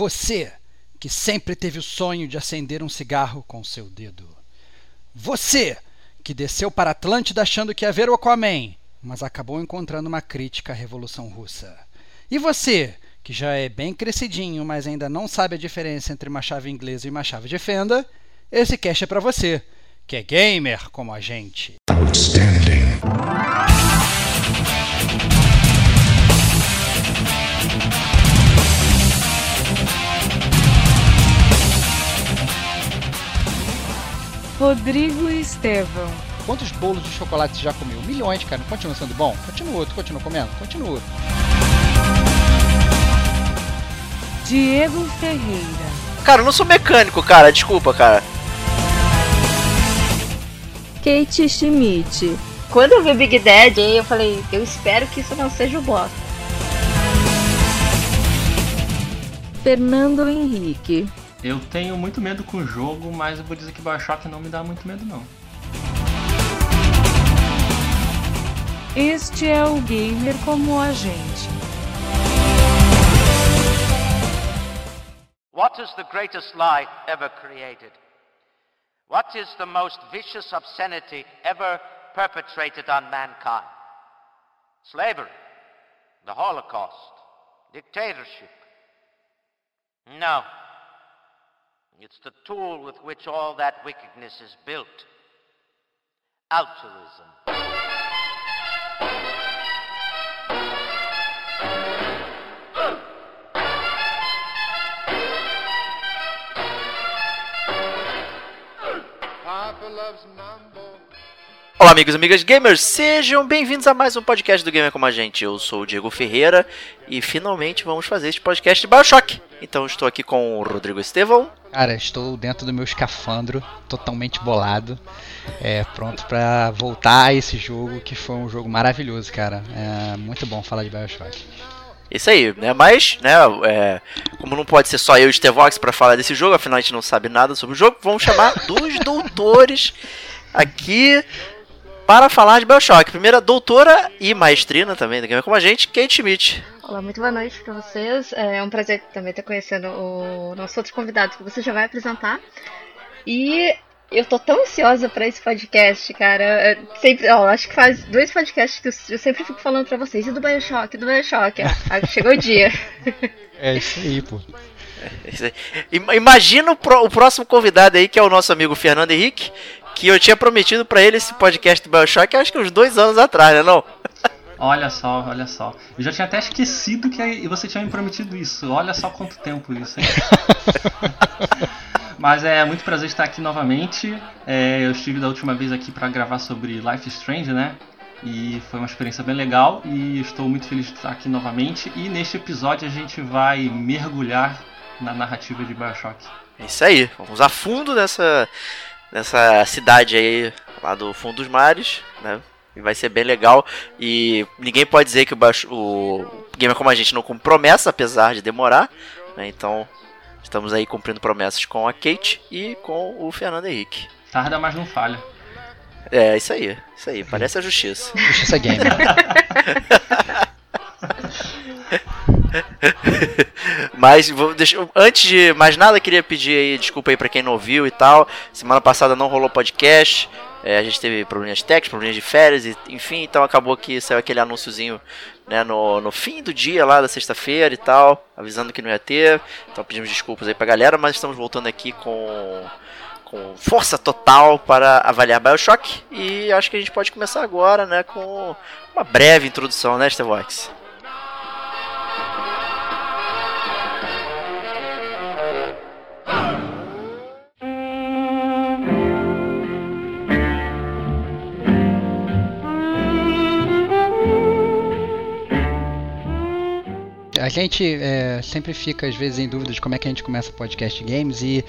Você que sempre teve o sonho de acender um cigarro com seu dedo. Você que desceu para Atlântida achando que ia ver o Aquaman, mas acabou encontrando uma crítica à Revolução Russa. E você que já é bem crescidinho, mas ainda não sabe a diferença entre uma chave inglesa e uma chave de fenda, esse cast é para você, que é gamer como a gente. Outstanding. Rodrigo Estevão. Quantos bolos de chocolate você já comeu? Milhões, cara. Continua sendo bom? Continua, tu continua comendo? Continua. Diego Ferreira. Cara, eu não sou mecânico, cara. Desculpa, cara. Kate Schmidt. Quando eu vi Big Dad, eu falei, eu espero que isso não seja o boss. Fernando Henrique. Eu tenho muito medo com o jogo, mas eu vou dizer que Bioshock não me dá muito medo não. Este é o gamer como a gente. What is the greatest lie ever created? What is the most vicious obscenity ever perpetrated on mankind? Slavery, the Holocaust, dictatorship. No. It's the tool with which all that wickedness is built. Altruism. Olá, amigos e amigas gamers, sejam bem-vindos a mais um podcast do Gamer Como a Gente. Eu sou o Diego Ferreira e finalmente vamos fazer este podcast de Bioshock. Então estou aqui com o Rodrigo Estevão. Cara, estou dentro do meu escafandro, totalmente bolado, é, pronto para voltar a esse jogo que foi um jogo maravilhoso, cara. É muito bom falar de Bioshock. Isso aí, né? Mas, né, é, como não pode ser só eu e o Stevox para falar desse jogo, afinal a gente não sabe nada sobre o jogo, vamos chamar dos doutores aqui para falar de Bioshock. Primeira doutora e maestrina também do Game Como a Gente, Kate Schmidt. Olá, muito boa noite para vocês. É um prazer também estar conhecendo o nosso outro convidado que você já vai apresentar. E eu tô tão ansiosa para esse podcast, cara. É, sempre, ó, acho que faz dois podcasts que eu, sempre fico falando para vocês. E do Bioshock, do Bioshock. Ah, chegou o dia. É isso aí, pô. É imagina o, pro, o próximo convidado aí, que é o nosso amigo Fernando Henrique, que eu tinha prometido para ele esse podcast do Bioshock acho que uns dois anos atrás, né não? Olha só, olha só. Eu já tinha até esquecido que você tinha me prometido isso. Olha só quanto tempo isso, hein? Mas é muito prazer estar aqui novamente. É, eu estive da última vez aqui para gravar sobre Life Strange, né? E foi uma experiência bem legal e estou muito feliz de estar aqui novamente. E neste episódio a gente vai mergulhar na narrativa de Bioshock. É isso aí, vamos a fundo nessa, nessa cidade aí lá do fundo dos mares, né? E vai ser bem legal. E ninguém pode dizer que o, baixo, o Gamer Como a Gente não cumpre promessa, apesar de demorar. Né? Então, estamos aí cumprindo promessas com a Kate e com o Fernando Henrique. Tarda, mas não falha. É, isso aí. Isso aí. Parece a justiça. Justiça Gamer. Mas vou, antes de mais nada, queria pedir aí, desculpa aí pra quem não ouviu e tal. Semana passada não rolou podcast. É, a gente teve problemas técnicos, problemas de férias, e, enfim, então acabou que saiu aquele anúnciozinho né, no, no fim do dia lá da sexta-feira e tal, avisando que não ia ter. Então pedimos desculpas aí pra galera, mas estamos voltando aqui com, com força total para avaliar Bioshock. E acho que a gente pode começar agora, né, com uma breve introdução, né, Stevox? A gente é, sempre fica, às vezes, em dúvida de como é que a gente começa podcast games e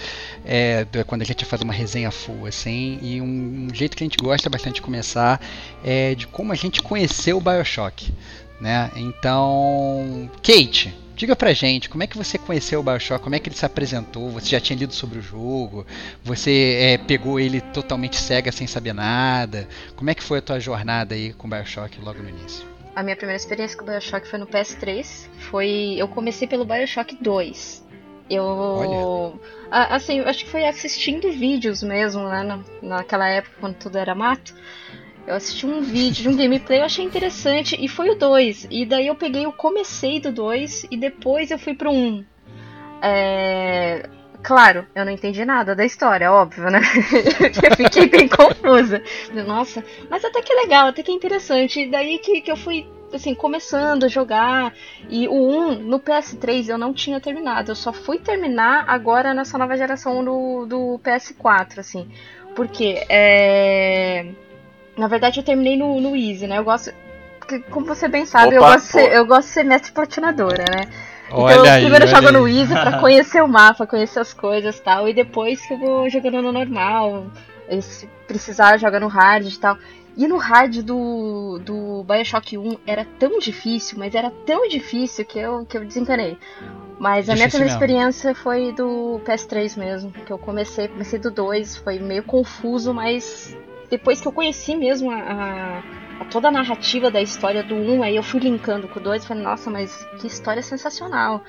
é, quando a gente faz uma resenha full, assim, e um, um, jeito que a gente gosta bastante de começar é de como a gente conheceu o Bioshock, né? Então, Kate, diga pra gente, como é que você conheceu o Bioshock, como é que ele se apresentou, você já tinha lido sobre o jogo, você é, pegou ele totalmente cega sem saber nada, como é que foi a tua jornada aí com o Bioshock logo no início? A minha primeira experiência com o Bioshock foi no PS3. Foi. Eu comecei pelo Bioshock 2. Eu. Olha. a- Assim, eu acho que foi assistindo vídeos mesmo, né? na- Naquela época, quando tudo era mato. Eu assisti um vídeo de um gameplay, eu achei interessante, e foi o 2. E daí eu peguei o comecei do 2 e depois eu fui pro 1. Um. É... Claro, eu não entendi nada da história, óbvio, né? eu fiquei bem confusa. Nossa, mas até que é legal, até que é interessante. E daí que, que eu fui, assim, começando a jogar. E o 1 no PS3 eu não tinha terminado. Eu só fui terminar agora nessa nova geração do, do PS4, assim. Porque, é... Na verdade, eu terminei no, no Easy, né? Eu gosto. Como você bem sabe, eu, Opa, gosto de ser, eu gosto de ser mestre platinadora, né? Olha então, eu aí, primeiro olha jogo aí. no Easy pra conhecer o mapa, conhecer as coisas e tal. E depois que eu vou jogando no normal. Se precisar, joga no hard e tal. E no hard do, do Bioshock 1 era tão difícil, mas era tão difícil que eu, que eu desencanei. Mas a minha primeira mesmo. experiência foi do PS3 mesmo. Que eu comecei, comecei do 2, foi meio confuso, mas depois que eu conheci mesmo a- a toda a narrativa da história do 1, aí eu fui linkando com o 2 e falei, nossa, mas que história sensacional.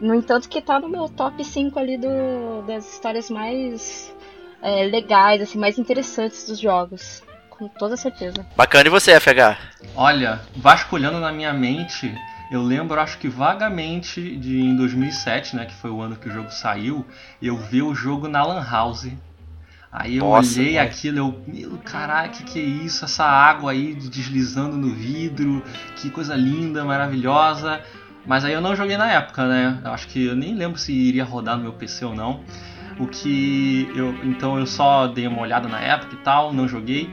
No entanto, que tá no meu top 5 ali do, das histórias mais é, legais, assim, mais interessantes dos jogos. Com toda certeza. Bacana, e você, FH? Olha, vasculhando na minha mente, eu lembro, acho que vagamente de em 2007, né, que foi o ano que o jogo saiu, eu vi o jogo na Lan House. Aí eu Nossa, olhei cara. aquilo, eu, meu, caralho, que que é isso? Essa água aí deslizando no vidro, que coisa linda, maravilhosa. Mas aí eu não joguei na época, né? Eu acho que eu nem lembro se iria rodar no meu PC ou não. O que eu, então eu só dei uma olhada na época e tal, não joguei.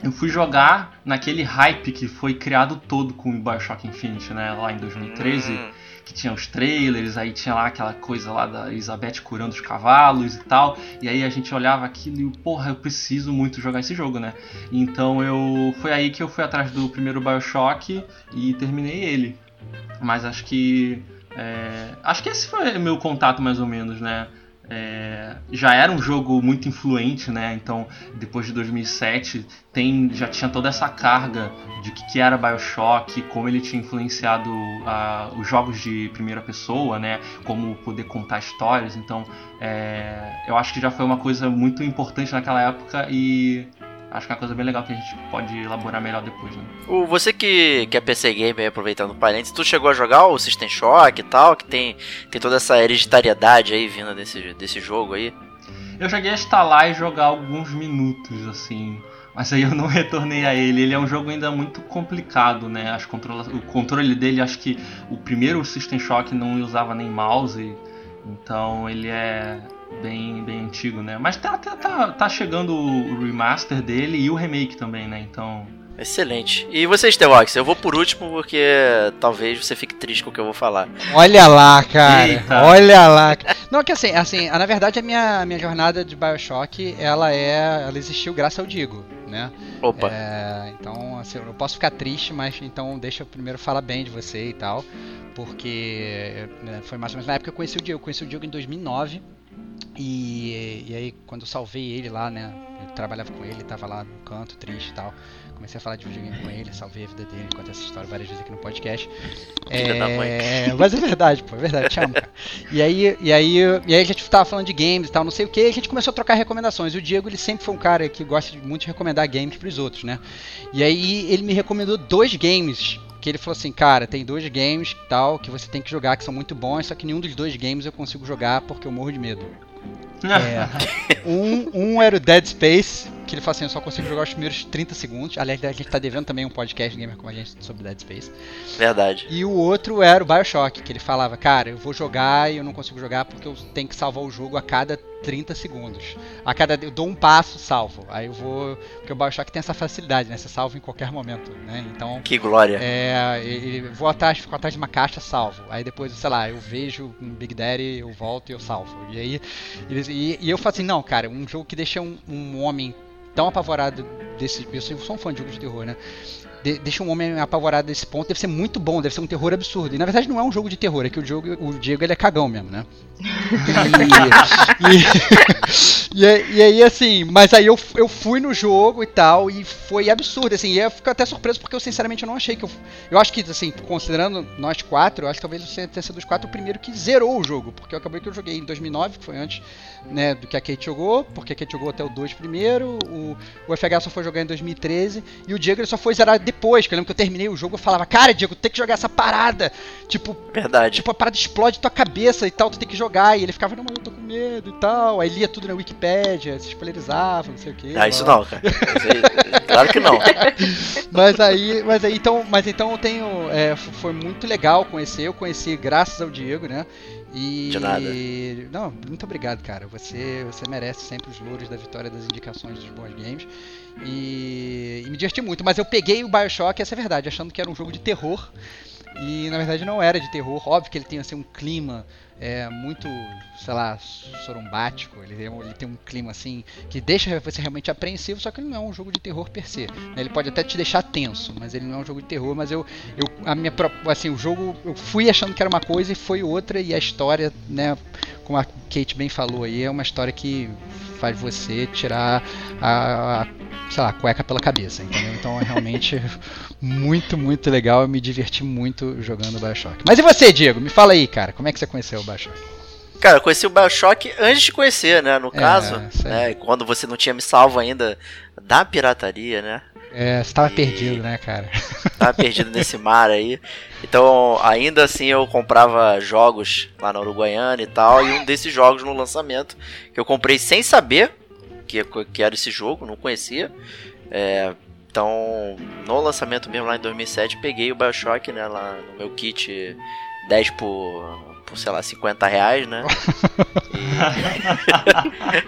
Eu fui jogar naquele hype que foi criado todo com o Bioshock Infinite, né? Lá em 2013, Hum, que tinha os trailers, aí tinha lá aquela coisa lá da Elizabeth curando os cavalos e tal. E aí a gente olhava aquilo e, porra, eu preciso muito jogar esse jogo, né? Então eu. Foi aí que eu fui atrás do primeiro Bioshock e terminei ele. Mas acho que. é, acho que esse foi o meu contato mais ou menos, né? É, já era um jogo muito influente, né? Então, depois de 2007, tem, já tinha toda essa carga de que, que era Bioshock, como ele tinha influenciado ah, os jogos de primeira pessoa, né? Como poder contar histórias. Então, é, eu acho que já foi uma coisa muito importante naquela época e acho que é uma coisa bem legal que a gente pode elaborar melhor depois, né? O, você que, que é PC Gamer, aproveitando o parênteses, tu chegou a jogar o System Shock e tal, que tem, tem toda essa hereditariedade aí vindo desse, desse jogo aí. Eu cheguei a instalar e jogar alguns minutos, assim. Mas aí eu não retornei a ele. Ele é um jogo ainda muito complicado, né? As controla... O controle dele, acho que o primeiro System Shock não usava nem mouse. Então ele é bem, bem antigo, né? Mas tá, tá, tá, tá chegando o remaster dele e o remake também, né? Então. Excelente. E você, Stevox? Eu vou por último porque talvez você fique triste com o que eu vou falar. Olha lá, cara. Eita. Olha lá. Não, que assim, assim, na verdade a minha, minha jornada de BioShock, ela é, ela existiu graças ao Digo, né? Opa. É, então, assim, eu posso ficar triste, mas então deixa eu primeiro falar bem de você e tal, porque né, foi mais ou menos na época que eu conheci o Diego. Eu conheci o Diego em 2009 e, e aí quando eu salvei ele lá, né, eu trabalhava com ele, tava lá no canto, triste e tal. Comecei a falar de videogame com ele, salvei a vida dele, contei essa história várias vezes aqui no podcast. É, mas é verdade, pô, é verdade, te amo, cara. E aí, e aí, e aí a gente tava falando de games e tal, não sei o que, a gente começou a trocar recomendações. E o Diego, ele sempre foi um cara que gosta de muito de recomendar games pros outros, né? E aí ele me recomendou dois games que ele falou assim, cara, tem dois games tal que você tem que jogar que são muito bons, só que nenhum dos dois games eu consigo jogar porque eu morro de medo. É, um, um era o Dead Space, que ele falou assim, eu só consigo jogar os primeiros 30 segundos. Aliás, a gente tá devendo também um podcast gamer com a gente sobre Dead Space. Verdade. E o outro era o Bioshock, que ele falava, cara, eu vou jogar e eu não consigo jogar porque eu tenho que salvar o jogo a cada 30 segundos. A cada eu dou um passo, salvo. Aí eu vou, porque o Bioshock tem essa facilidade, né? Você salva em qualquer momento, né? Então, Que glória. é, e- vou atrás, fico atrás de uma caixa, salvo. Aí depois, sei lá, eu vejo um Big Daddy, eu volto e eu salvo. E aí, e, e eu falo assim, não, cara, um jogo que deixa um, um homem tão apavorado desse. Eu sou- eu sou um fã de jogos de terror, né? De- deixa um homem apavorado desse ponto, deve ser muito bom, deve ser um terror absurdo. E na verdade não é um jogo de terror, é que o, jogo, o Diego ele é cagão mesmo, né? E, e, e- e aí, assim, mas aí eu, eu fui no jogo e tal, e foi absurdo, assim, e eu fico até surpreso porque eu sinceramente não achei que eu. Eu acho que, assim, considerando nós quatro, eu acho que talvez você tenha sido dos quatro o primeiro que zerou o jogo, porque eu acabei que eu joguei em 2009, que foi antes né, do que a Kate jogou, porque a Kate jogou até o 2 primeiro, o, o FH só foi jogar em 2013, e o Diego ele só foi zerar depois, que eu lembro que eu terminei o jogo e falava, cara, Diego, tem que jogar essa parada, tipo, Verdade. tipo, a parada explode tua cabeça e tal, tu tem que jogar, e ele ficava, não, mas eu tô com medo e tal, aí lia tudo na Wikipédia, se spoilerizava, não sei o que. Ah, isso não, cara. Aí- claro que não. Mas aí, mas aí então, mas então eu tenho, é, foi muito legal conhecer, eu conheci graças ao Diego, né? E De nada. não, muito obrigado, cara. Você, você merece sempre os louros da vitória das indicações dos bons games. E, e me diverti muito, mas eu peguei o BioShock, essa é verdade, achando que era um jogo de terror. E na verdade não era de terror. Óbvio que ele tem assim, um clima é, muito, sei lá, sorumbático. Ele, tem um- ele tem um clima assim que deixa você realmente apreensivo, só que ele não é um jogo de terror per se. né? Ele pode até te deixar tenso, mas ele não é um jogo de terror. Mas eu, eu a minha assim, o jogo eu fui achando que era uma coisa e foi outra e a história, né, como a Kate bem falou aí, é uma história que faz você tirar a, a sei lá, a cueca pela cabeça, entendeu? Então é realmente muito, muito legal. Eu me diverti muito jogando Bioshock. Mas e você, Diego? Me fala aí, cara, como é que você conheceu o Bioshock? Cara, eu conheci o Bioshock antes de conhecer, né? No É, caso, né? Quando você não tinha me salvo ainda da pirataria, né? É, você tava E- perdido, né, cara? Tava perdido nesse mar aí. Então, ainda assim, eu comprava jogos lá na Uruguaiana e tal. E um desses jogos no lançamento, que eu comprei sem saber que, que era esse jogo, não conhecia. É, então, no lançamento mesmo lá em 2007, peguei o Bioshock, né? Lá no meu kit 10 por, por sei lá, 50 reais, né?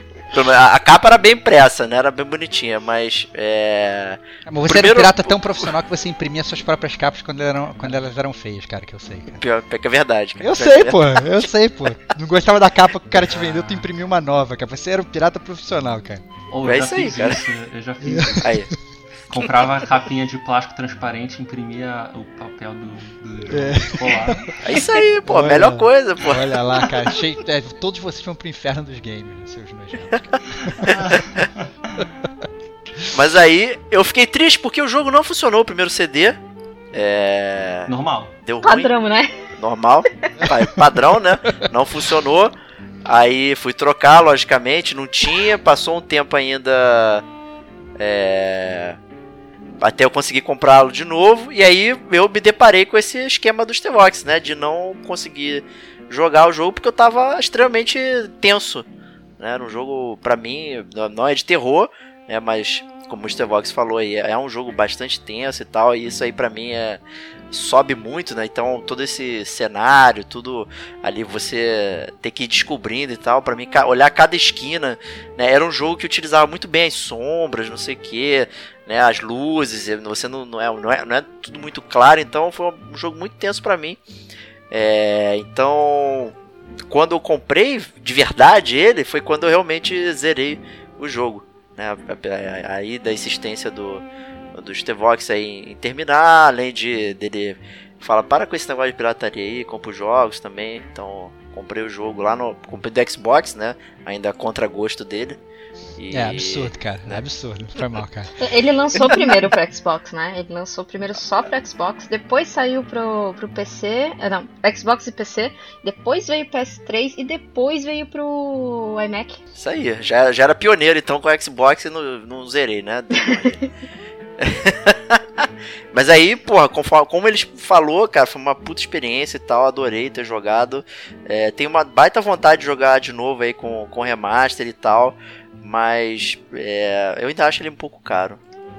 A a capa era bem impressa, né? Era bem bonitinha, mas é. Mas você Primeiro- era um pirata tão profissional que você imprimia suas próprias capas quando, eram, quando elas eram feias, cara, que eu sei, cara. Pior, pior que é verdade, cara. Eu Pior que sei, é pô, eu sei, pô. Não gostava da capa que o cara te vendeu, tu imprimiu uma nova, cara. Você era um pirata profissional, cara. Ou É isso aí, fiz cara. isso, eu já fiz. Aí. Comprava a capinha de plástico transparente, imprimia o papel do, do É. colar. É isso aí, pô. Olha. Melhor coisa, pô. Olha lá, cara. Cheio, é, todos vocês vão pro inferno dos games, né, seus nojentos. Mas aí eu fiquei triste porque o jogo não funcionou o primeiro CD. É. Normal. Deu ruim. Padrão, né? Normal. Pa- Padrão, né? Não funcionou. Aí fui trocar, logicamente. Não tinha. Passou um tempo ainda. É. Até eu conseguir comprá-lo de novo. E aí eu me deparei com esse esquema dos T-Vox, né? De não conseguir jogar o jogo porque eu tava extremamente tenso. Né? Era um jogo, pra mim, não- é de terror, né? Mas como o Stevox falou aí, é um jogo bastante tenso e tal. E isso aí pra mim é sobe muito, né? Então todo esse cenário, tudo ali você ter que ir descobrindo e tal, Pra mim olhar cada esquina, né? Era um jogo que utilizava muito bem as sombras, não sei o que, né? As luzes, você não, não, é, não, é, não é tudo muito claro, então foi um jogo muito tenso pra mim. É, então, quando eu comprei de verdade ele, foi quando eu realmente zerei o jogo. Né? Aí da insistência do, do Stevox aí em terminar, além de dele fala para com esse negócio de pirataria aí, os jogos também. Então comprei o jogo lá no comprei do Xbox, né? Ainda contra gosto dele. E- É absurdo, cara. É absurdo. Foi mal, cara. Ele lançou primeiro pro Xbox, né? Ele lançou primeiro só pro Xbox, depois saiu pro, pro PC. eh, Não, Xbox e PC, depois veio o PS3 e depois veio pro iMac. Isso aí, já, já era pioneiro então com o Xbox e não, não zerei, né? Mas aí, porra, conforme, como ele falou, cara, foi uma puta experiência e tal, adorei ter jogado. É, tenho uma baita vontade de jogar de novo aí com, com remaster e tal, mas é, eu ainda acho ele um pouco caro.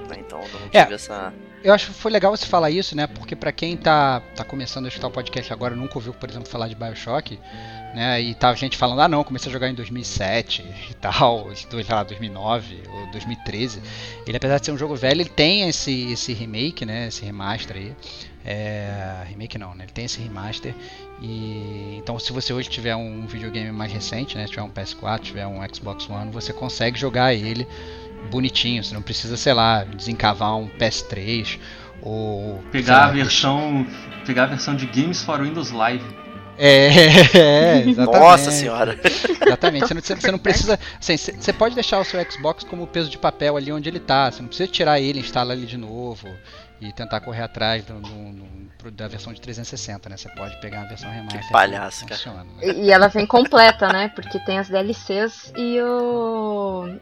né? Então não É. tive essa. Eu acho que foi legal você falar isso, né? Porque pra quem tá, tá começando a escutar o podcast agora, nunca ouviu, por exemplo, falar de Bioshock, né? E tava gente falando, ah não, comecei a jogar em 2007 e tal, sei lá, 2009 ou 2013. Ele, apesar de ser um jogo velho, ele tem esse, esse remake, né? Esse remaster aí. É, remake não, né? Ele tem esse remaster. E então, se você hoje tiver um videogame mais recente, né? Tiver um PS4, tiver um Xbox One, você consegue jogar ele bonitinho. Você não precisa, sei lá, desencavar um PS3 ou Pegar lá, a versão. Pegar a versão de Games for Windows Live. É, é, exatamente. Nossa senhora. Exatamente. Você não, você- não precisa. Assim, você pode deixar o seu Xbox como peso de papel ali onde ele tá. Você não precisa tirar ele, instalar ele de novo e tentar correr atrás do, do- do- pro- da versão de 360, né? Você pode pegar a versão remaster. Que palhaço, cara. funciona, né? E e ela vem completa, né? Porque tem as DLCs e o.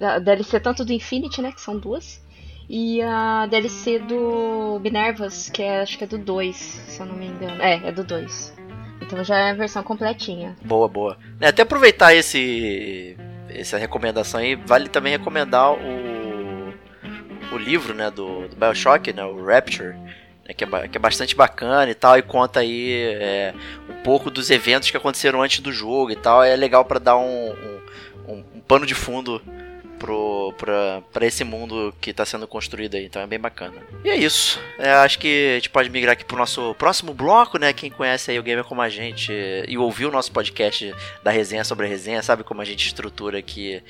A DLC tanto do Infinity, né? Que são duas. E a DLC do Minervas, que é, acho que é do 2, se eu não me engano. É, é do 2. Então já é a versão completinha. Boa, boa. É, Até aproveitar esse essa recomendação aí, vale também recomendar o o livro, né, do, do BioShock, né, o Rapture, né, que, é, que é bastante bacana e tal, e conta aí é, um pouco dos eventos que aconteceram antes do jogo e tal. É legal pra dar um, um- um pano de fundo pro, pra, pra esse mundo que tá sendo construído aí, então é bem bacana. E é isso. É, acho que a gente pode migrar aqui pro nosso próximo bloco, né? Quem conhece aí o Gamer como a gente e ouviu o nosso podcast da resenha sobre a resenha, sabe como a gente estrutura aqui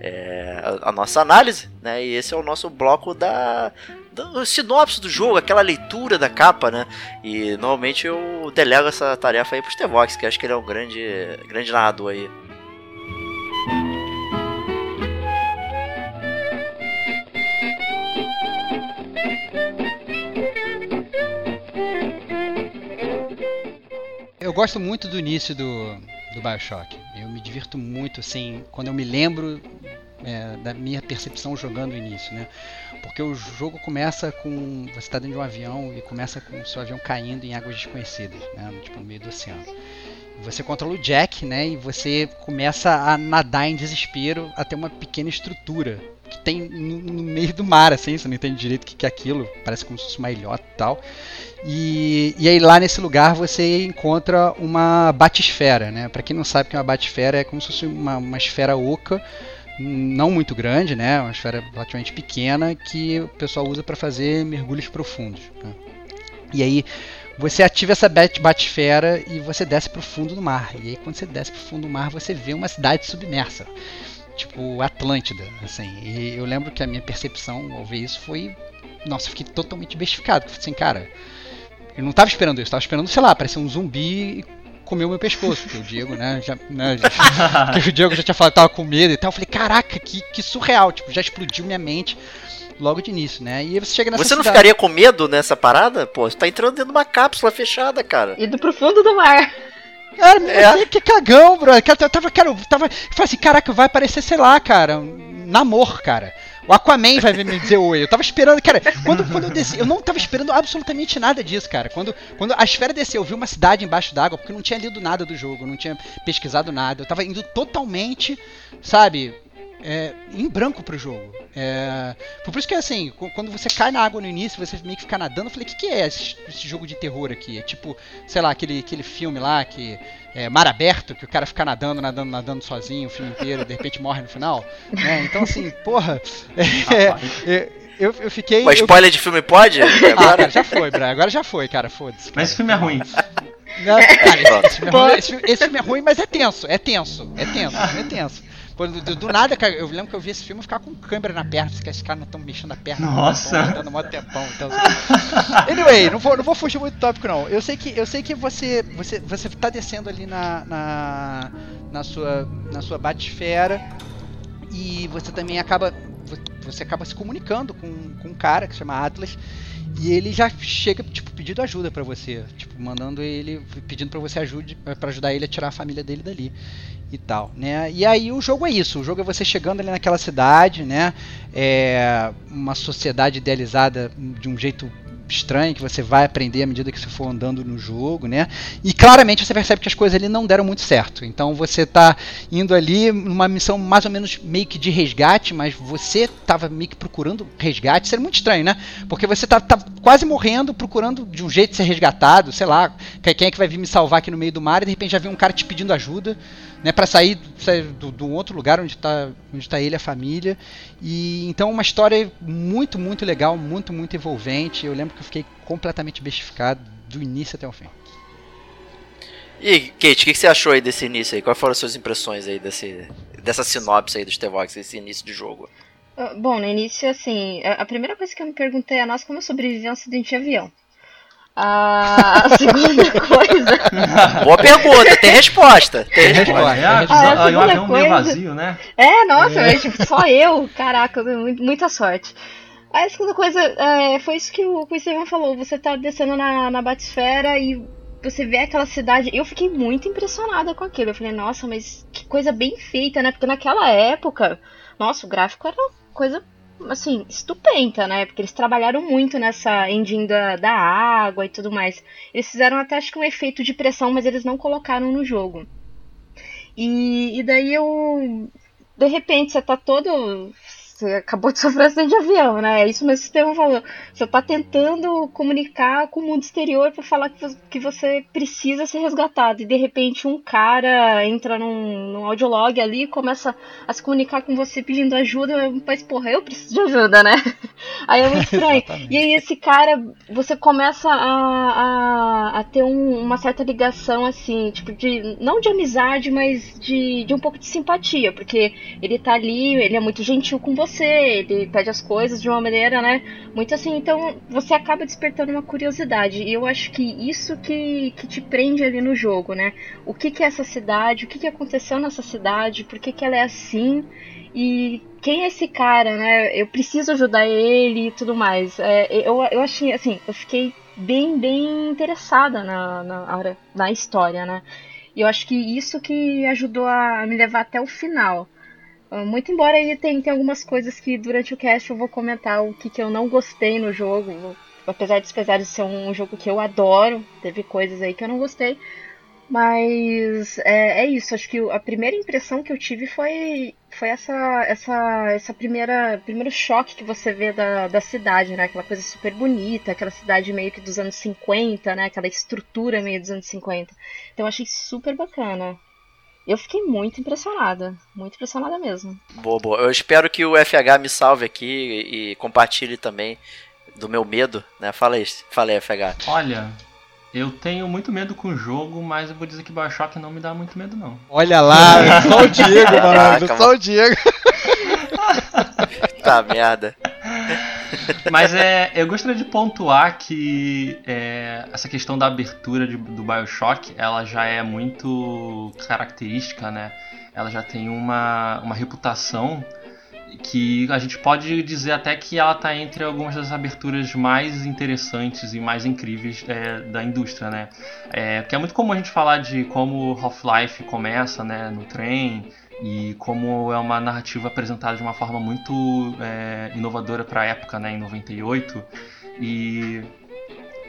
é, a, a nossa análise, né? E esse é o nosso bloco da, do sinopse do jogo, aquela leitura da capa, né? E normalmente eu delego essa tarefa aí pro Stevox, que acho que ele é um grande, grande narrador aí. Eu gosto muito do início do, do Bioshock. Eu me divirto muito, assim, quando eu me lembro é, da minha percepção jogando o início, né? Porque o jogo começa com. Você está dentro de um avião e começa com o seu avião caindo em águas desconhecidas, né? Tipo, no meio do oceano. Você controla o Jack, né? E você começa a nadar em desespero até uma pequena estrutura que tem no, meio do mar, assim, você não entende direito o que, que é aquilo, parece como se fosse uma ilhota e tal. E, e aí lá nesse lugar você encontra uma batisfera, né? Para quem não sabe o que é uma batisfera, é como se fosse uma, uma esfera oca, não muito grande, né? Uma esfera relativamente pequena que o pessoal usa para fazer mergulhos profundos. né? E aí você ativa essa bat- batisfera e você desce para o fundo do mar. E aí quando você desce para o fundo do mar você vê uma cidade submersa, tipo Atlântida, assim. E eu lembro que a minha percepção ao ver isso foi, nossa, eu fiquei totalmente bestificado. Assim, cara, eu não tava esperando isso, tava esperando, sei lá, parecer um zumbi e comer o meu pescoço, porque o Diego, né, já, né, já- o Diego já tinha falado que tava com medo e tal. Eu falei, caraca, que, que surreal, tipo, já explodiu minha mente logo de início, né? E aí você chega nessa Você não cidade- ficaria com medo nessa parada? Pô, você tá entrando dentro de uma cápsula fechada, cara. E do profundo do mar. Cara, É. que, que cagão, bro. Eu tava, cara, eu tava. Eu falei assim, caraca, vai aparecer, sei lá, cara, um namor, cara. O Aquaman vai me dizer oi. Eu tava esperando, cara, quando, quando eu desci, eu não tava esperando absolutamente nada disso, cara. Quando, quando a esfera desceu, eu vi uma cidade embaixo d'água, porque eu não tinha lido nada do jogo, não tinha pesquisado nada. Eu tava indo totalmente, sabe, é, em branco pro jogo. É, por isso que assim, qu- quando você cai na água no início, você meio que fica nadando, eu falei, o que, que é esse, esse jogo de terror aqui? É tipo, sei lá, aquele, aquele filme lá que é mar aberto, que o cara fica nadando, nadando, nadando sozinho o filme inteiro de repente morre no final. né? Então assim, porra, é, é, eu, eu fiquei. Eu- spoiler de filme pode? ah, Agora? cara, já foi, Bra, agora já foi, cara, foda-se. Mas esse filme é ruim. Não, cara, Pronto. esse, filme é ruim, esse, esse filme é ruim, mas é tenso, é tenso, é tenso, é tenso. Pô, Do, do- nada, cara, eu lembro que eu vi esse filme ficava com câmera na perna, porque esses caras não estão mexendo a perna. Nossa. Estão dando mó tempão. Então. Anyway, não vou, não vou fugir muito do tópico, não. Eu sei que, eu sei que você, você, você tá descendo ali na, na, na sua, na sua batisfera e você também acaba, você acaba se comunicando com, com um cara que se chama Atlas e ele já chega tipo pedindo ajuda pra você, tipo mandando ele pedindo pra você ajude para ajudar ele a tirar a família dele dali e tal, né? E aí o jogo é isso, o jogo é você chegando ali naquela cidade, né? É uma sociedade idealizada de um jeito estranho que você vai aprender à medida que você for andando no jogo, né? E claramente você percebe que as coisas ali não deram muito certo. Então você tá indo ali numa missão mais ou menos meio que de resgate, mas você tava meio que procurando resgate. Isso era muito estranho, né? Porque você tá, tá quase morrendo, procurando de um jeito ser resgatado, sei lá, que- quem é que vai vir me salvar aqui no meio do mar e de repente já vem um cara te pedindo ajuda, né, para sair, sair do, do outro lugar onde tá, onde tá ele e a família. E então uma história muito, muito legal, muito, muito envolvente. Eu lembro que eu fiquei completamente bestificado do início até o fim. E, Kate, o que, que você achou aí desse início aí? Quais foram as suas impressões aí desse, dessa sinopse aí do Stevox, esse início de jogo? Ah, Bom, no início, assim, a primeira coisa que eu me perguntei é, nossa, como eu sobrevivi a um acidente de avião? A a segunda coisa. Boa pergunta, tem resposta. Tem resposta. É, ah, Ah, a aí um segunda avião meio coisa- vazio, né? É, nossa, mas, tipo, só eu. Caraca, mu- muita sorte. Aí a segunda coisa, é, foi isso que o, que o Steven falou. Você tá descendo na, na batisfera e você vê aquela cidade. Eu fiquei muito impressionada com aquilo. Eu falei, nossa, mas que coisa bem feita, né? Porque naquela época, nossa, o gráfico era uma coisa, assim, estupenda, né? Porque eles trabalharam muito nessa engine da, da água e tudo mais. Eles fizeram até, acho que um efeito de pressão, mas eles não colocaram no jogo. E, e daí eu. De repente você tá todo. Você acabou de sofrer um acidente de avião, né? É isso mesmo que o Estevão falou. Você tá tentando comunicar com o mundo exterior pra falar que vo- que você precisa ser resgatado. E de repente um cara entra num, num audiolog ali e começa a se comunicar com você pedindo ajuda. Mas, porra, eu preciso de ajuda, né? Aí é muito estranho. E aí esse cara, você começa a, a, a ter um- uma certa ligação, assim, tipo, de. Não de amizade, mas de, de um pouco de simpatia, porque ele tá ali, ele é muito gentil com você, ele pede as coisas de uma maneira, né? Muito assim, então você acaba despertando uma curiosidade. E eu acho que isso que, que te prende ali no jogo, né? O que, que é essa cidade, o que, que aconteceu nessa cidade, por que, que ela é assim. E quem é esse cara, né? Eu preciso ajudar ele e tudo mais. É, eu, eu achei, assim, eu fiquei bem, bem interessada na, na, na história, né? E eu acho que isso que ajudou a me levar até o final. Ah, Muito embora tem, tem algumas coisas que durante o cast eu vou comentar o que, que eu não gostei no jogo. Apesar de apesar de ser um jogo que eu adoro, teve coisas aí que eu não gostei. Mas é, é isso, acho que a primeira impressão que eu tive foi, foi essa, essa, essa primeira primeiro choque que você vê da, da cidade, né? Aquela coisa super bonita, aquela cidade meio que dos anos 50, né? Aquela estrutura meio dos anos 50. Então eu achei super bacana. Eu fiquei muito impressionada, muito impressionada mesmo. Boa, boa. Eu espero que o FH me salve aqui e, compartilhe também do meu medo, né? Fala aí, fala aí, FH. Olha, eu tenho muito medo com o jogo, mas eu vou dizer que Bioshock não me dá muito medo, não. Olha lá, só o Diego, mano. Só o Diego. Tá merda. Mas é, eu gostaria de pontuar que é, essa questão da abertura de- do Bioshock, ela já é muito característica, né? Ela já tem uma, uma reputação que a gente pode dizer até que ela está entre algumas das aberturas mais interessantes e mais incríveis é, da indústria, né? É, porque é muito comum a gente falar de como Half-Life começa, né, no trem e como é uma narrativa apresentada de uma forma muito é, inovadora para a época, né, em 98. E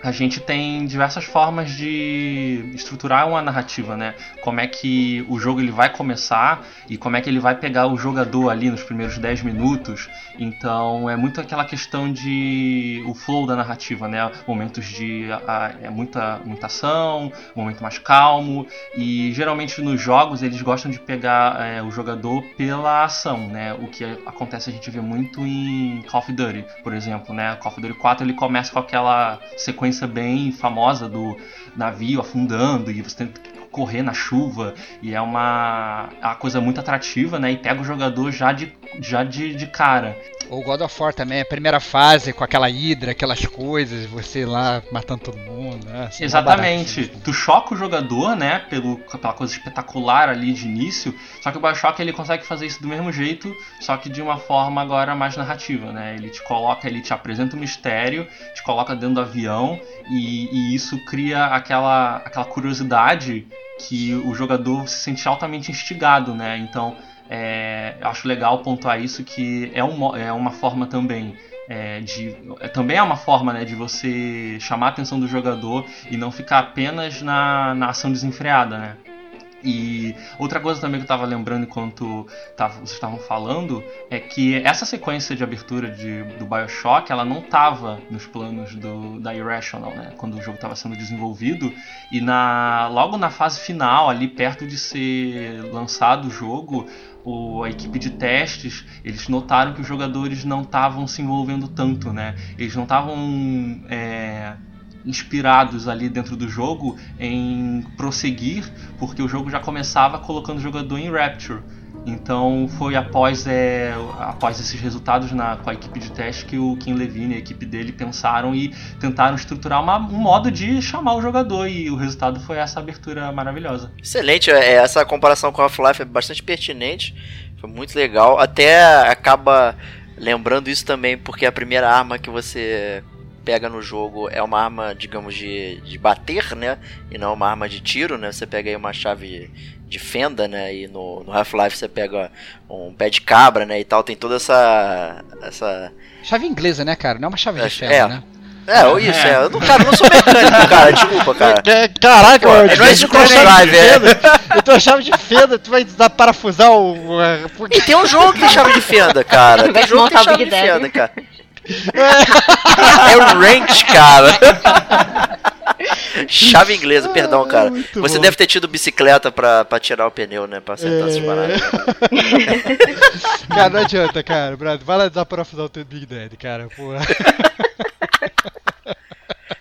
a gente tem diversas formas de estruturar uma narrativa, né? Como é que o jogo ele vai começar e como é que ele vai pegar o jogador ali nos primeiros 10 minutos. Então é muito aquela questão de o flow da narrativa, né? Momentos de a- é muita, muita ação, momento mais calmo e geralmente nos jogos eles gostam de pegar é, o jogador pela ação, né? O que acontece a gente vê muito em Call of Duty, por exemplo, né? Call of Duty 4 ele começa com aquela sequência bem famosa do navio afundando e você tem que correr na chuva e é uma, é uma coisa muito atrativa, né? E pega o jogador já de, já de, de cara. O God of War também, a primeira fase com aquela hidra, aquelas coisas, você lá matando todo mundo. Né? Assim, barato, Exatamente. assim. Tu choca o jogador, né? Pelo, pela coisa espetacular ali de início. Só que o Bioshock ele consegue fazer isso do mesmo jeito, só que de uma forma agora mais narrativa, né? Ele te coloca, ele te apresenta um mistério, te coloca dentro do avião e, e isso cria aquela, aquela curiosidade que o jogador se sente altamente instigado, né? Então é, acho legal pontuar isso que é, um, é uma forma também é, de é, também é uma forma né, de você chamar a atenção do jogador e não ficar apenas na, na ação desenfreada, né? E outra coisa também que eu estava lembrando enquanto tava, vocês estavam falando é que essa sequência de abertura de, do Bioshock ela não estava nos planos do, da Irrational, né? Quando o jogo estava sendo desenvolvido e na logo na fase final ali perto de ser lançado o jogo o, a equipe de testes, eles notaram que os jogadores não estavam se envolvendo tanto, né? Eles não estavam é, inspirados ali dentro do jogo em prosseguir, porque o jogo já começava colocando o jogador em Rapture. Então foi após, é, após esses resultados na, com a equipe de teste que o Kim Levine e a equipe dele pensaram e tentaram estruturar uma, um modo de chamar o jogador e o resultado foi essa abertura maravilhosa. Excelente, é, essa comparação com Half-Life é bastante pertinente, foi muito legal, até acaba lembrando isso também porque a primeira arma que você pega no jogo é uma arma, digamos, de, de bater, né? E não uma arma de tiro, né? Você pega aí uma chave de fenda, né? E no, no Half-Life você pega um pé de cabra, né? E tal, tem toda essa. essa... Chave inglesa, né, cara? Não é uma chave de É, ferro, é. né? É, ou isso, é. Eu não, cara, eu não sou mecânico, cara. Desculpa, cara. Caraca, Pô, não é eu drive, é. Então chave de fenda, tu vai dar parafusar o. E tem um jogo que tem chave de fenda, cara. Tem jogo que tem chave de fenda, cara. É o wrench, cara. Chave inglesa, perdão, cara. Você bom. deve ter tido bicicleta pra, pra tirar o pneu, né? Pra acertar essas paradas. Cara, não adianta, cara. Brad, vai lá desaparafusar o teu Big Daddy, cara. Porra.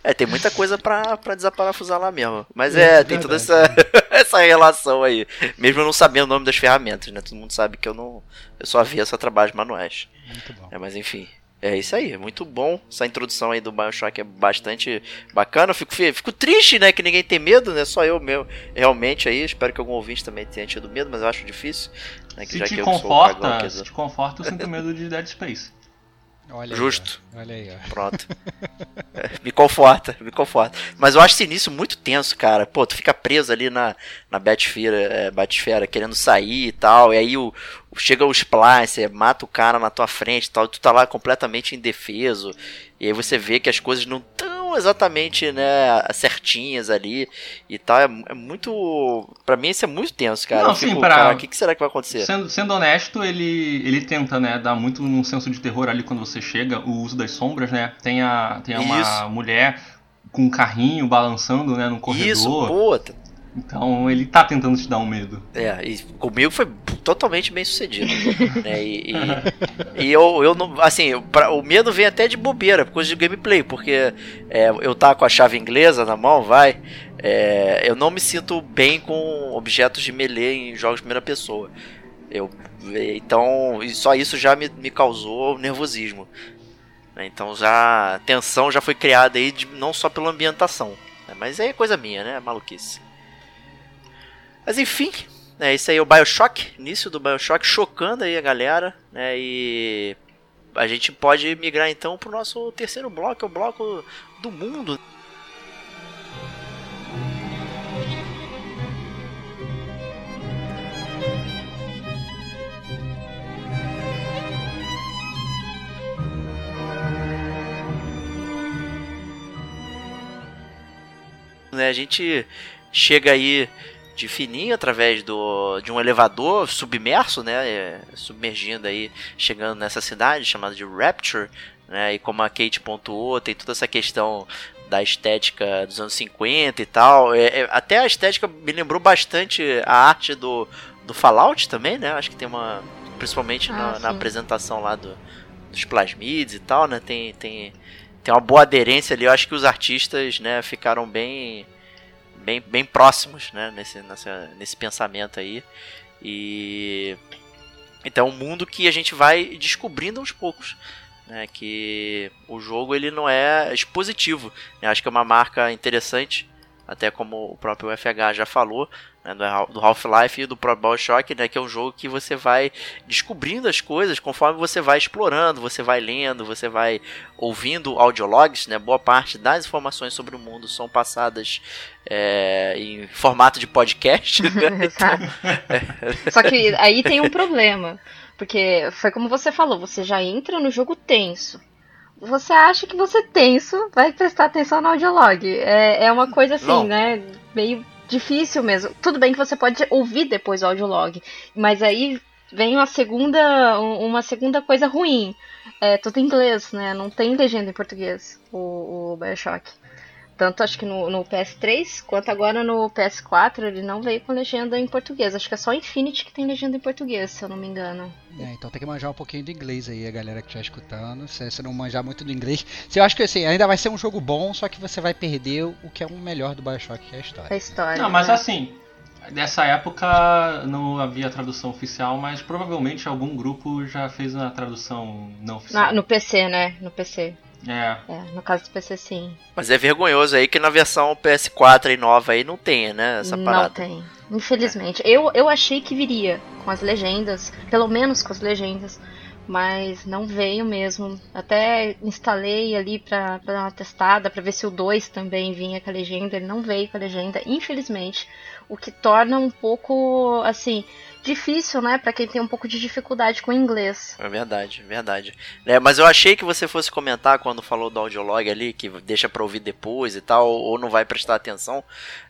É, tem muita coisa pra, pra desaparafusar lá mesmo. Mas é, É, tem toda verdade. essa, essa relação aí. Mesmo eu não sabendo o nome das ferramentas, né? Todo mundo sabe que eu não. Eu só vi essa trabalhos manuais. Muito bom. É, mas enfim. É isso aí, muito bom. Essa introdução aí do Bioshock é bastante bacana. Fico, fico triste, né? Que ninguém tem medo, né? Só eu meu, realmente aí. Espero que algum ouvinte também tenha tido medo, mas eu acho difícil. Né? Que Se já te que eu que sou o cagão conforta, se te conforta, eu sinto medo de Dead Space. Olha aí, Justo. ó. Olha aí, ó. Pronto. É, me conforta, me conforta. Mas eu acho esse início muito tenso, cara. Pô, tu fica preso ali na, na Batisfera, é, Batisfera, querendo sair e tal. E aí o, o- chega o Splicer, mata o cara na tua frente e tal. E tu tá lá completamente indefeso. E aí você vê que as coisas não tão exatamente, né, certinhas ali e tal. É, é muito. Pra mim isso é muito tenso, cara. Não, fico, sim, pra- cara, o que, que será que vai acontecer? Sendo, sendo honesto, ele, ele tenta, né, dar muito um senso de terror ali quando você chega, o uso das sombras, né? Tem, a, tem uma Isso. mulher com um carrinho balançando, né, no corredor. Isso, pô, Então ele tá tentando te dar um medo. É, e comigo foi totalmente bem sucedido. né? E, e- e eu, eu não. Assim, pra- o medo vem até de bobeira, por coisa de gameplay, porque é, eu tá com a chave inglesa na mão, vai. é, eu não me sinto bem com objetos de melee em jogos de primeira pessoa. Eu, então, só isso já me, me causou nervosismo. né? Então já. A tensão já foi criada aí, de- não só pela ambientação. né? Mas é coisa minha, né? Maluquice. Mas enfim, é isso aí é o Bioshock, início do Bioshock, chocando aí a galera, né? E a gente pode migrar então pro nosso terceiro bloco, é o bloco do mundo. Né, a gente chega aí de fininho através do, de um elevador submerso, né, é, submergindo aí, chegando nessa cidade chamada de Rapture, né, e como a Kate pontuou, tem toda essa questão da estética dos anos 50 e tal, é, é, até a estética me lembrou bastante a arte do, do Fallout também, né, acho que tem uma, principalmente na, Ah, na sim. apresentação lá do, dos plasmids e tal, né, tem, tem, tem uma boa aderência ali, eu acho que os artistas, né, ficaram bem bem, bem próximos, né, nesse, nessa, nesse pensamento aí. E então é um mundo que a gente vai descobrindo aos poucos, né, que o jogo ele não é expositivo. né, acho que é uma marca interessante, até como o próprio FH já falou, né, do Hal- do Half-Life e do próprio Bioshock, né, que é um jogo que você vai descobrindo as coisas conforme você vai explorando, você vai lendo, você vai ouvindo audiologs, né, boa parte das informações sobre o mundo são passadas é, em formato de podcast. né, Exato. Só que aí tem um problema. Porque foi como você falou, você já entra no jogo tenso. Você acha que você tenso vai prestar atenção no audiolog. É, é uma coisa assim, Não. né? Meio difícil mesmo. Tudo bem que você pode ouvir depois o audiolog. Mas aí vem uma segunda, um- uma segunda coisa ruim. É tudo em inglês, né? Não tem legenda em português, o, o Bioshock. Tanto acho que no, no PS3 quanto agora no PS4 ele não veio com legenda em português. Acho que é só Infinity que tem legenda em português, se eu não me engano. É, então tem que manjar um pouquinho do inglês aí, a galera que estiver escutando. Se você não manjar muito do inglês, se eu acho que assim, ainda vai ser um jogo bom, só que você vai perder o que é o melhor do Bioshock, que é a A história. história. Não, mas né? assim, Nessa época não havia tradução oficial, mas provavelmente algum grupo já fez uma tradução não oficial. Na- no PC, né? No PC. É, É, no caso do PC, sim. Mas é vergonhoso aí que na versão PS4 e nova aí não tenha, né? Essa Não parada. tem. Infelizmente. Eu, eu achei que viria com as legendas, pelo menos com as legendas, mas não veio mesmo. Até instalei ali pra, pra dar uma testada, pra ver se o 2 também vinha com a legenda. Ele não veio com a legenda, infelizmente. O que torna um pouco, assim, difícil, né, pra quem tem um pouco de dificuldade com inglês. É verdade, verdade. É, mas eu achei que você fosse comentar quando falou do audiolog ali, que deixa pra ouvir depois e tal, ou não vai prestar atenção.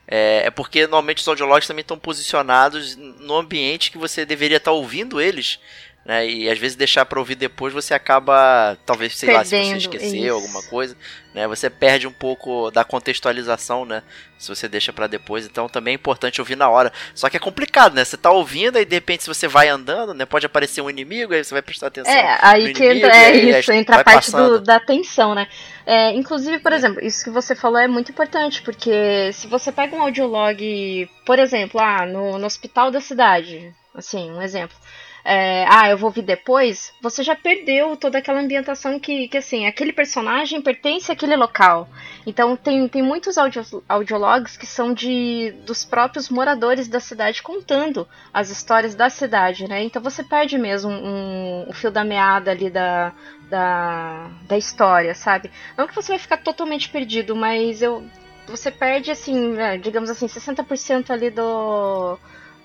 É, é porque normalmente os audiologs também estão posicionados no ambiente que você deveria estar ouvindo eles. Né, e às vezes deixar pra ouvir depois você acaba, talvez, sei lá, se você Perdendo, esqueceu isso. alguma coisa, né, você perde um pouco da contextualização, né, se você deixa pra depois. Então também é importante ouvir na hora. Só que é complicado, né, você tá ouvindo e de repente se você vai andando, né, pode aparecer um inimigo, aí você vai prestar atenção. É, aí que inimigo, entra, é isso, entra a parte do- da tensão, né? É, inclusive, por exemplo, isso que você falou é muito importante, porque se você pega um audiolog, por exemplo, ah, no, no hospital da cidade, assim, um exemplo. É, ah, eu vou vir depois, você já perdeu toda aquela ambientação que, que assim, aquele personagem pertence àquele local. Então tem, tem muitos audio, audiologs que são de dos próprios moradores da cidade contando as histórias da cidade, né? Então você perde mesmo um, o fio da meada ali da, da, da história, sabe? Não que você vai ficar totalmente perdido, mas eu você perde assim, é, digamos assim, 60% ali do,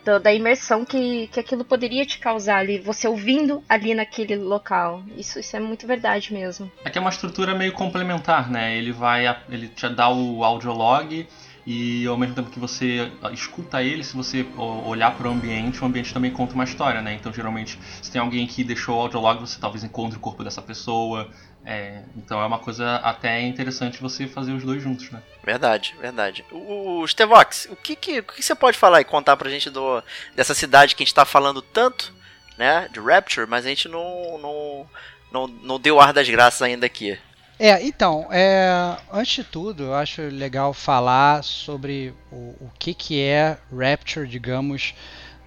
do- da imersão que, que aquilo poderia te causar ali, você ouvindo ali naquele local. Isso, isso é muito verdade mesmo. É que é uma estrutura meio complementar, né? Ele vai, ele te dá o audiolog e ao mesmo tempo que você escuta ele, se você olhar para o ambiente, o ambiente também conta uma história, né? Então geralmente, se tem alguém que deixou o audiolog, você talvez encontre o corpo dessa pessoa. É, então é uma coisa até interessante você fazer os dois juntos, né? Verdade, verdade. O, o Stevox, o que, que, o que você pode falar e contar pra gente do, dessa cidade que a gente tá falando tanto, né? De Rapture, mas a gente não, não, não, não deu ar das graças ainda aqui. É, então, é, antes de tudo, eu acho legal falar sobre o, o que, que é Rapture, digamos,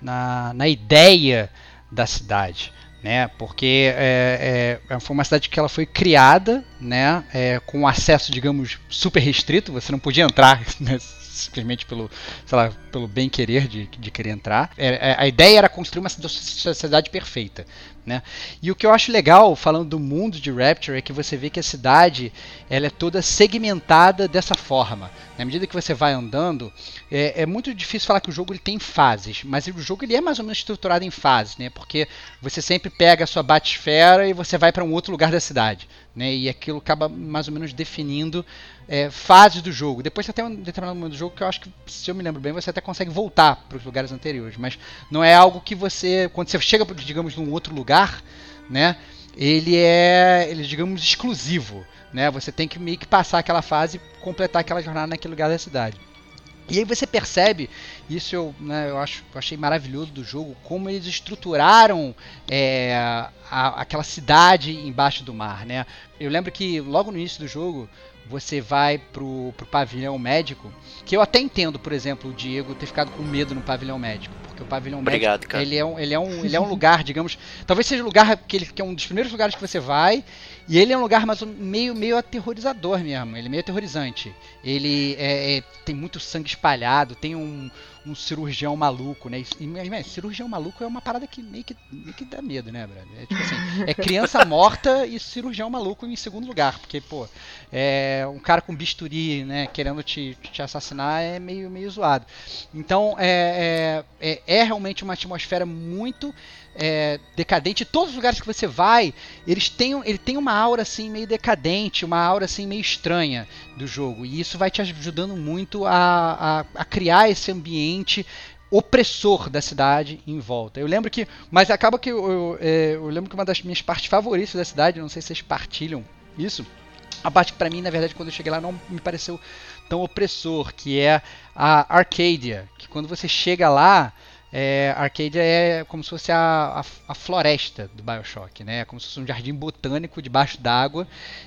na, na ideia da cidade. Né, porque é, é, foi uma cidade que ela foi criada né, é, com acesso, digamos, super restrito, você não podia entrar né, simplesmente pelo, sei lá, pelo bem querer de, de querer entrar. É, é, a ideia era construir uma sociedade perfeita. Né? E o que eu acho legal, falando do mundo de Rapture, é que você vê que a cidade ela é toda segmentada dessa forma. Na medida que você vai andando, é, é muito difícil falar que o jogo ele tem fases, mas o jogo ele é mais ou menos estruturado em fases, né? Porque você sempre pega a sua batisfera e você vai para um outro lugar da cidade, né? E aquilo acaba mais ou menos definindo é, fases do jogo. Depois você tem um determinado momento do jogo que eu acho que, se eu me lembro bem, você até consegue voltar para os lugares anteriores, mas não é algo que você, quando você chega, digamos, num outro lugar, né? Ele é, ele digamos, exclusivo, né? Você tem que meio que passar aquela fase, completar aquela jornada naquele lugar da cidade. E aí você percebe, isso eu, né, eu, acho, eu achei maravilhoso do jogo, como eles estruturaram é, a, aquela cidade embaixo do mar, né? Eu lembro que logo no início do jogo você vai pro, pro pavilhão médico, que eu até entendo, por exemplo, o Diego ter ficado com medo no pavilhão médico, porque o pavilhão Obrigado, médico cara. ele é um, ele é um, ele é um lugar, digamos, talvez seja o lugar que, ele, que é um dos primeiros lugares que você vai, e ele é um lugar mais meio meio aterrorizador mesmo, ele é meio aterrorizante. Ele é- é- tem muito sangue espalhado, tem um, um cirurgião maluco, né? E, mas, cirurgião maluco é uma parada que meio que, meio que dá medo, né, brother? É tipo assim, é criança morta e cirurgião maluco em segundo lugar, porque, pô, é, um cara com bisturi, né, querendo te, te assassinar é meio, meio zoado. Então, é, é, é, é realmente uma atmosfera muito é, decadente. Todos os lugares que você vai, eles têm, ele tem uma aura assim meio decadente, uma aura assim meio estranha do jogo. E isso vai te ajudando muito a, a, a criar esse ambiente opressor da cidade em volta. Eu lembro que, mas acaba que eu, eu, é, eu lembro que uma das minhas partes favoritas da cidade, não sei se vocês partilham isso, a parte que pra mim, na verdade, quando eu cheguei lá não me pareceu tão opressor, que é a Arcadia, que quando você chega lá, é, Arcadia é como se fosse a, a, a, floresta do Bioshock, né? É como se fosse um jardim botânico debaixo d'água,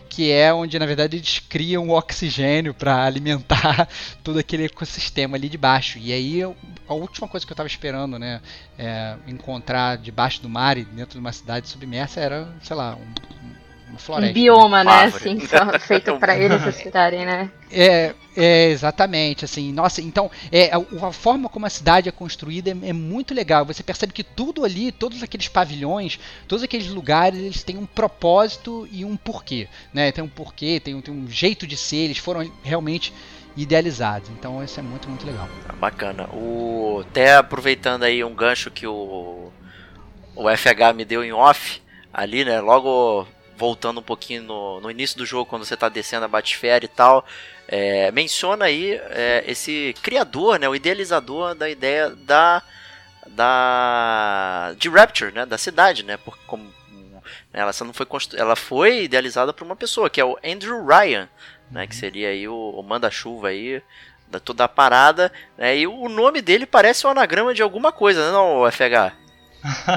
que é onde na verdade eles criam o oxigênio para alimentar todo aquele ecossistema ali debaixo. E aí a última coisa que eu estava esperando, né, é, encontrar debaixo do mar e dentro de uma cidade submersa era, sei lá, um, uma floresta. Um bioma, né? Assim, feito para eles estudarem, né? É, é, exatamente, assim, nossa, então, é, a, a forma como a cidade é construída é, é, muito legal, você percebe que tudo ali, todos aqueles pavilhões, todos aqueles lugares, eles têm um propósito e um porquê, né, tem um porquê, tem, tem um jeito de ser, eles foram realmente idealizados, então isso é muito, muito legal. Ah, bacana, o, até aproveitando aí um gancho que o, o FH me deu em off, ali, né, logo voltando um pouquinho no, no início do jogo, quando você está descendo a Batisfera e tal, é, menciona aí é, esse criador, né, o idealizador da ideia da, da de Rapture, né, da cidade, né, porque como ela não foi ela foi idealizada por uma pessoa que é o Andrew Ryan, né, que seria aí o, o manda-chuva aí da toda a parada, né, e o nome dele parece um anagrama de alguma coisa, né, não, FH?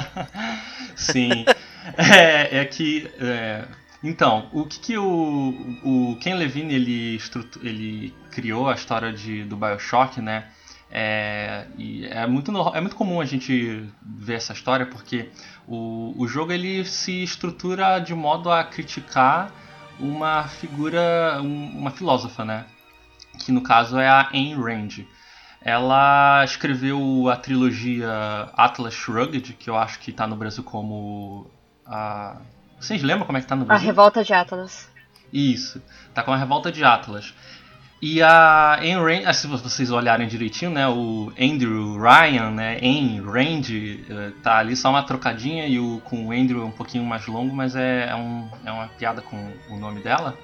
Sim. É, é que. É, então, o que, que o, o Ken Levine ele, ele criou a história de, do Bioshock, né? É, é, muito, é muito comum a gente ver essa história porque o, o jogo ele se estrutura de modo a criticar uma figura, um, uma filósofa, né? Que no caso é a Ayn Rand. Ela escreveu a trilogia Atlas Shrugged, que eu acho que está no Brasil como a. Vocês lembram como é que tá no Brasil? A Revolta de Atlas. Isso, tá com a Revolta de Atlas. E a Ayn Rand, ah, se vocês olharem direitinho, né, o Andrew Ryan, né, Ayn Rand, eh, tá ali só uma trocadinha e o com o Andrew é um pouquinho mais longo, mas é, é, um, é uma piada com o nome dela.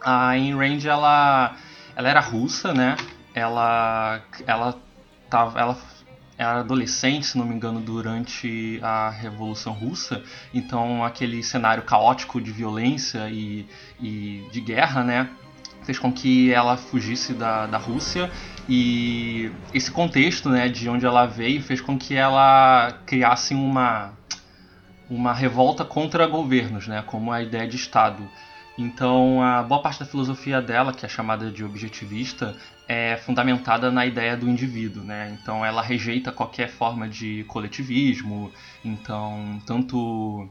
A Ayn Rand, ela, ela era russa, né, ela, ela, tava, ela era adolescente, se não me engano, durante a Revolução Russa, então aquele cenário caótico de violência e, e de guerra, né, fez com que ela fugisse da, da Rússia e esse contexto, né, de onde ela veio, fez com que ela criasse uma uma revolta contra governos, né, como a ideia de Estado. Então, a boa parte da filosofia dela, que é chamada de objetivista, é fundamentada na ideia do indivíduo, né? Então, ela rejeita qualquer forma de coletivismo. Então, tanto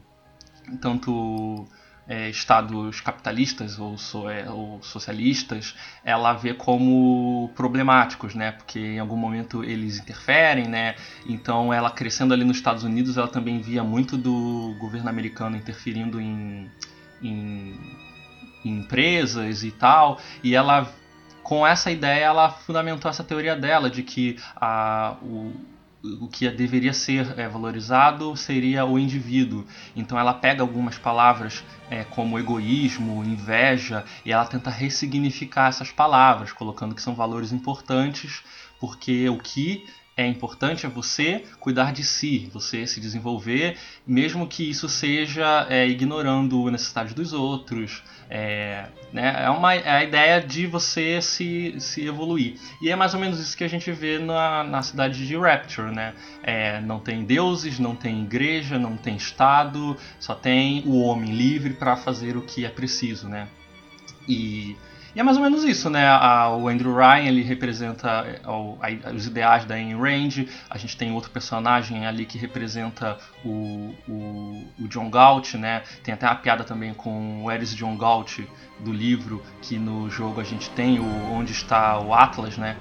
tanto é, estados capitalistas ou, so, é, ou, socialistas, ela vê como problemáticos, né? Porque em algum momento eles interferem, né? Então, ela crescendo ali nos Estados Unidos, ela também via muito do governo americano interferindo em, em empresas e tal, e ela com essa ideia ela fundamentou essa teoria dela de que a, o, o que deveria ser é, valorizado seria o indivíduo. Então ela pega algumas palavras é, como egoísmo, inveja, e ela tenta ressignificar essas palavras, colocando que são valores importantes, porque o que é importante é você cuidar de si, você se desenvolver, mesmo que isso seja é, ignorando a necessidade dos outros. É, né, é, uma, é a ideia de você se, se evoluir. E é mais ou menos isso que a gente vê na, na cidade de Rapture. Né? É, não tem deuses, não tem igreja, não tem Estado, só tem o homem livre para fazer o que é preciso. Né? E e é mais ou menos isso, né? A, o Andrew Ryan ele representa é, o, a, os ideais da Ayn Rand. A gente tem outro personagem ali que representa o, o, o John Galt, né? Tem até uma piada também com o Eris John Galt do livro, que no jogo a gente tem o onde está o Atlas, né?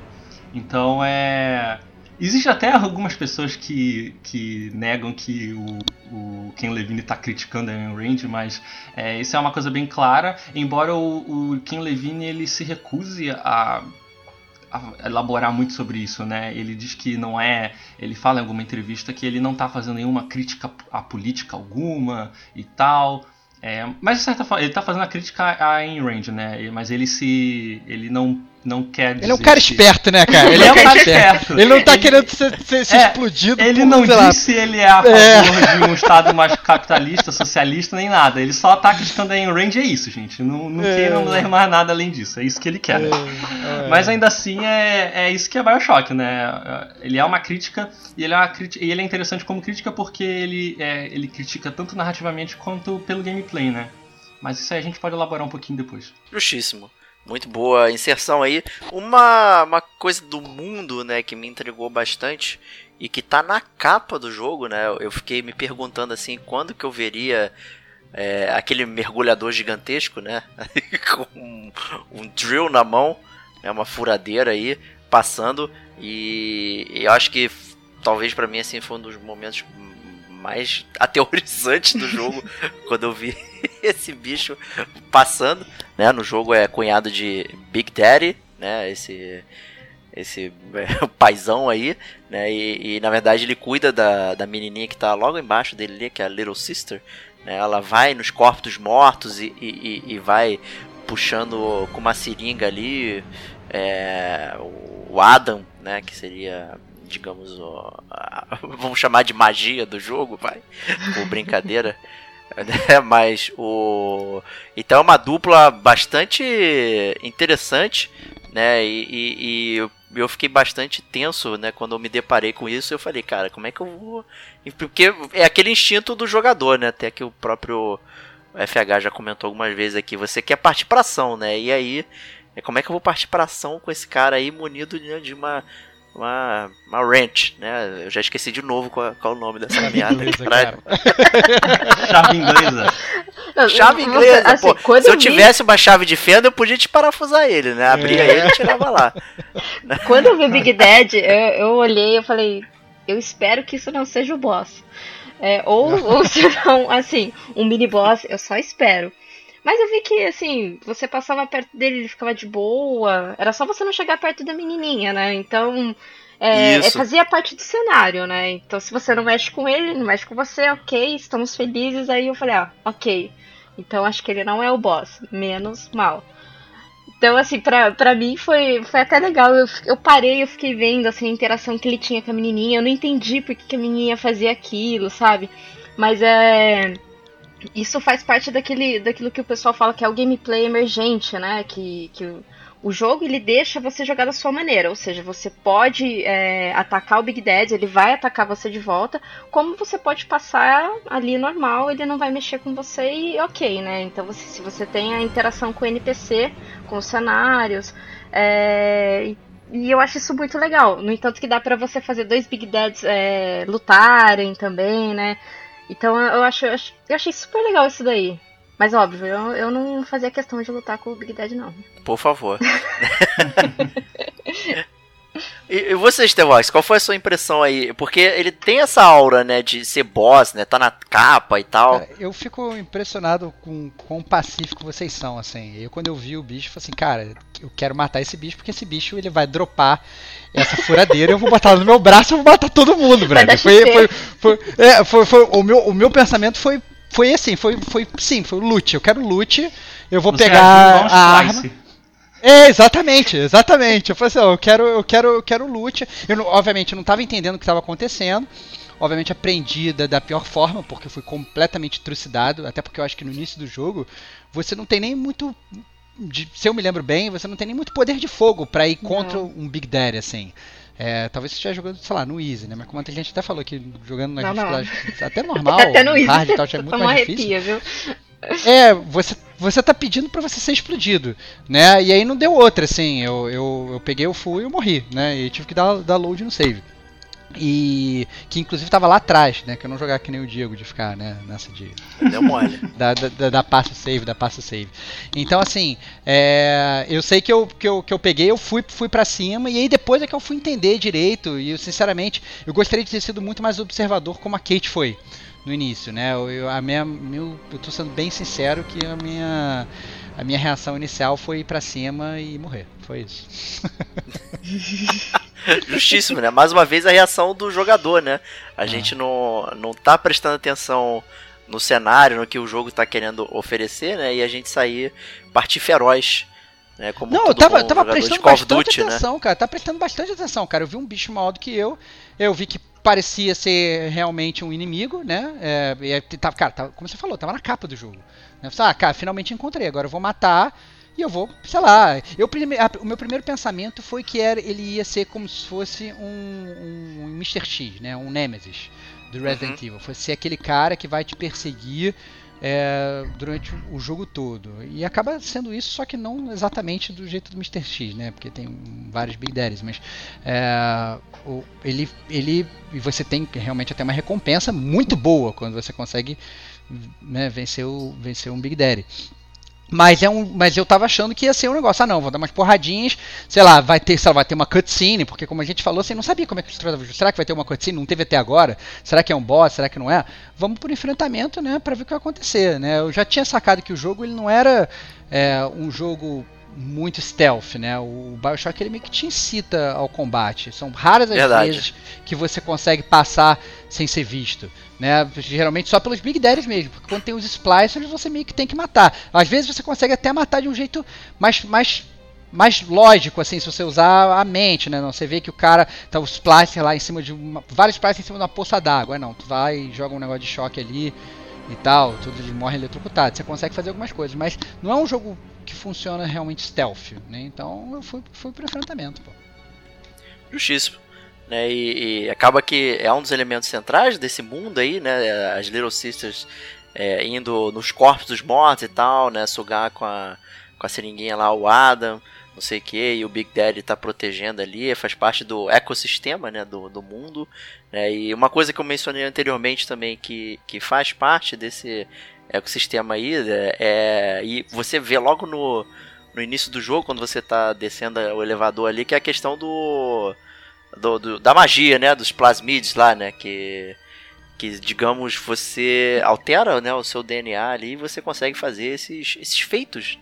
Então é Existe até algumas pessoas que, que negam que o, o Ken Levine está criticando a Ayn Rand, mas é, isso é uma coisa bem clara. Embora o, o Ken Levine ele se recuse a, elaborar muito sobre isso, né? Ele diz que não é. Ele fala em alguma entrevista que ele não está fazendo nenhuma crítica a política alguma e tal. É, mas de certa forma, ele está fazendo a crítica a Ayn Rand, né? Mas ele se. ele não não quer Ele é um cara esperto, né, cara? Ele é um cara esperto. Ele não tá Ele- querendo ser, ser- ser É, explodido Ele por, não sei lá, disse se ele é a favor É. de um estado mais capitalista, socialista, nem nada. Ele só tá criticando a Ayn Rand e é isso, gente. Não, não É. queiram ler mais nada além disso. É isso que ele quer. É. Mas ainda assim é, é isso que é Bioshock, né? Ele é uma crítica e ele é, uma crítica, e ele é interessante como crítica porque ele, é, ele critica tanto narrativamente quanto pelo gameplay, né? Mas isso aí a gente pode elaborar um pouquinho depois. Justíssimo. Muito boa inserção aí. Uma, uma coisa do mundo, né, que me intrigou bastante e que tá na capa do jogo, né? Eu fiquei me perguntando assim, quando que eu veria é, aquele mergulhador gigantesco, né? Com um, um drill na mão, né, uma furadeira aí, passando. E, e eu acho que talvez pra mim assim foi um dos momentos mais aterrorizantes do jogo quando eu vi esse bicho passando, né? No jogo é cunhado de Big Daddy, né? Esse esse é, paizão aí, né? E, e, na verdade ele cuida da, da menininha que tá logo embaixo dele ali, que é a Little Sister, né? Ela vai nos corpos dos mortos e, e, e- e vai puxando com uma seringa ali é, o Adam, né? Que seria digamos, o, a- vamos chamar de magia do jogo, vai, por brincadeira. né? Mas o. Então é uma dupla bastante interessante, né? E, e- e eu, fiquei bastante tenso, né? Quando eu me deparei com isso, eu falei, cara, como é que eu vou. Porque é aquele instinto do jogador, né? Até que o próprio FH já comentou algumas vezes aqui, você quer partir pra ação, né? E aí, como é que eu vou partir pra ação com esse cara aí munido né, de uma. Uma, uma wrench, né? Eu já esqueci de novo qual, qual é o nome dessa merda. Beleza, caralho. cara. Chave inglesa. Chave Você- inglesa, assim, pô. Se eu vi- tivesse uma chave de fenda, eu podia te parafusar ele, né? Abria É. ele e tirava lá. Quando eu vi Big Dad, eu, eu olhei e falei, eu espero que isso não seja o boss. É, ou, ou se não, assim, um mini boss, eu só espero. Mas eu vi que, assim, você passava perto dele, ele ficava de boa. Era só você não chegar perto da menininha, né? Então, é, é, fazia parte do cenário, né? Então, se você não mexe com ele, ele não mexe com você, ok, estamos felizes. Aí eu falei, ah, ok. Então, acho que ele não é o boss. Menos mal. Então, assim, pra, pra mim foi, foi até legal. Eu, eu parei, eu fiquei vendo assim, a interação que ele tinha com a menininha. Eu não entendi por que, que a menininha fazia aquilo, sabe? Mas é. Isso faz parte daquele, daquilo que o pessoal fala que é o gameplay emergente, né? Que, que o, jogo ele deixa você jogar da sua maneira. Ou seja, você pode é, atacar o Big Dad, ele vai atacar você de volta. Como você pode passar ali normal, ele não vai mexer com você e ok, né? Então, você, se você tem a interação com o NPC, com os cenários. É, e, e eu acho isso muito legal. No entanto, que dá pra você fazer dois Big Dads é, lutarem também, né? Então eu acho, eu achei super legal isso daí. Mas óbvio, eu, eu não fazia questão de lutar com o Big Dad, não. Por favor. E, e você, Stevox, qual foi a sua impressão aí? Porque ele tem essa aura, né, de ser boss, né, tá na capa e tal. Cara, eu fico impressionado com quão pacífico vocês são, assim. Eu, quando eu vi o bicho, falei assim, cara, eu quero matar esse bicho, porque esse bicho ele vai dropar essa furadeira, eu vou botar ela no meu braço e eu vou matar todo mundo, brother. Foi, foi, foi, é, foi, foi- o, meu, o meu pensamento foi, foi assim, foi, foi sim, foi o loot. Eu quero loot, eu vou Você pegar a arma. É, exatamente, exatamente. Eu falei assim, eu quero, eu quero, eu quero loot. Eu não- obviamente eu não estava entendendo o que estava acontecendo. Obviamente aprendi da, da pior forma, porque eu fui completamente trucidado, até porque eu acho que no início do jogo você não tem nem muito de- se eu me lembro bem, você não tem nem muito poder de fogo pra ir contra um Big Daddy assim. É, talvez você esteja jogando, sei lá, no Easy, né? Mas como a gente até falou que jogando nas Não, não. dificuldades até normal, Até no hard e tal, já é muito mais difícil. arrepia, viu? É, você, você tá pedindo pra você ser explodido, né? E aí não deu outra, assim. Eu, eu, eu peguei o full e eu morri, né? E tive que dar, dar load no save. E que inclusive tava lá atrás, né? Que eu não jogar que nem o Diego de ficar, né? Nessa de Deu mole. da, da, da, save, da passo save. Então, assim, é, eu sei que eu, que, eu, que eu peguei, eu fui, fui pra cima, e aí depois é que eu fui entender direito, e eu, sinceramente, eu gostaria de ter sido muito mais observador como a Kate foi no início, né? Eu, a minha, meu, eu tô sendo bem sincero que a minha, a minha reação inicial foi ir pra cima e morrer. Foi isso. Justíssimo, né? Mais uma vez a reação do jogador, né? A gente não, não tá prestando atenção no cenário, no que o jogo tá querendo oferecer, né? E a gente sair partir feroz Né, como Não, eu tava, tava prestando bastante Duty, né? atenção, cara. Tá prestando bastante atenção, cara. Eu vi um bicho maior do que eu. Eu vi que parecia ser realmente um inimigo, né? É, e tava, cara, tava- como você falou, tava na capa do jogo. Né? Ah, cara, finalmente encontrei. Agora eu vou matar e eu vou, sei lá. Eu, o meu primeiro pensamento foi que era, ele ia ser como se fosse um, um Mr. X, né? Um Nemesis do Resident Evil. Fosse ser aquele cara que vai te perseguir é, durante o jogo todo. E acaba sendo isso, só que não exatamente do jeito do Mr. X, né? Porque tem vários Big Daddies, mas é, o- ele, ele e você tem realmente até uma recompensa muito boa quando você consegue né, vencer, o, vencer um Big Daddy. Mas, é um, mas eu tava achando que ia ser um negócio, ah não, vou dar umas porradinhas, sei lá, vai ter, sei lá, vai ter uma cutscene, porque como a gente falou, você não sabia como é que. Será que vai ter uma cutscene? Não teve até agora? Será que é um boss? Será que não é? Vamos por enfrentamento, né, pra ver o que vai acontecer, né? Eu já tinha sacado que o jogo ele não era é, um jogo muito stealth, né? O Bioshock ele meio que te incita ao combate. São raras as Verdade. vezes que você consegue passar sem ser visto. Né? Geralmente só pelos Big Daddies mesmo, porque quando tem os splicers você meio que tem que matar. Às vezes você consegue até matar de um jeito mais, mais, mais lógico, assim, se você usar a mente, né? Não, você vê que o cara tá o splicer lá em cima de uma, vários splicers em cima de uma poça d'água. Não, tu vai e joga um negócio de choque ali e tal, tudo eles morrem eletrocutados. Você consegue fazer algumas coisas, mas não é um jogo que funciona realmente stealth, né? Então eu fui, fui pro enfrentamento, pô. Justíssimo. Né, e, e acaba que é um dos elementos centrais desse mundo aí, né? As Little Sisters é, indo nos corpos dos mortos e tal, né? Sugar com a, com a seringuinha lá o Adam, não sei o que, e o Big Daddy tá protegendo ali, faz parte do ecossistema, né? Do, do mundo. Né, e uma coisa que eu mencionei anteriormente também que, que faz parte desse ecossistema aí é, é- e você vê logo no, no início do jogo, quando você tá descendo o elevador ali, que é a questão do do, do- da magia, né, dos plasmids lá, né, que que digamos você altera, né, o seu DNA ali e você consegue fazer esses, esses feitos.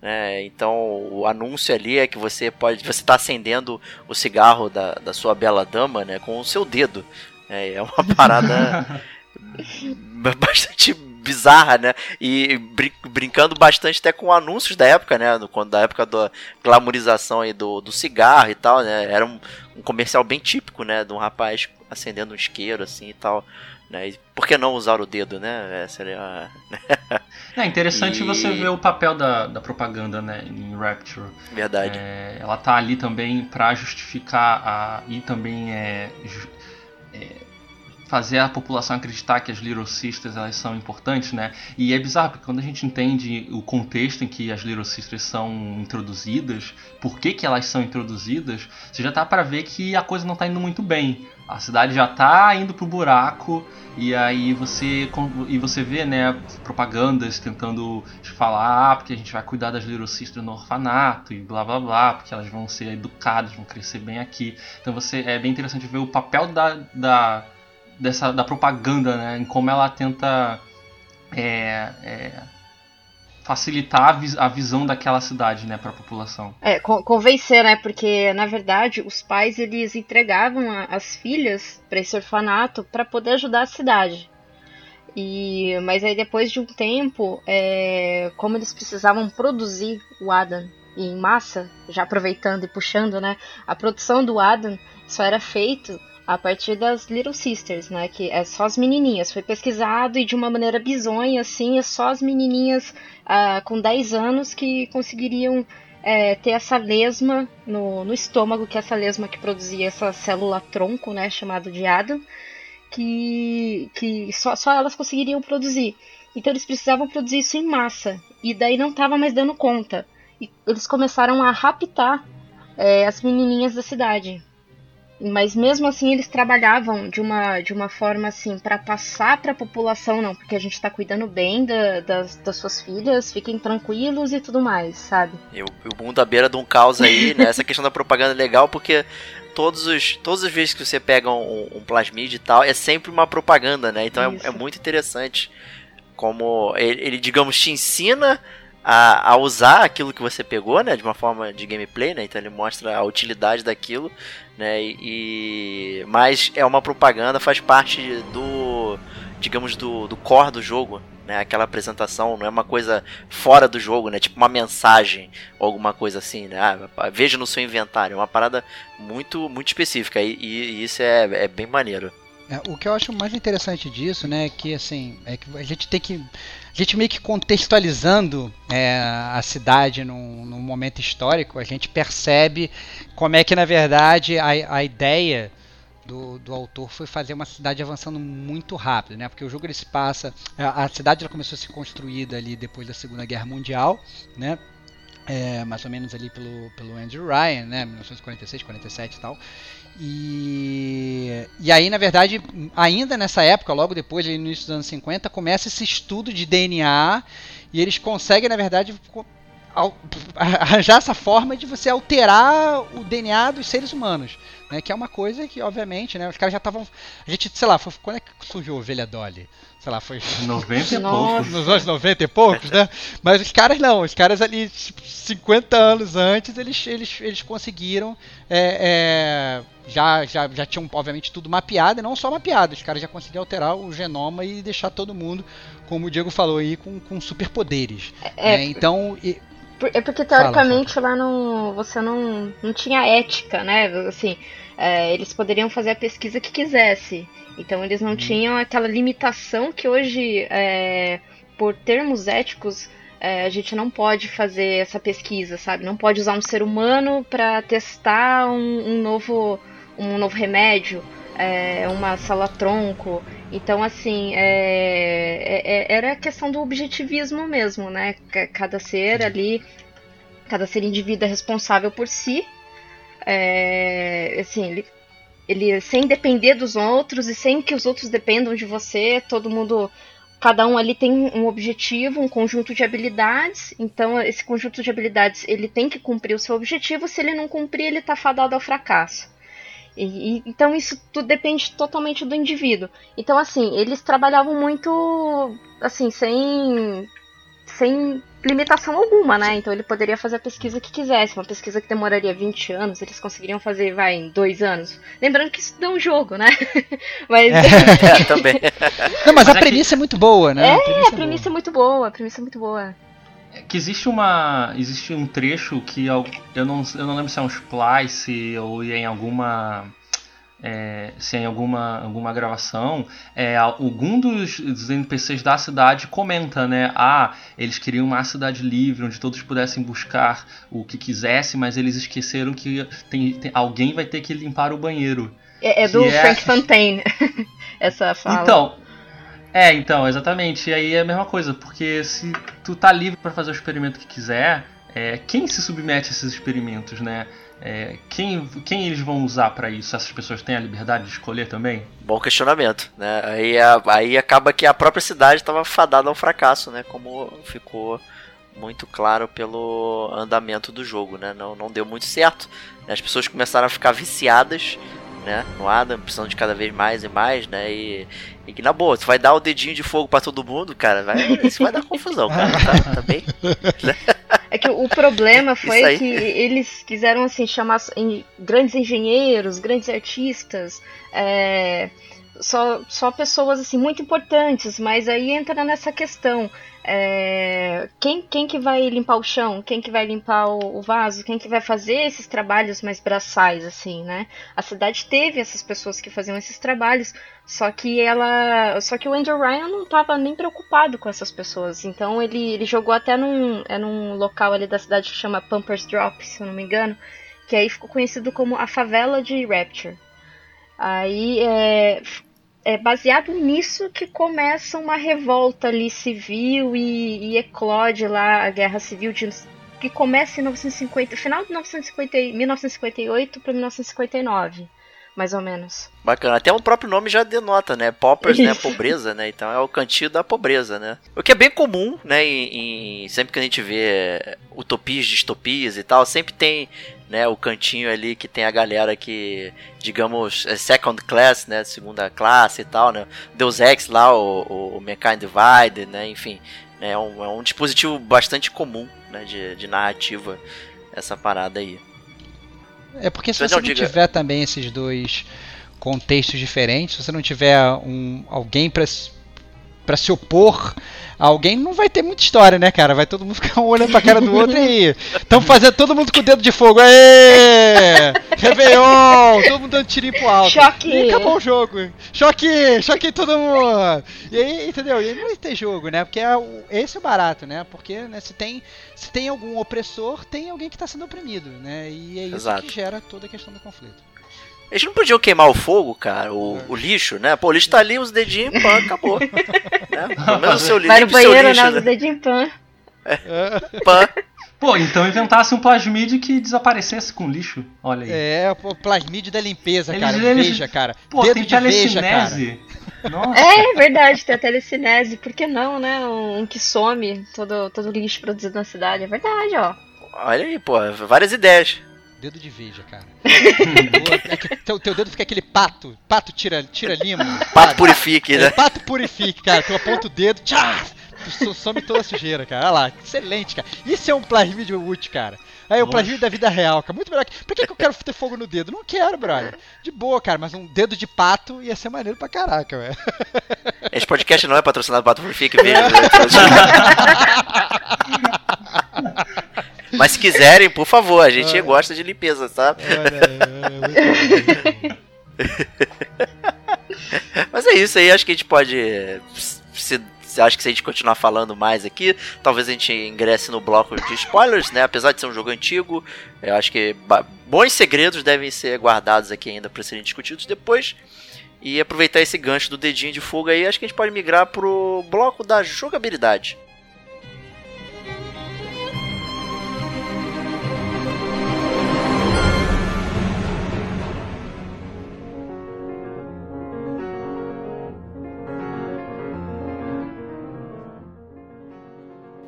Né? Então o anúncio ali é que você pode, você está acendendo o cigarro da, da sua bela dama, né, com o seu dedo. É, é uma parada bastante bizarra, né? E brin- brincando bastante até com anúncios da época, né? No, quando da época da glamorização aí do, do cigarro e tal, né? Era um, um comercial bem típico, né? De um rapaz acendendo um isqueiro assim e tal. Né? E por que não usar o dedo, né? É, seria. É interessante E- você ver o papel da, da propaganda né, em Rapture. Verdade. É, ela tá ali também para justificar a, e também é, é, fazer a população acreditar que as Little Sisters elas são importantes, né? E é bizarro porque quando a gente entende o contexto em que as Little Sisters são introduzidas, por que, que elas são introduzidas, você já tá para ver que a coisa não tá indo muito bem. A cidade já tá indo pro buraco e aí você e você vê, né, propagandas tentando te falar, ah, porque a gente vai cuidar das Little Sisters no orfanato e blá blá blá, porque elas vão ser educadas, vão crescer bem aqui. Então você é bem interessante ver o papel da, da dessa da propaganda, né, em como ela tenta é, é, facilitar a, vis- a visão daquela cidade, né, para a população. É, con- convencer, né? Porque, na verdade, os pais eles entregavam a- as filhas para esse orfanato para poder ajudar a cidade. E, mas aí depois de um tempo, é, como eles precisavam produzir o Adam em massa, já aproveitando e puxando, né? A produção do Adam só era feito a partir das Little Sisters, né? Que é só as menininhas. Foi pesquisado e de uma maneira bizonha, assim, é só as menininhas ah, com 10 anos que conseguiriam é, ter essa lesma no, no estômago, que é essa lesma que produzia essa célula tronco, né, chamada de Adam, que, que só, só elas conseguiriam produzir. Então eles precisavam produzir isso em massa, e daí não estava mais dando conta. E eles começaram a raptar é, as menininhas da cidade. Mas mesmo assim eles trabalhavam de uma, de uma forma assim para passar para a população, não, porque a gente está cuidando bem da- das, das suas filhas, fiquem tranquilos e tudo mais, sabe? E o, o mundo à beira de um caos aí, né? Essa questão da propaganda é legal porque todos os, todas as vezes que você pega um, um plasmid e tal, é sempre uma propaganda, né? Então é, é muito interessante como ele, ele, digamos, te ensina a, a usar aquilo que você pegou, né? De uma forma de gameplay, né? Então ele mostra a utilidade daquilo, né? E, mas é uma propaganda, faz parte do digamos, do, do core do jogo, né? Aquela apresentação não é uma coisa fora do jogo, né? Tipo uma mensagem ou alguma coisa assim, né? Ah, veja no seu inventário, é uma parada muito, muito específica e, e isso é, é bem maneiro. É, o que eu acho mais interessante disso, né, é que assim, é que a gente tem que gente meio que contextualizando é, a cidade num, num, momento histórico, a gente percebe como é que na verdade a, a ideia do, do autor foi fazer uma cidade avançando muito rápido, né? Porque o jogo ele se passa, a, a cidade ela começou a ser construída ali depois da Segunda Guerra Mundial, né? É, mais ou menos ali pelo, pelo Andrew Ryan, né? 1946, 47 e tal. E, e aí, na verdade, ainda nessa época, logo depois, no início dos anos 50, começa esse estudo de DNA e eles conseguem, na verdade, arranjar essa forma de você alterar o DNA dos seres humanos. Né, que é uma coisa que, obviamente, né, os caras já estavam. A gente, sei lá, foi, quando é que surgiu a ovelha Dolly? Sei lá, foi. 90 e poucos. Nos anos 90 e poucos, né? Mas os caras não, os caras ali, 50 tipo, anos antes, eles, eles, eles conseguiram. É, é, já, já, já tinham, obviamente, tudo mapeado, e não só mapeado, os caras já conseguiam alterar o genoma e deixar todo mundo, como o Diego falou aí, com, com superpoderes. É, né? Então. E, é porque teoricamente Fala, lá não, você não, não tinha ética, né? Assim, é, eles poderiam fazer a pesquisa que quisesse. Então eles não hum. tinham aquela limitação que hoje, é, por termos éticos, é, a gente não pode fazer essa pesquisa, sabe? Não pode usar um ser humano para testar um, um, novo, um novo remédio, é, uma sala tronco. Então, assim, é, é, é, era a questão do objetivismo mesmo, né? Cada ser ali, cada ser indivíduo é responsável por si. É, assim, ele, ele sem depender dos outros e sem que os outros dependam de você, todo mundo cada um ali tem um objetivo, um conjunto de habilidades. Então, esse conjunto de habilidades ele tem que cumprir o seu objetivo. Se ele não cumprir, ele está fadado ao fracasso. E, e, então isso tudo depende totalmente do indivíduo. Então assim, eles trabalhavam muito assim, sem sem limitação alguma, né? Então ele poderia fazer a pesquisa que quisesse, uma pesquisa que demoraria 20 anos, eles conseguiriam fazer, vai, em dois anos. Lembrando que isso é um jogo, né? mas. É, também. Não, mas, mas a premissa é muito boa, né? É, a premissa, a premissa é, é muito boa, a premissa é muito boa que existe uma existe um trecho que eu, eu, não, eu não lembro se é um splice ou em alguma é, se é em alguma, alguma gravação, é, algum dos, dos, NPCs da cidade comenta, né? Ah, eles queriam uma cidade livre onde todos pudessem buscar o que quisessem, mas eles esqueceram que tem, tem alguém vai ter que limpar o banheiro. É, é do é Frank Fontaine, essa fala. Então, é, então, exatamente. E aí é a mesma coisa, porque se tu tá livre para fazer o experimento que quiser, é, quem se submete a esses experimentos, né? É, quem, quem eles vão usar para isso? Essas pessoas têm a liberdade de escolher também? Bom questionamento, né? Aí, a, aí acaba que a própria cidade estava fadada ao fracasso, né? Como ficou muito claro pelo andamento do jogo, né? Não, não deu muito certo. Né? As pessoas começaram a ficar viciadas né, no Adam, precisando de cada vez mais e mais, né, e, e que na boa, você vai dar o dedinho de fogo para todo mundo, cara, vai, isso vai dar confusão, cara, tá, tá bem? É que o problema foi que eles quiseram, assim, chamar grandes engenheiros, grandes artistas, é, só, só pessoas, assim, muito importantes, mas aí entra nessa questão, é, quem, quem que vai limpar o chão? Quem que vai limpar o, o, vaso? Quem que vai fazer esses trabalhos mais braçais, assim, né? A cidade teve essas pessoas que faziam esses trabalhos, só que ela. Só que o Andrew Ryan não estava nem preocupado com essas pessoas. Então ele, ele jogou até num, é num local ali da cidade que chama Pumpers Drop, se eu não me engano. Que aí ficou conhecido como a favela de Rapture. Aí é, é baseado nisso que começa uma revolta ali civil e, e eclode lá a guerra civil de, que começa em 1950, final de 1950, 1958 para 1959, mais ou menos. Bacana, até o próprio nome já denota, né? Poppers, né? Pobreza, né? Então é o cantinho da pobreza, né? O que é bem comum, né? Em, em, sempre que a gente vê utopias, distopias e tal, sempre tem né, o cantinho ali que tem a galera que, digamos, é second class, né, segunda classe e tal, né, Deus Ex lá, o, o Mankind Divide, né, enfim, né, é, um, é um dispositivo bastante comum, né, de, de narrativa, essa parada aí. É porque se você não, diga... tiver também esses dois contextos diferentes, se você não tiver um, alguém para pra se opor a alguém, não vai ter muita história, né, cara? Vai todo mundo ficar um olhando pra cara do outro e estão fazendo todo mundo com o dedo de fogo. Aê! Réveillon! Todo mundo dando tirinho pro alto. Choque! E acabou o jogo. Choque! Choque todo mundo! E aí, entendeu? E aí não vai ter jogo, né? Porque é o- esse é o barato, né? Porque né, se, tem, se tem algum opressor, tem alguém que tá sendo oprimido, né? E é isso Exato. que gera toda a questão do conflito. Eles não podiam queimar o fogo, cara, o, o lixo, né? Pô, o lixo tá ali, os dedinhos, pã, acabou. né? Pelo menos o seu Vai no banheiro, lixo, né? né? Os dedinhos pan. Pã. Pô, então inventasse um plasmid que desaparecesse com lixo. Olha aí. É, o plasmídio da limpeza, Eles- cara. eles- Veja, cara. Pô, Dedo tem de veja, cara. telecinese. Nossa. É verdade, tem a telecinese. Por que não, né? Um, um que some todo, todo o lixo produzido na cidade. É verdade, ó. Olha aí, pô, várias ideias. Dedo de veja, cara. É que teu, teu dedo fica aquele pato. Pato tira, tira limo. Pato sabe? purifique, É, né? pato purifique, cara. Tu aponta o dedo, tchá! Some toda a sujeira, cara. Olha lá, excelente, cara. Isso é um plasmídio útil, cara. Aí o Nossa. plasmídio da vida real, cara. Muito melhor. que- Por que, que eu quero ter fogo no dedo? Não quero, brother. De boa, cara, mas um dedo de pato ia ser maneiro pra caraca, velho. Esse podcast não é patrocinado por Pato Purifique, veja. né? Mas se quiserem, por favor, a gente É. gosta de limpeza, tá? Olha, é, muito bom. Mas é isso aí, acho que a gente pode. Se, acho que se a gente continuar falando mais aqui, talvez a gente ingresse no bloco de spoilers, né? Apesar de ser um jogo antigo, eu acho que bons segredos devem ser guardados aqui ainda para serem discutidos depois. E aproveitar esse gancho do dedinho de fogo aí, acho que a gente pode migrar pro bloco da jogabilidade.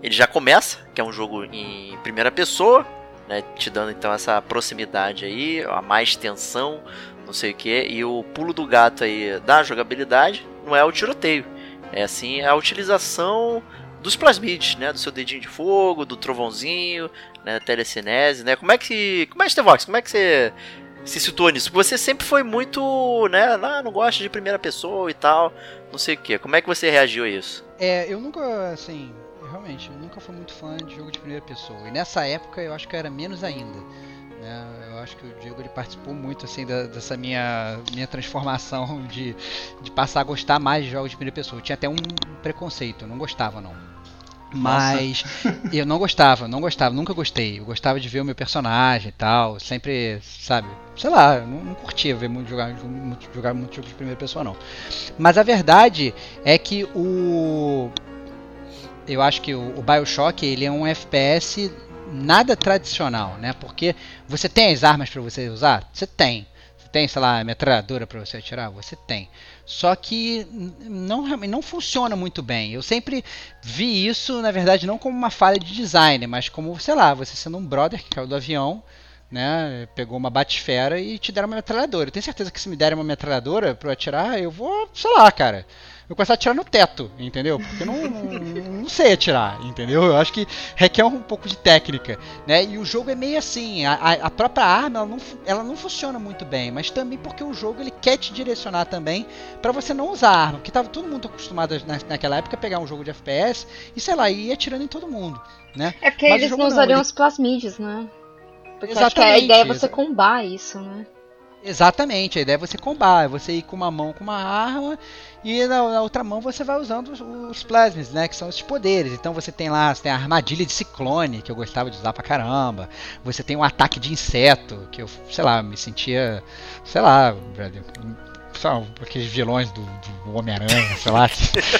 Ele já começa, que é um jogo em primeira pessoa, né, te dando então essa proximidade aí, a mais tensão, não sei o que, e o pulo do gato aí da jogabilidade não é o tiroteio, é assim a utilização dos plasmids, né, do seu dedinho de fogo, do trovãozinho, né, telecinese, né, como é que, como é que Vox, como é que você se situou nisso? Você sempre foi muito, né, ah, não gosta de primeira pessoa e tal, não sei o que, como é que você reagiu a isso? É, eu nunca, assim, realmente, eu nunca fui muito fã de jogo de primeira pessoa. E nessa época eu acho que eu era menos ainda. Né? Eu acho que o Diego ele participou muito assim da- dessa minha, minha transformação de, de passar a gostar mais de jogos de primeira pessoa. Eu tinha até um preconceito, eu não gostava não. Mas eu não gostava, não gostava, nunca gostei. Eu gostava de ver o meu personagem e tal, sempre, sabe? Sei lá, eu não, não curtia ver muito jogar, muito, jogar muito jogo de primeira pessoa não. Mas a verdade é que o eu acho que o, BioShock ele é um FPS nada tradicional, né? Porque você tem as armas para você usar, você tem. Você tem, sei lá, metralhadora para você atirar, você tem. Só que não não funciona muito bem. Eu sempre vi isso, na verdade, não como uma falha de design, mas como, sei lá, você sendo um brother que caiu do avião, né? Pegou uma batisfera e te deram uma metralhadora. Eu tenho certeza que se me derem uma metralhadora para atirar, eu vou, sei lá, cara. Eu começar a atirar no teto, entendeu? Porque eu não, não, não sei atirar, entendeu? Eu acho que requer um pouco de técnica, né? E o jogo é meio assim, a, a- própria arma ela não, ela não funciona muito bem, mas também porque o jogo ele quer te direcionar também para você não usar a arma, porque tava todo mundo acostumado na, naquela época a pegar um jogo de FPS e sei lá, ir atirando em todo mundo, né? É porque Mas eles não usariam ele- os plasmídios, né? Porque eu acho que a Exatamente, ideia é você combar isso, né? Exatamente, a ideia é você combar, é você ir com uma mão com uma arma e na, na outra mão você vai usando os, os plasmas, né, que são esses poderes. Então você tem lá, você tem a armadilha de ciclone, que eu gostava de usar pra caramba. Você tem um ataque de inseto, que eu, sei lá, me sentia, sei lá, só aqueles vilões do, do Homem-Aranha, sei lá.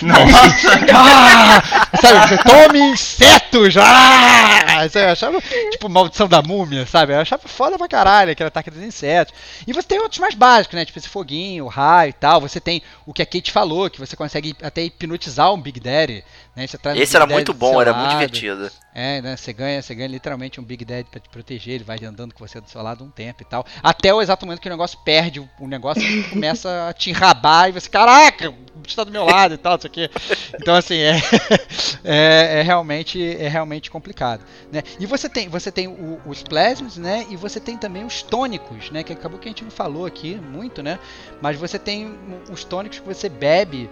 Nossa! Ah! Sabe, você tome insetos! Ah! Eu achava, tipo, maldição da múmia, sabe? Eu achava foda pra caralho aquele ataque dos insetos. E você tem outros mais básicos, né? Tipo esse foguinho, o raio e tal. Você tem o que a Kate falou, que você consegue até hipnotizar um Big Daddy. Né? Você Esse era Daddy muito bom, era muito lado. divertido. É, né? Você ganha, você ganha literalmente um Big Daddy pra te proteger, ele vai andando com você do seu lado um tempo e tal. Até o exato momento que o negócio perde o, negócio começa a te enrabar e você, caraca, o bicho tá do meu lado e tal, isso aqui. Então assim, é, é, é realmente é realmente complicado, né? E você tem, você tem o- os plasmas, né? E você tem também os tônicos, né? Que acabou que a gente não falou aqui muito, né? Mas você tem os tônicos que você bebe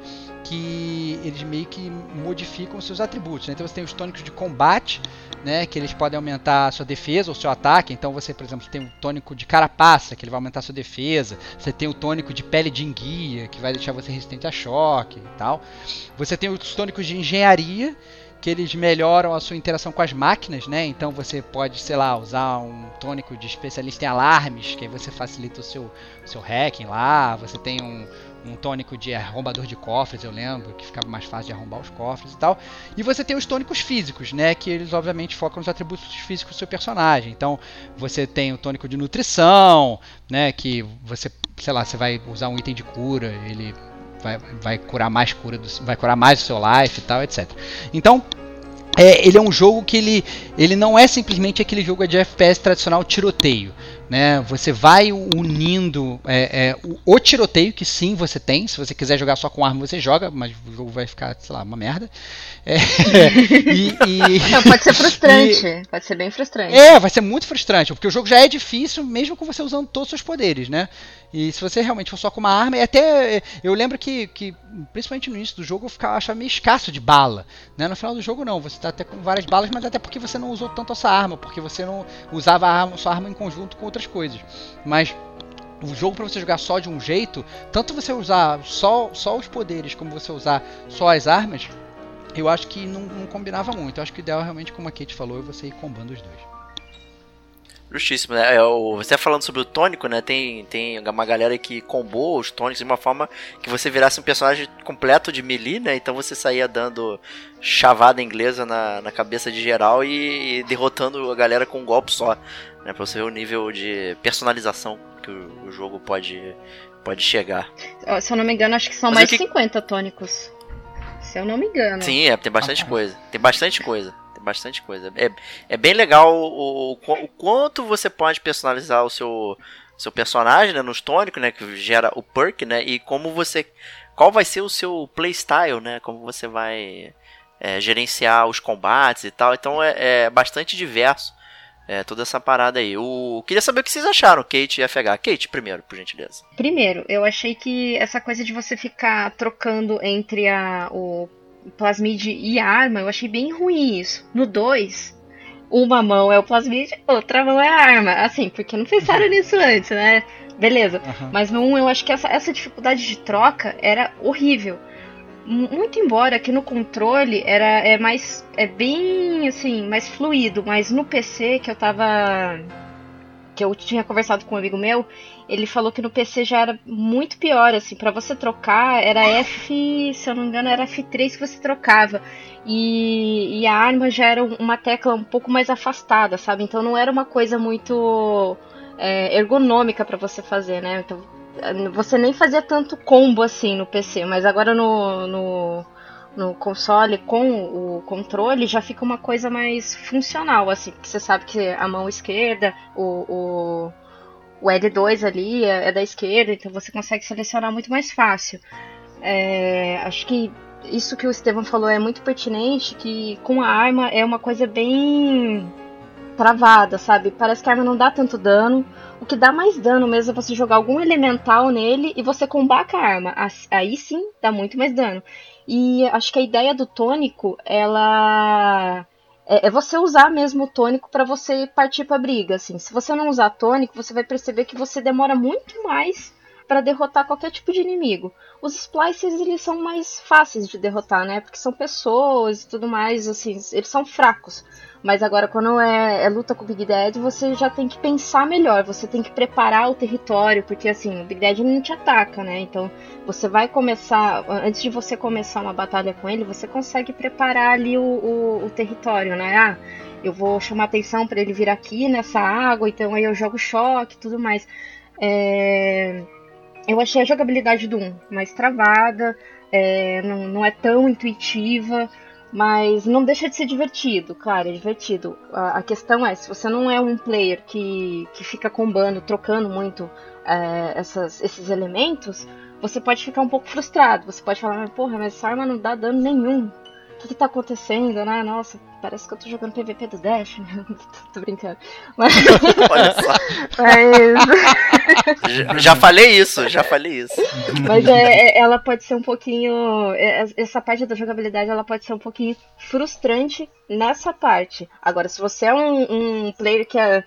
que eles meio que modificam seus atributos. Né? Então você tem os tônicos de combate, né, que eles podem aumentar a sua defesa ou seu ataque. Então você, por exemplo, tem o tônico de carapaça, que ele vai aumentar a sua defesa. Você tem o tônico de pele de enguia, que vai deixar você resistente a choque e tal. Você tem os tônicos de engenharia, que eles melhoram a sua interação com as máquinas, né? Então você pode, sei lá, usar um tônico de especialista em alarmes, que aí você facilita o seu, seu hacking lá. Você tem um, um tônico de arrombador de cofres, eu lembro, que ficava mais fácil de arrombar os cofres e tal. E você tem os tônicos físicos, né, que eles obviamente focam nos atributos físicos do seu personagem. Então, você tem o tônico de nutrição, né, que você, sei lá, você vai usar um item de cura, ele vai, vai curar mais cura, do, vai curar mais o seu life e tal, etc. Então, é, ele é um jogo que ele, ele não é simplesmente aquele jogo de FPS tradicional tiroteio né? Você vai unindo é, é, o, o, tiroteio que sim você tem. Se você quiser jogar só com arma você joga, mas o jogo vai ficar, sei lá, uma merda. É, e, e, Não, pode ser frustrante. E, pode ser bem frustrante. É, vai ser muito frustrante, porque o jogo já é difícil, mesmo com você usando todos os seus poderes, né? E se você realmente for só com uma arma, e até eu lembro que, que principalmente no início do jogo eu ficava achava meio escasso de bala, né? No final do jogo não, você está até com várias balas, mas até porque você não usou tanto essa arma, porque você não usava a arma, sua arma em conjunto com outras coisas. Mas o jogo para você jogar só de um jeito, tanto você usar só, só os poderes como você usar só as armas, eu acho que não, não combinava muito. Eu acho que o ideal realmente, como a Kate falou, é você ir combando os dois. Justíssimo, né? É, o, você tá falando sobre o tônico, né? Tem, tem uma galera que combou os tônicos de uma forma que você virasse um personagem completo de melee, né? Então você saía dando chavada inglesa na, na cabeça de geral e, e derrotando a galera com um golpe só, né? Pra você ver o nível de personalização que o, o jogo pode, pode chegar. Se eu não me engano, acho que são Mas mais de que... 50 tônicos. Se eu não me engano. Sim, é, tem bastante ah, coisa. Tem bastante coisa bastante coisa. É, é bem legal o, o, o quanto você pode personalizar o seu, seu personagem né, nos tônicos, né? Que gera o perk, né? E como você. Qual vai ser o seu playstyle, né? Como você vai é, gerenciar os combates e tal. Então é, é bastante diverso. É, toda essa parada aí. O... Queria saber o que vocês acharam, Kate e FH. Kate, primeiro, por gentileza. Primeiro, eu achei que essa coisa de você ficar trocando entre a, o plasmid e arma, eu achei bem ruim isso. No 2, uma mão é o plasmid, outra mão é a arma. Assim, porque não pensaram nisso antes, né? Beleza. Uhum. Mas no 1 um, eu acho que essa, essa dificuldade de troca era horrível. Muito embora que no controle era é mais é bem assim, mais fluido, mas no PC que eu tava que eu tinha conversado com um amigo meu, ele falou que no PC já era muito pior, assim, para você trocar era F, se eu não me engano, era F3 que você trocava. E, e a arma já era uma tecla um pouco mais afastada, sabe? Então não era uma coisa muito é, ergonômica para você fazer, né? Então você nem fazia tanto combo assim no PC, mas agora no, no no console com o controle já fica uma coisa mais funcional, assim, porque você sabe que a mão esquerda, o, o, o L2 ali é, é da esquerda, então você consegue selecionar muito mais fácil. É, acho que isso que o Estevam falou é muito pertinente, que com a arma é uma coisa bem travada, sabe? Parece que a arma não dá tanto dano. O que dá mais dano mesmo é você jogar algum elemental nele e você combar a arma. Aí sim dá muito mais dano. E acho que a ideia do tônico, ela é, é você usar mesmo o tônico para você partir para briga, assim. Se você não usar tônico, você vai perceber que você demora muito mais para derrotar qualquer tipo de inimigo. Os splicers eles são mais fáceis de derrotar, né? Porque são pessoas e tudo mais, assim, eles são fracos. Mas agora, quando é, é, luta com o Big Dead, você já tem que pensar melhor, você tem que preparar o território, porque assim, o Big Dead não te ataca, né? Então, você vai começar, antes de você começar uma batalha com ele, você consegue preparar ali o, o, o território, né? Ah, eu vou chamar atenção para ele vir aqui nessa água, então aí eu jogo choque e tudo mais. É... Eu achei a jogabilidade do 1 mais travada, é... não, não é tão intuitiva. Mas não deixa de ser divertido, claro, é divertido. A, a, questão é, se você não é um player que, que fica combando, trocando muito é, essas, esses elementos, você pode ficar um pouco frustrado. Você pode falar, porra, mas essa arma não dá dano nenhum. Que, que tá acontecendo, né? Nossa, parece que eu tô jogando PVP do Dash. tô brincando. Mas. Olha só. Mas, Já, já falei isso, já falei isso. mas é, é- ela pode ser um pouquinho. é, Essa parte da jogabilidade ela pode ser um pouquinho frustrante nessa parte. Agora, se você é um, um player que é.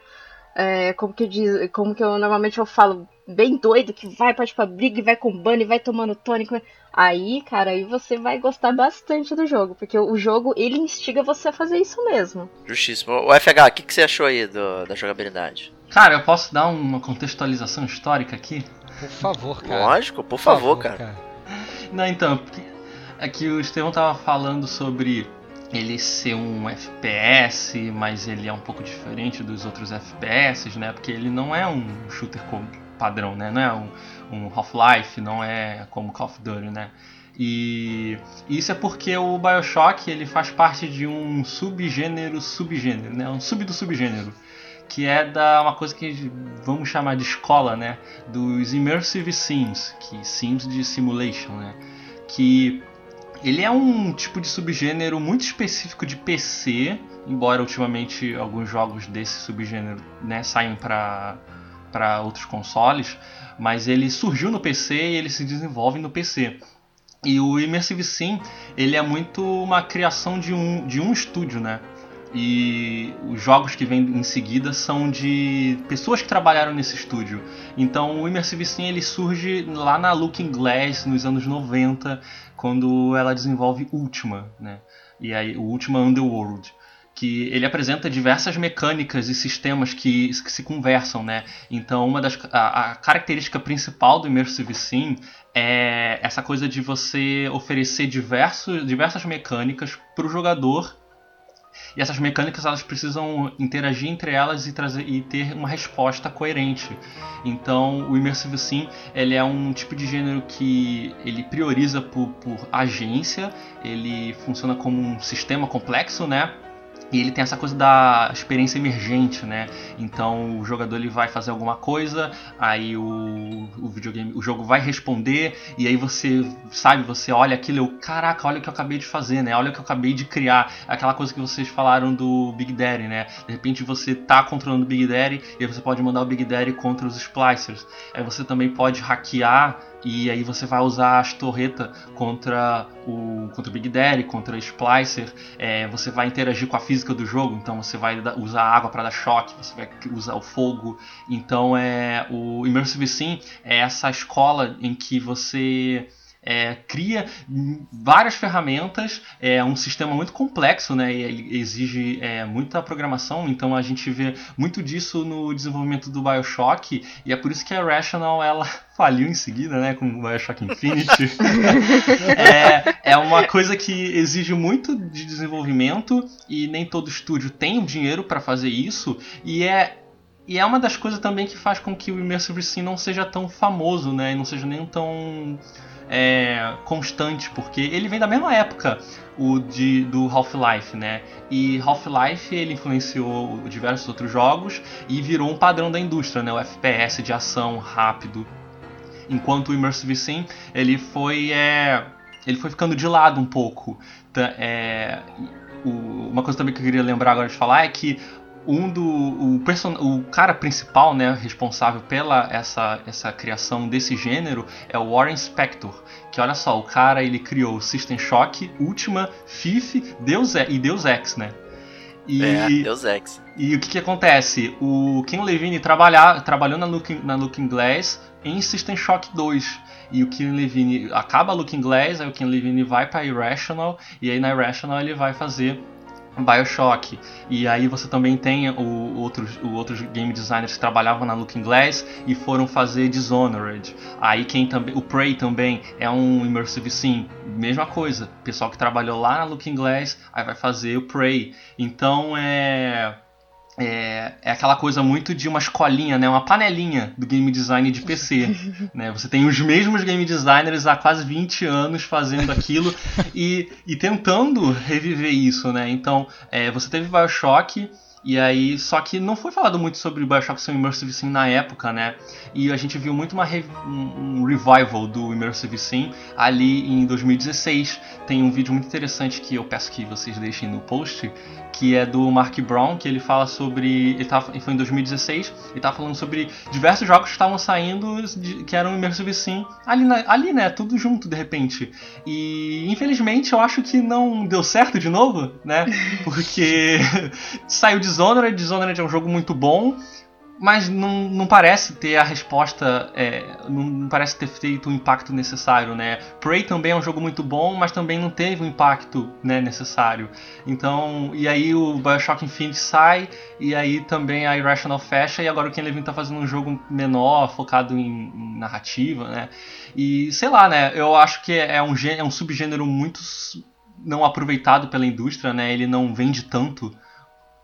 É, como que eu diz, como que eu normalmente eu falo, bem doido, que vai pra briga e vai com bunny, vai tomando tônico. Aí, cara, aí você vai gostar bastante do jogo, porque o jogo ele instiga você a fazer isso mesmo. Justíssimo. O FH, o que, que você achou aí do- da jogabilidade? Cara, eu posso dar uma contextualização histórica aqui? Por favor, cara. Lógico, por favor, cara. Não, então, porque é que o Estevão tava falando sobre ele ser um FPS, mas ele é um pouco diferente dos outros FPS, né? Porque ele não é um shooter padrão, né? Não é um, um Half-Life, não é como Call of Duty, né? E isso é porque o BioShock ele faz parte de um subgênero subgênero, né? Um sub do subgênero que é da uma coisa que vamos chamar de escola, né, dos immersive sims, que sims de simulation, né, que ele é um tipo de subgênero muito específico de PC, embora ultimamente alguns jogos desse subgênero, né, saiam para outros consoles, mas ele surgiu no PC e ele se desenvolve no PC. E o Immersive Sim, ele é muito uma criação de um, de um estúdio, né? E os jogos que vêm em seguida são de pessoas que trabalharam nesse estúdio. Então o Immersive Sim ele surge lá na Looking Glass nos anos 90, quando ela desenvolve Ultima, né? E aí o Ultima Underworld, que ele apresenta diversas mecânicas e sistemas que, que se conversam, né? Então uma das a, a característica principal do Immersive Sim é essa coisa de você oferecer diversos, diversas mecânicas para o jogador e essas mecânicas elas precisam interagir entre elas e, trazer, e ter uma resposta coerente. Então o Immersive Sim ele é um tipo de gênero que ele prioriza por, por agência, ele funciona como um sistema complexo, né? E ele tem essa coisa da experiência emergente, né? Então o jogador ele vai fazer alguma coisa, aí o, o videogame, o jogo vai responder, e aí você sabe, você olha aquilo, eu, caraca, olha o que eu acabei de fazer, né? Olha o que eu acabei de criar. Aquela coisa que vocês falaram do Big Daddy, né? De repente você tá controlando o Big Daddy e aí você pode mandar o Big Daddy contra os splicers. Aí você também pode hackear e aí você vai usar as torretas contra o contra o Big Daddy, contra o Splicer. É, você vai interagir com a física do jogo, então você vai usar água para dar choque, você vai usar o fogo. Então é o Immersive Sim é essa escola em que você é, cria várias ferramentas, é um sistema muito complexo, né? E ele exige é, muita programação, então a gente vê muito disso no desenvolvimento do BioShock, e é por isso que a Rational ela faliu em seguida, né? Com o BioShock Infinity. é, é uma coisa que exige muito de desenvolvimento e nem todo estúdio tem o dinheiro para fazer isso, e é e é uma das coisas também que faz com que o Immersive Sim não seja tão famoso, né? E não seja nem tão é, constante, porque ele vem da mesma época o de, do Half-Life, né? E Half-Life ele influenciou diversos outros jogos e virou um padrão da indústria, né? O FPS de ação rápido. Enquanto o Immersive Sim ele foi é, ele foi ficando de lado um pouco. É, o- uma coisa também que eu queria lembrar agora de falar é que um do o, person, o cara principal, né, responsável pela essa essa criação desse gênero é o Warren Spector, que olha só, o cara ele criou System Shock, Ultima, FIF, Deus E- e Deus Ex, né? E, É, Deus Ex. e o que, que acontece? O Ken Levine trabalhar, trabalhou na Looking, na Looking Glass em System Shock 2. E o Ken Levine acaba a Looking Glass, aí o Ken Levine vai para Irrational, e aí na Irrational ele vai fazer Bioshock. E aí você também tem o, outros, o outros game designers que trabalhavam na Looking Glass e foram fazer Dishonored. Aí quem também. O Prey também é um Immersive Sim. Mesma coisa. Pessoal que trabalhou lá na Looking Glass, aí vai fazer o Prey. Então é. É, é aquela coisa muito de uma escolinha, né? Uma panelinha do game design de PC. né? Você tem os mesmos game designers há quase 20 anos fazendo aquilo e, e tentando reviver isso, né? Então, é, você teve Bioshock, E aí, só que não foi falado muito sobre o Bioshock ser um Immersive Sim na época, né? E a gente viu muito uma re um revival do Immersive Sim ali em 2016. Tem um vídeo muito interessante que eu peço que vocês deixem no post, que é do Mark Brown, que ele fala sobre. Ele, tava, foi em 2016, ele tava falando sobre diversos jogos que estavam saindo de, que eram Immersive Sim ali, na, ali, né? Tudo junto de repente. E infelizmente eu acho que não deu certo de novo, né? Porque saiu Dishonored, Dishonored é um jogo muito bom mas não, não parece ter a resposta, é, não, parece ter feito o impacto necessário, né? Prey também é um jogo muito bom, mas também não teve o impacto né, necessário. Então, e aí o Bioshock Infinite sai, e aí também a Irrational fecha, e agora o Ken Levine tá fazendo um jogo menor, focado em, em narrativa, né? E sei lá, né? Eu acho que é um, é um subgênero muito não aproveitado pela indústria, né? Ele não vende tanto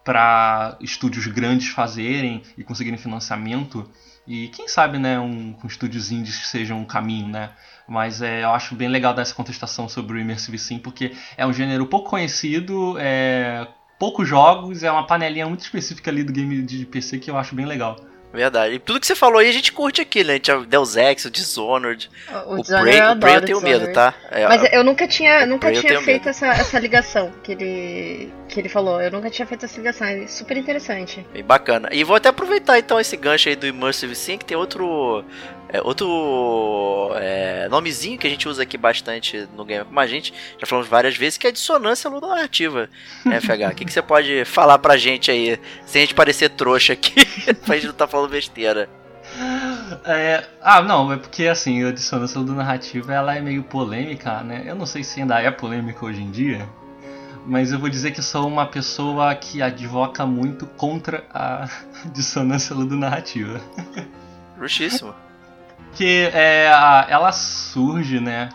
para estúdios grandes fazerem e conseguirem financiamento. E quem sabe, né, um, um estúdios indies seja um caminho, né? Mas é, eu acho bem legal dessa contestação sobre o Immersive Sim, porque é um gênero pouco conhecido, é, poucos jogos, é uma panelinha muito específica ali do game de PC que eu acho bem legal. Verdade. E tudo que você falou aí a gente curte aqui, né? A gente, Deus Ex, o Dishonored, o, o, Prey, eu, o Prey eu tenho medo, tá? É, Mas eu nunca tinha, nunca tinha feito essa, essa ligação que ele, que ele falou. Eu nunca tinha feito essa ligação. É super interessante. Bem bacana. E vou até aproveitar então esse gancho aí do Immersive Sim, que tem outro é, outro é, nomezinho que a gente usa aqui bastante no Game como a gente, já falamos várias vezes, que é a dissonância ludonarrativa. Né, FH? O que, que você pode falar pra gente aí, sem a gente parecer trouxa aqui, pra gente não tá falando besteira? É, ah, não, é porque assim, a dissonância ludonarrativa ela é meio polêmica, né? Eu não sei se ainda é polêmica hoje em dia, mas eu vou dizer que sou uma pessoa que advoca muito contra a dissonância ludonarrativa. Justíssimo que é, ela surge, né?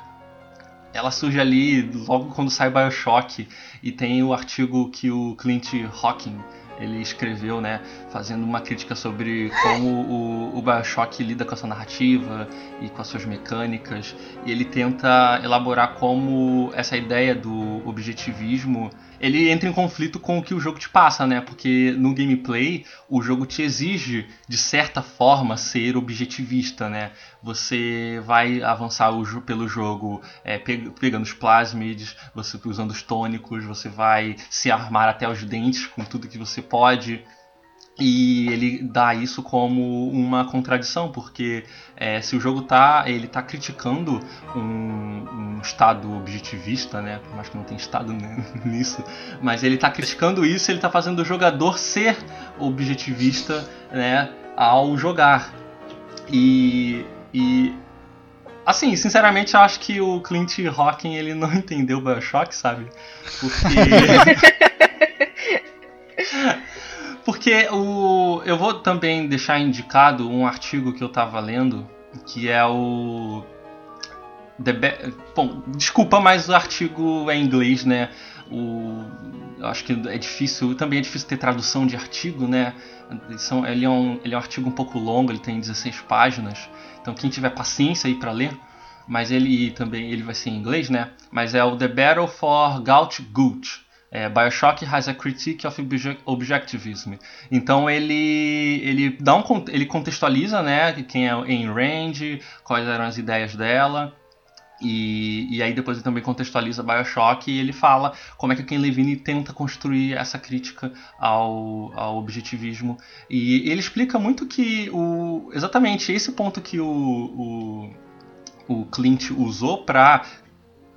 Ela surge ali logo quando sai Bioshock e tem o artigo que o Clint Hawking ele escreveu, né, fazendo uma crítica sobre como o, o Bioshock lida com a sua narrativa e com as suas mecânicas, e ele tenta elaborar como essa ideia do objetivismo ele entra em conflito com o que o jogo te passa, né? Porque no gameplay o jogo te exige de certa forma ser objetivista, né? Você vai avançar o, pelo jogo é, pegando os plasmids, você usando os tônicos, você vai se armar até os dentes com tudo que você pode. E ele dá isso como uma contradição, porque é, se o jogo tá, ele tá criticando um, um, estado objetivista, né? Por mais que não tem estado nisso, mas ele tá criticando isso, ele tá fazendo o jogador ser objetivista, né? Ao jogar. E, e assim, sinceramente, eu acho que o Clint Hawking ele não entendeu o BioShock, sabe? Porque Porque o, eu vou também deixar indicado um artigo que eu estava lendo, que é o. The Be Bom, desculpa, mas o artigo é em inglês, né? O, eu acho que é difícil, também é difícil ter tradução de artigo, né? São, ele, é um, ele é um artigo um pouco longo, ele tem 16 páginas. Então quem tiver paciência aí para ler, mas ele também ele vai ser em inglês, né? Mas é o The Battle for Gaut Gut é, Bioshock has a critique of objectivism. Então ele ele dá um ele contextualiza, né, quem é em range, quais eram as ideias dela. E, e aí depois ele também contextualiza Bioshock e ele fala como é que o Ken Levine tenta construir essa crítica ao, ao objetivismo. E ele explica muito que o, exatamente esse ponto que o, o, o Clint usou para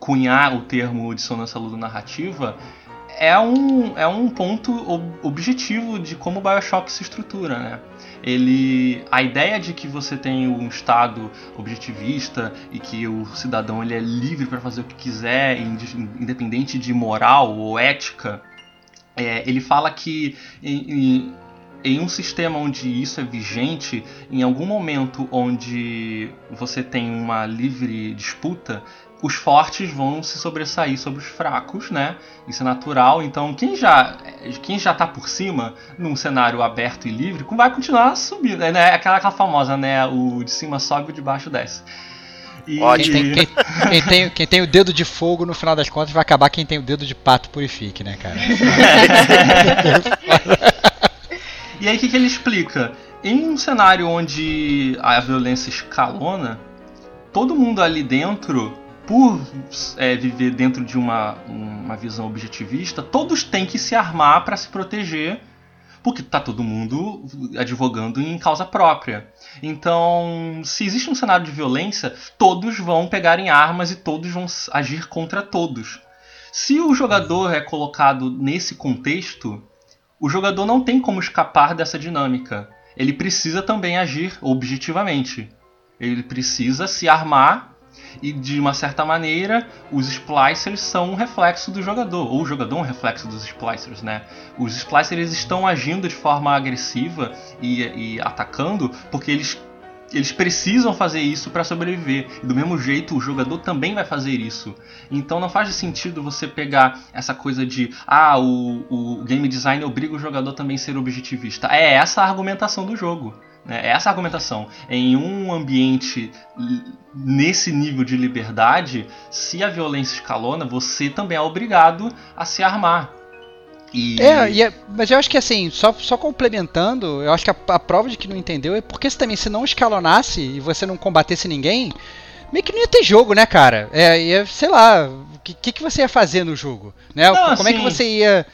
cunhar o termo dissonância ludonarrativa narrativa é um, é um ponto objetivo de como o Bioshock se estrutura, né? Ele, a ideia de que você tem um estado objetivista e que o cidadão ele é livre para fazer o que quiser, independente de moral ou ética, é, ele fala que em, em, em um sistema onde isso é vigente, em algum momento onde você tem uma livre disputa, os fortes vão se sobressair sobre os fracos, né? Isso é natural. Então, quem já quem já tá por cima num cenário aberto e livre, vai continuar subindo, né? Aquela, aquela famosa, né? O de cima sobe, o de baixo desce. E... Quem, tem, quem, quem, tem, quem tem o dedo de fogo, no final das contas, vai acabar quem tem o dedo de pato purifique, né, cara? E aí o que, que ele explica? Em um cenário onde a violência escalona, todo mundo ali dentro, por é, viver dentro de uma, uma visão objetivista, todos têm que se armar para se proteger, porque tá todo mundo advogando em causa própria. Então, se existe um cenário de violência, todos vão pegar em armas e todos vão agir contra todos. Se o jogador é colocado nesse contexto, o jogador não tem como escapar dessa dinâmica. Ele precisa também agir objetivamente. Ele precisa se armar e de uma certa maneira os splicers são um reflexo do jogador, ou o jogador é um reflexo dos splicers, né? Os splicers estão agindo de forma agressiva e, e atacando porque eles eles precisam fazer isso para sobreviver. E do mesmo jeito, o jogador também vai fazer isso. Então não faz sentido você pegar essa coisa de ah, o, o game design obriga o jogador também a ser objetivista. É essa a argumentação do jogo. Né? Essa argumentação. Em um ambiente nesse nível de liberdade, se a violência escalona, você também é obrigado a se armar. E... É, é, mas eu acho que assim, só, só complementando, eu acho que a, a, prova de que não entendeu é porque se também se não escalonasse e você não combatesse ninguém, meio que não ia ter jogo, né, cara? É, ia, sei lá, o que, que você ia fazer no jogo? Né? Não, Como assim... é que você ia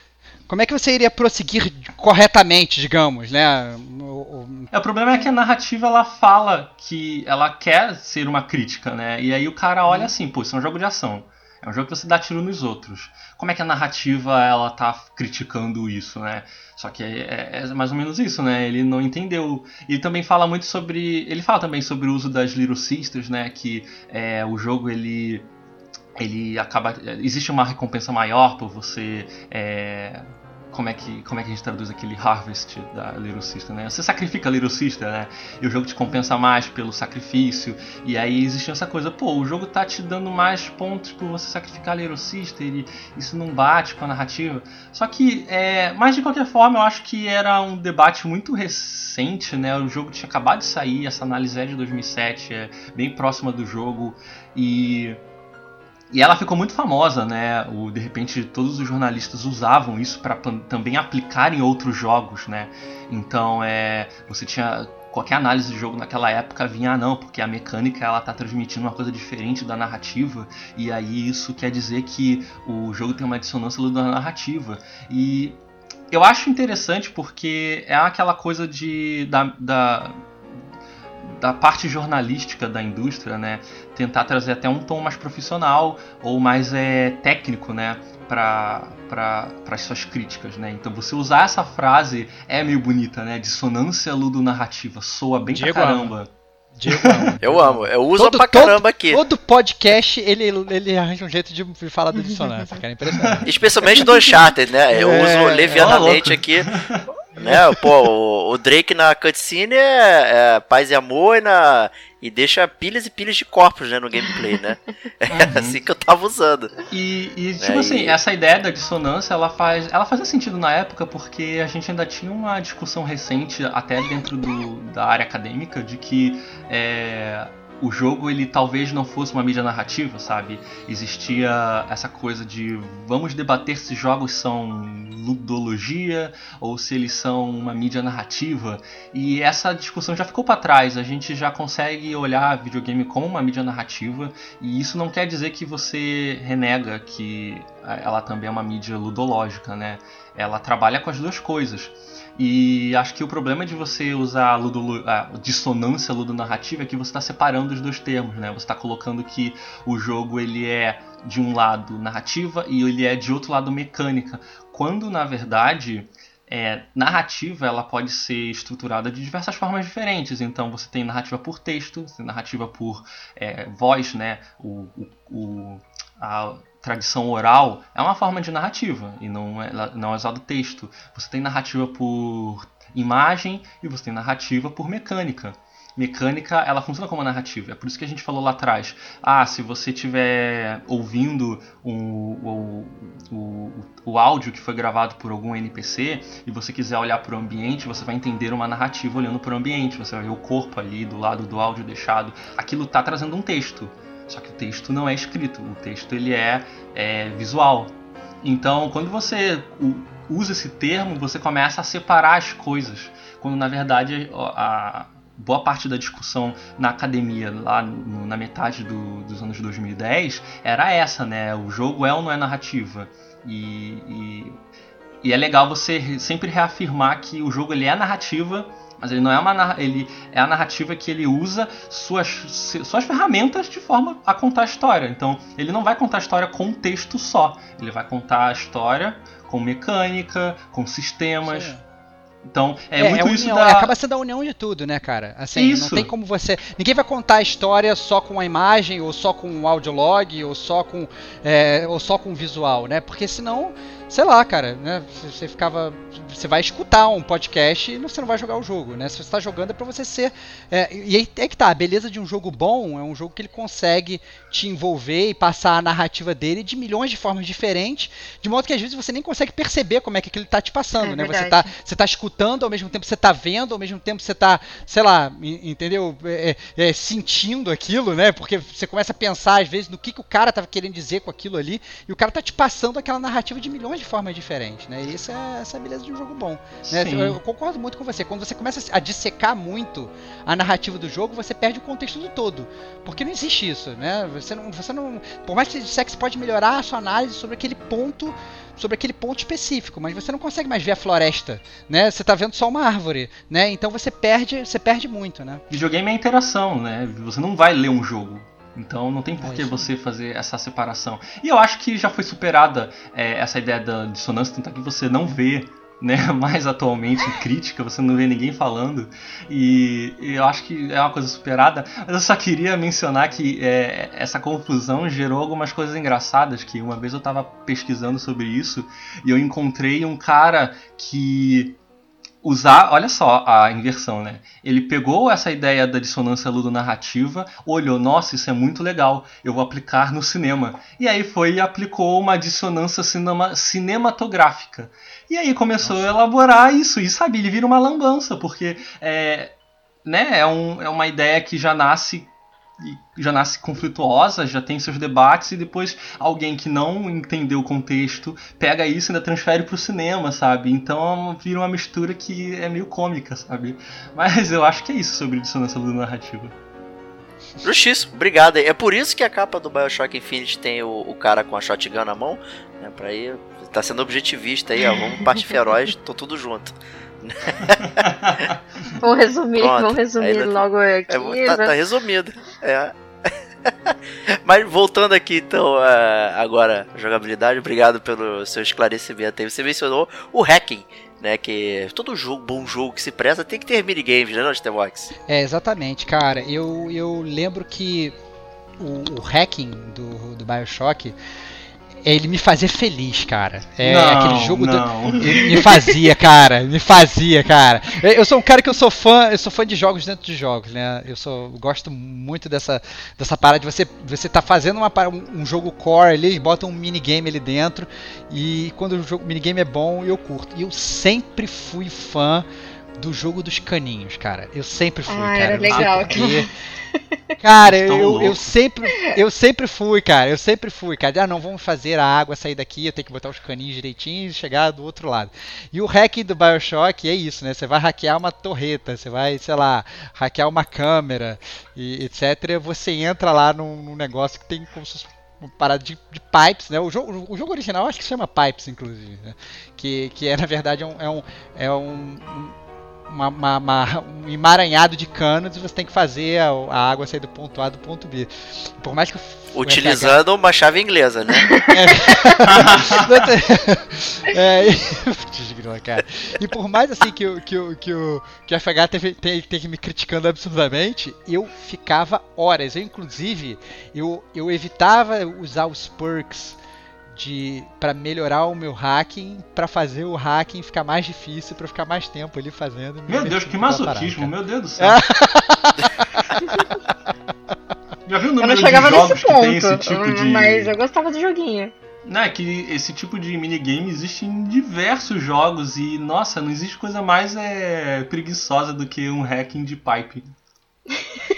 como é que você iria prosseguir corretamente, digamos, né? O, o... É, o problema é que a narrativa ela fala que ela quer ser uma crítica, né? E aí o cara olha assim, pô, isso é um jogo de ação. É um jogo que você dá tiro nos outros. Como é que a narrativa ela tá criticando isso, né? Só que é, é, é mais ou menos isso, né? Ele não entendeu. Ele também fala muito sobre. Ele fala também sobre o uso das Little Sisters, né? Que é, o jogo ele ele acaba existe uma recompensa maior por você é, como é que como é que a gente traduz aquele harvest da Little Sister, né? Você sacrifica a Little Sister, né? E o jogo te compensa mais pelo sacrifício. E aí existe essa coisa, pô, o jogo tá te dando mais pontos por você sacrificar a Little Sister e isso não bate com a narrativa. Só que, é, mas de qualquer forma, eu acho que era um debate muito recente, né? O jogo tinha acabado de sair, essa análise é de 2007, é bem próxima do jogo e e ela ficou muito famosa, né? O, de repente todos os jornalistas usavam isso para também aplicar em outros jogos, né? Então é, você tinha qualquer análise de jogo naquela época vinha ah, não, porque a mecânica ela tá transmitindo uma coisa diferente da narrativa e aí isso quer dizer que o jogo tem uma dissonância da narrativa e eu acho interessante porque é aquela coisa de da, da da parte jornalística da indústria, né, tentar trazer até um tom mais profissional ou mais é, técnico, né, para as suas críticas, né? Então você usar essa frase é meio bonita, né? Dissonância ludo-narrativa, soa bem Diego pra caramba. Ama. Diego ama. Eu amo, eu uso todo, pra caramba todo, aqui. Todo podcast ele, ele arranja um jeito de falar da dissonância, cara, é impressionante. Especialmente do Uncharted, né? Eu é, uso levianamente é aqui né? Pô, o, o, Drake na cutscene é, é, paz e amor e, na, e deixa pilhas e pilhas de corpos né, no gameplay, né? É uhum. assim que eu tava usando. E, e tipo é, assim, e... essa ideia da dissonância, ela faz. Ela fazia sentido na época porque a gente ainda tinha uma discussão recente, até dentro do, da área acadêmica, de que é, o jogo ele talvez não fosse uma mídia narrativa, sabe? Existia essa coisa de vamos debater se jogos são ludologia ou se eles são uma mídia narrativa. E essa discussão já ficou para trás. A gente já consegue olhar videogame como uma mídia narrativa e isso não quer dizer que você renega que ela também é uma mídia ludológica, né? Ela trabalha com as duas coisas. E acho que o problema de você usar a, ludo, a dissonância ludonarrativa é que você está separando os dois termos, né? Você está colocando que o jogo ele é de um lado narrativa e ele é de outro lado mecânica, quando na verdade é, narrativa ela pode ser estruturada de diversas formas diferentes. Então você tem narrativa por texto, narrativa por é, voz, né? O, o, o a, tradição oral é uma forma de narrativa e não é, não é usado texto. Você tem narrativa por imagem e você tem narrativa por mecânica. Mecânica, ela funciona como narrativa. É por isso que a gente falou lá atrás. Ah, se você estiver ouvindo o, o, o, o áudio que foi gravado por algum NPC e você quiser olhar para o ambiente, você vai entender uma narrativa olhando para o ambiente. Você vai ver o corpo ali do lado do áudio deixado. Aquilo está trazendo um texto. Só que o texto não é escrito, o texto ele é, é visual. Então, quando você usa esse termo, você começa a separar as coisas. Quando na verdade a, boa parte da discussão na academia, lá no, na metade do, dos anos 2010, era essa, né? O jogo é ou não é narrativa? E, e, e, é legal você sempre reafirmar que o jogo ele é narrativa, mas ele não é uma ele é a narrativa que ele usa suas, suas ferramentas de forma a contar a história. Então, ele não vai contar a história com um texto só. Ele vai contar a história com mecânica, com sistemas. Sim então, é, é muito é isso da... Acaba sendo a união de tudo, né, cara? Assim, isso. não tem como você... Ninguém vai contar a história só com a imagem, ou só com o audiolog, ou só com, é, ou só com o visual, né? Porque senão sei lá, cara, né? Você ficava. Você vai escutar um podcast e você não vai jogar o jogo, né? Se você está jogando é para você ser. É, e aí é que tá, a beleza de um jogo bom é um jogo que ele consegue te envolver e passar a narrativa dele de milhões de formas diferentes, de modo que às vezes você nem consegue perceber como é que aquilo tá te passando, é né? Você tá, você tá escutando, ao mesmo tempo você tá vendo, ao mesmo tempo você tá, sei lá, entendeu? É, é, é, sentindo aquilo, né? Porque você começa a pensar às vezes no que, que o cara tava querendo dizer com aquilo ali, e o cara tá te passando aquela narrativa de milhões de formas diferentes, né? E isso é essa é beleza de um jogo bom. Né? Eu, eu, concordo muito com você. Quando você começa a dissecar muito a narrativa do jogo, você perde o contexto do todo. Porque não existe isso, né? Você não. Você não por mais que você pode melhorar a sua análise sobre aquele ponto sobre aquele ponto específico, mas você não consegue mais ver a floresta, né? Você está vendo só uma árvore, né? Então você perde, você perde muito, né? Videogame é interação, né? Você não vai ler um jogo. Então não tem por que você fazer essa separação. E eu acho que já foi superada é, essa ideia da dissonância, tanto é que você não vê né, mais atualmente em crítica, você não vê ninguém falando, e, e, eu acho que é uma coisa superada, mas eu só queria mencionar que é, essa confusão gerou algumas coisas engraçadas, que uma vez eu estava pesquisando sobre isso, e eu encontrei um cara que usar, olha só a inversão, né? Ele pegou essa ideia da dissonância ludonarrativa, olhou, nossa, isso é muito legal, eu vou aplicar no cinema. E aí foi e aplicou uma dissonância cinema, cinematográfica. E aí começou nossa. a elaborar isso, e sabe, ele vira uma lambança, porque é, né, é, um, é uma ideia que já nasce já nasce conflituosa, já tem seus debates, e depois alguém que não entendeu o contexto pega isso e ainda transfere pro cinema, sabe? Então vira uma mistura que é meio cômica, sabe? Mas eu acho que é isso sobre dissonância do narrativa. Justíssimo, obrigado. É por isso que a capa do Bioshock Infinite tem o, o cara com a shotgun na mão, né? Pra ir. Tá sendo objetivista aí, ó. Vamos parte feroz, tô tudo junto. vamos resumir, Pronto. vamos resumir logo aqui. É, tá, tá, resumido. É. Mas voltando aqui então uh, agora jogabilidade, obrigado pelo seu esclarecimento aí. Você mencionou o hacking, né? Que todo jogo, bom jogo que se presta tem que ter minigames, né, Stevox? É, exatamente, cara. Eu, eu lembro que o, o hacking do, do Bioshock ele me fazia feliz, cara. É não, aquele jogo não. Do, ele me fazia, cara, me fazia, cara. Eu sou um cara que eu sou fã, eu sou fã de jogos dentro de jogos, né? Eu sou gosto muito dessa dessa parada de você você tá fazendo uma, um, um jogo core ali, eles botam um minigame ali dentro e quando o jogo minigame é bom, eu curto. E eu sempre fui fã do jogo dos caninhos, cara. Eu sempre fui, ah, cara. Era legal. Cara, eu, eu, sempre eu sempre fui, cara. Eu sempre fui, cara. Ah, não, vamos fazer a água sair daqui, eu tenho que botar os caninhos direitinho e chegar do outro lado. E o hack do BioShock é isso, né? Você vai hackear uma torreta, você vai, sei lá, hackear uma câmera e etc. Você entra lá num, num negócio que tem como se uma parada de, de, pipes, né? O jogo, o jogo original acho que se chama Pipes, inclusive, né? que, que é na verdade é um, é um, é um uma, uma, uma, um emaranhado de canos e você tem que fazer a, a, água sair do ponto A do ponto B. Por mais que Utilizando FH... uma chave inglesa, né? é, e... cara. E por mais assim que o, que o, que o, que o FH teve, tem, tem me criticando absurdamente, eu ficava horas. Eu, inclusive, eu, eu evitava usar os perks de para melhorar o meu hacking, para fazer o hacking ficar mais difícil, para ficar mais tempo ali fazendo. Meu Deus, que masoquismo, meu Deus do céu. Já viu o número de jogos que tem esse tipo de mas eu gostava do joguinho. Não, é que esse tipo de minigame existe em diversos jogos e, nossa, não existe coisa mais é, preguiçosa do que um hacking de pipe.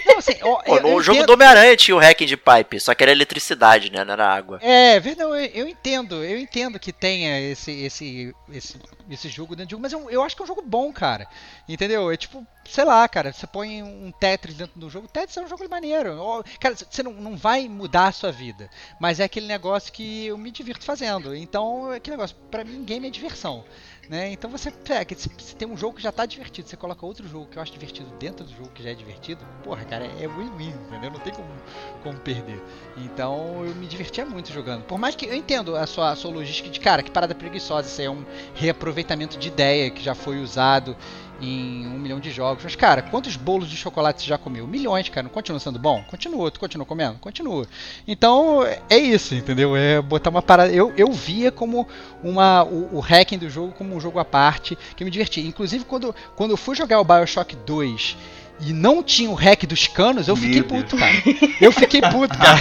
Não, assim, ó, Pô, no jogo entendo- do Homem-Aranha tinha o hacking de pipe, só que era eletricidade, né? Não era água. É, não, eu, eu entendo, eu entendo que tenha esse, esse, esse, esse jogo dentro do jogo, mas eu, eu acho que é um jogo bom, cara. Entendeu? É tipo, sei lá, cara, você põe um Tetris dentro do jogo, Tetris é um jogo maneiro. Cara, você não, não vai mudar a sua vida, mas é aquele negócio que eu me divirto fazendo. Então, é aquele negócio, pra mim, game é diversão. Né? Então você se tem um jogo que já tá divertido, você coloca outro jogo que eu acho divertido dentro do jogo que já é divertido, porra, cara, é win-win, entendeu? Não tem como, como perder. Então eu me divertia muito jogando. Por mais que eu entendo a sua, a sua logística de cara, que parada preguiçosa, isso aí é um reaproveitamento de ideia que já foi usado em um milhão de jogos. Mas, cara, quantos bolos de chocolate você já comeu? Milhões, cara. Não continua sendo bom? Continua. Tu continua comendo? Continua. Então, é isso, entendeu? É botar uma parada. Eu, eu via como uma, o, o hacking do jogo como um jogo à parte, que me divertia. Inclusive, quando, quando eu fui jogar o Bioshock 2 e não tinha o hack dos canos, eu Meu fiquei Deus. puto, cara. Eu fiquei puto, cara.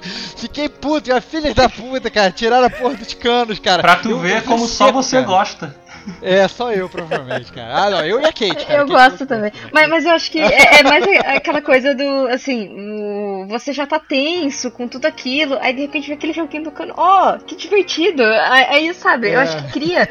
fiquei puto, filha da puta, cara. Tiraram a porra dos canos, cara. Pra tu Eu- ver eu como só seco, você cara. gosta. É, só eu, provavelmente, cara. Ah, não, eu e a Kate, cara. Eu Kate gosto também. Mas, mas eu acho que é, é mais aquela coisa do, assim, você já tá tenso com tudo aquilo, aí de repente vem aquele joguinho do cano, ó, que divertido. Aí, sabe, eu É. acho que cria.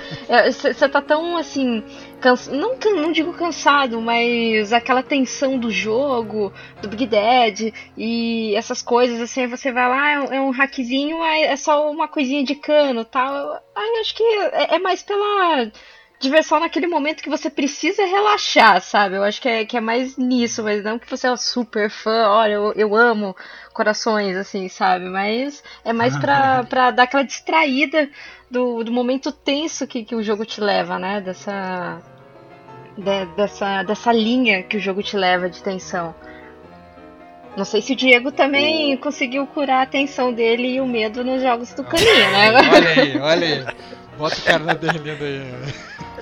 Você tá tão, assim, cansa, não, não digo cansado, mas aquela tensão do jogo, do Big Dead e essas coisas, assim, você vai lá, é um, é hackzinho, é só uma coisinha de cano tal. Aí acho que é, é mais pela diversão naquele momento que você precisa relaxar, sabe? Eu acho que é, que é mais nisso, mas não que você é um super fã, olha, eu, eu amo corações, assim, sabe? Mas é mais pra, pra dar aquela distraída do, do momento tenso que, que o jogo te leva, né? Dessa, de- dessa, dessa linha que o jogo te leva de tensão. Não sei se o Diego também conseguiu curar a tensão dele e o medo nos jogos do caninho, né? Olha aí, olha aí. Bota o cara na berlinda aí.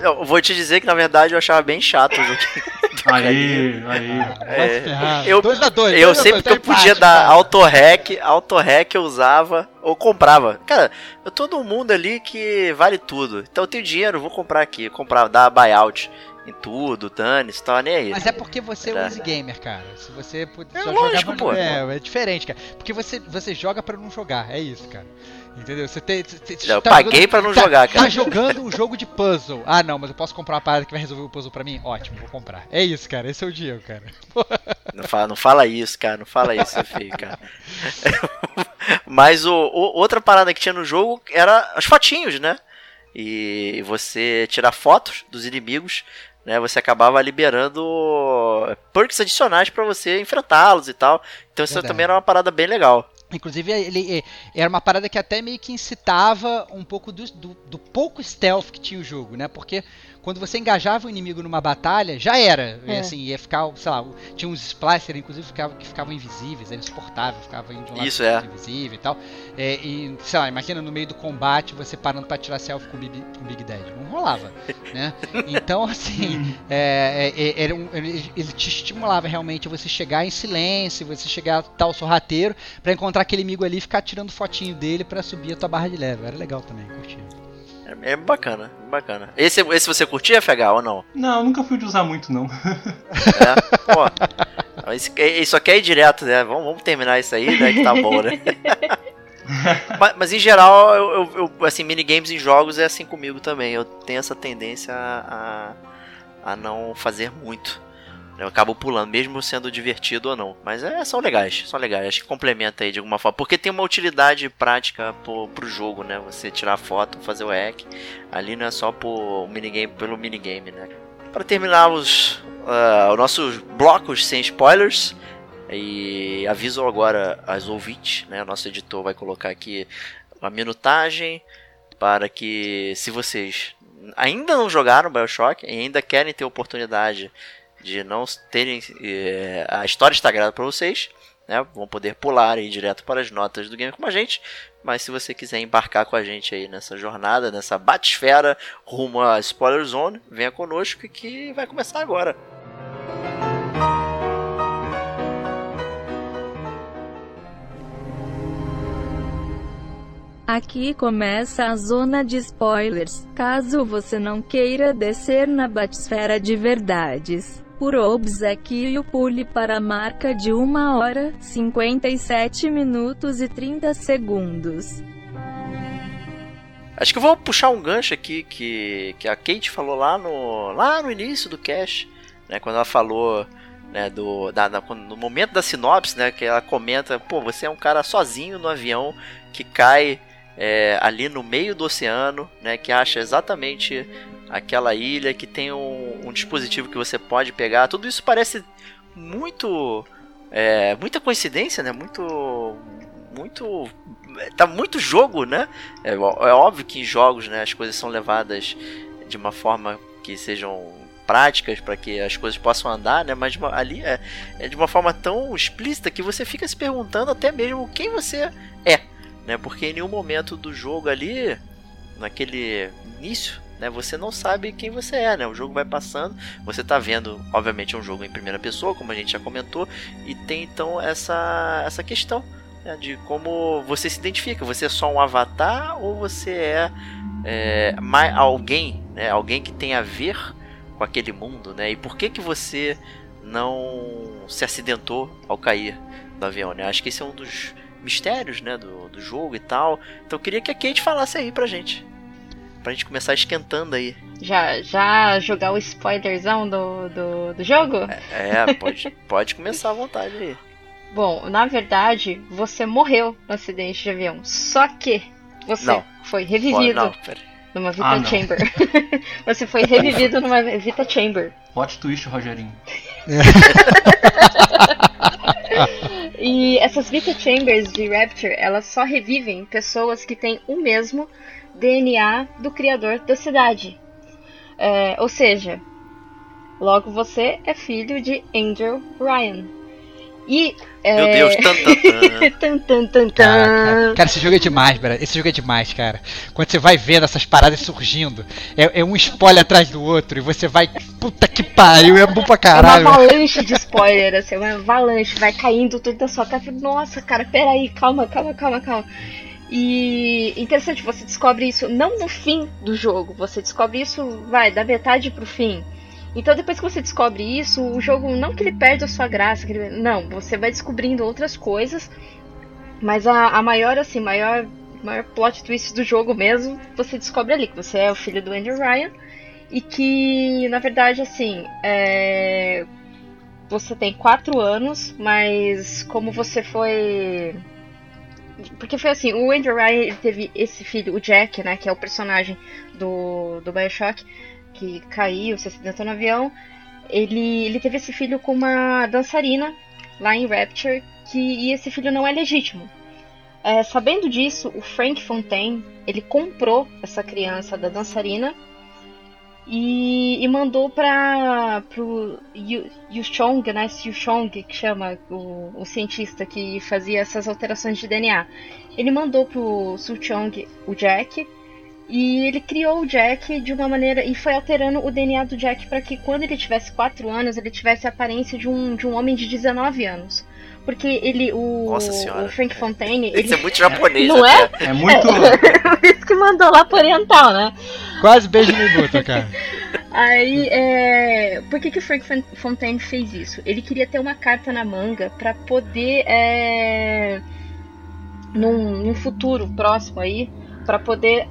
Eu vou te dizer que na verdade eu achava bem chato o jogo. Aí, aí. Ferrar. eu- dois dois, Eu dois sempre dois, que eu tá podia empate, dar auto-hack, auto-hack eu usava ou comprava. Cara, eu tô num mundo ali que vale tudo. Então eu tenho dinheiro, vou comprar aqui. Comprar, dar buyout em tudo, dane-se, tá nem aí. Mas é porque você é um easy gamer, cara. Se você pud- É só lógico, jogar pra- pô. É, é diferente, cara. Porque você, você joga pra não jogar, é isso, cara. Entendeu? Você tem. você- você Eu tá paguei jogando- pra não tá- jogar, Tá cara. jogando um jogo de puzzle. Ah, não, mas eu posso comprar uma parada que vai resolver o puzzle pra mim? Ótimo, vou comprar. É isso, cara. Esse é o Diego, cara. Não fala, não fala isso, cara. Não fala isso, é feio, cara. Mas o, o- outra parada que tinha no jogo era os fotinhos, né? E você tirar fotos dos inimigos, né? Você acabava liberando perks adicionais pra você enfrentá-los e tal. Então isso Verdade. também era uma parada bem legal. Inclusive, ele eh, era uma parada que até meio que incitava um pouco do, do, do pouco stealth que tinha o jogo, né? Porque quando você engajava o inimigo numa batalha, já era. É. assim, ia ficar, sei lá, tinha uns splicers, inclusive, ficava, que ficavam invisíveis, era insuportável, ficava indo de um lado Isso, é. invisível e tal. É, e, sei lá, imagina no meio do combate você parando pra tirar selfie com o Big, com o Big Dead. Não rolava, né? Então, assim, é, é, é, era um- ele, te estimulava realmente a você chegar em silêncio, você chegar tal sorrateiro, pra encontrar aquele inimigo ali e ficar tirando fotinho dele pra subir a tua barra de level. Era legal também, curtia. É, é bacana, bacana. Esse, esse você curtia, FH, ou não? Não, nunca fui de usar muito, não. É? Pô. Isso, isso aqui é ir direto, né? Vamos, vamos terminar isso aí, né? Que tá bom, né? mas, mas em geral, eu, eu- eu, assim, minigames em jogos é assim comigo também. Eu tenho essa tendência a, a, a não fazer muito. Eu acabo pulando, mesmo sendo divertido ou não. Mas é, são legais, são legais. Acho que complementa aí de alguma forma. Porque tem uma utilidade prática pro, pro jogo, né? Você tirar foto, fazer o hack. Ali não é só por minigame, pelo minigame, né? Para terminar os, os nossos blocos sem spoilers. E aviso agora aos ouvintes, né? Nosso editor vai colocar aqui a minutagem para que, se vocês ainda não jogaram Bioshock e ainda querem ter oportunidade de não terem. eh, a história está grada para vocês, né? Vão poder pular aí direto para as notas do game como a gente. Mas se você quiser embarcar com a gente aí nessa jornada, nessa batisfera rumo a Spoiler Zone, venha conosco que vai começar agora. Aqui começa a zona de spoilers, caso você não queira descer na batisfera de verdades. Por obsequio pule para a marca de 1 hora, 57 minutos e 30 segundos. Acho que eu vou puxar um gancho aqui que, que a Kate falou lá no, lá no início do cast, né, quando ela falou né, do, da, da, no momento da sinopse, né, que ela comenta, pô, você é um cara sozinho no avião que cai é, ali no meio do oceano, né, que acha exatamente aquela ilha, que tem um, um dispositivo que você pode pegar. Tudo isso parece muito, é, muita coincidência, né, muito, muito tá muito jogo, né? É, é, óbvio que em jogos, né, as coisas são levadas de uma forma que sejam práticas para que as coisas possam andar, né? Mas ali é, é de uma forma tão explícita que você fica se perguntando até mesmo quem você é, né? Porque em nenhum momento do jogo ali, naquele início, né, você não sabe quem você é, né? O jogo vai passando, você tá vendo, obviamente, um jogo em primeira pessoa, como a gente já comentou, e tem então essa essa questão né, de como você se identifica. Você é só um avatar ou você é, é mais, alguém, né, alguém que tem a ver com aquele mundo, né? E por que que você não se acidentou ao cair do avião, né? Acho que esse é um dos mistérios, né, do, do jogo e tal. Então eu queria que a Kate falasse aí pra gente. Pra gente começar esquentando aí. Já, já jogar o spoilerzão do, do, do jogo? É, é pode, pode começar à vontade aí. Bom, na verdade, você morreu no acidente de avião. Só que você não. foi revivido não, numa Vita Ah, não. Chamber. você foi revivido numa Vita Chamber. Plot twist, Rogerinho. E essas Vita Chambers de Rapture, elas só revivem pessoas que têm o mesmo DNA do criador da cidade. É, ou seja, logo você é filho de Angel Ryan. E. É... Meu Deus, tan, tan, tan. Cara, cara, esse jogo é demais, cara. Esse jogo é demais, cara. Quando você vai vendo essas paradas surgindo, é, é um spoiler atrás do outro, e você vai. Puta que pariu, é bom pra É uma caralho. avalanche de spoiler, assim, uma avalanche, vai caindo tudo da sua cara. Nossa, cara, peraí, calma, calma, calma, calma. E interessante, você descobre isso não no fim do jogo, você descobre isso, vai, da metade pro fim. Então depois que você descobre isso, o jogo não que ele perde a sua graça, ele- não, você vai descobrindo outras coisas, mas a, a maior, assim, maior, maior plot twist do jogo mesmo, você descobre ali que você é o filho do Andrew Ryan e que, na verdade, assim, é, você tem quatro anos, mas como você foi. Porque foi assim, o Andrew Ryan teve esse filho, o Jack, né? Que é o personagem do, do Bioshock, que caiu, se acidentou no avião. Ele, ele teve esse filho com uma dançarina lá em Rapture, que, e esse filho não é legítimo. É, sabendo disso, o Frank Fontaine ele comprou essa criança da dançarina e, e mandou para pro Yu, Yu Chong, né? Yu Chong, que chama o, o cientista que fazia essas alterações de DNA. Ele mandou pro Su Chong o Jack e ele criou o Jack de uma maneira e foi alterando o DNA do Jack para que quando ele tivesse 4 anos ele tivesse a aparência de um, de um homem de 19 anos. Porque ele, o, o Frank Fontaine, Isso ele é muito japonês, Não até. É muito. por isso que mandou lá pro oriental, né? Quase beijo no Guto, cara. Aí, é... por que, que o Frank Fon- Fontaine fez isso? Ele queria ter uma carta na manga pra poder, é... num, num futuro próximo aí, pra poder,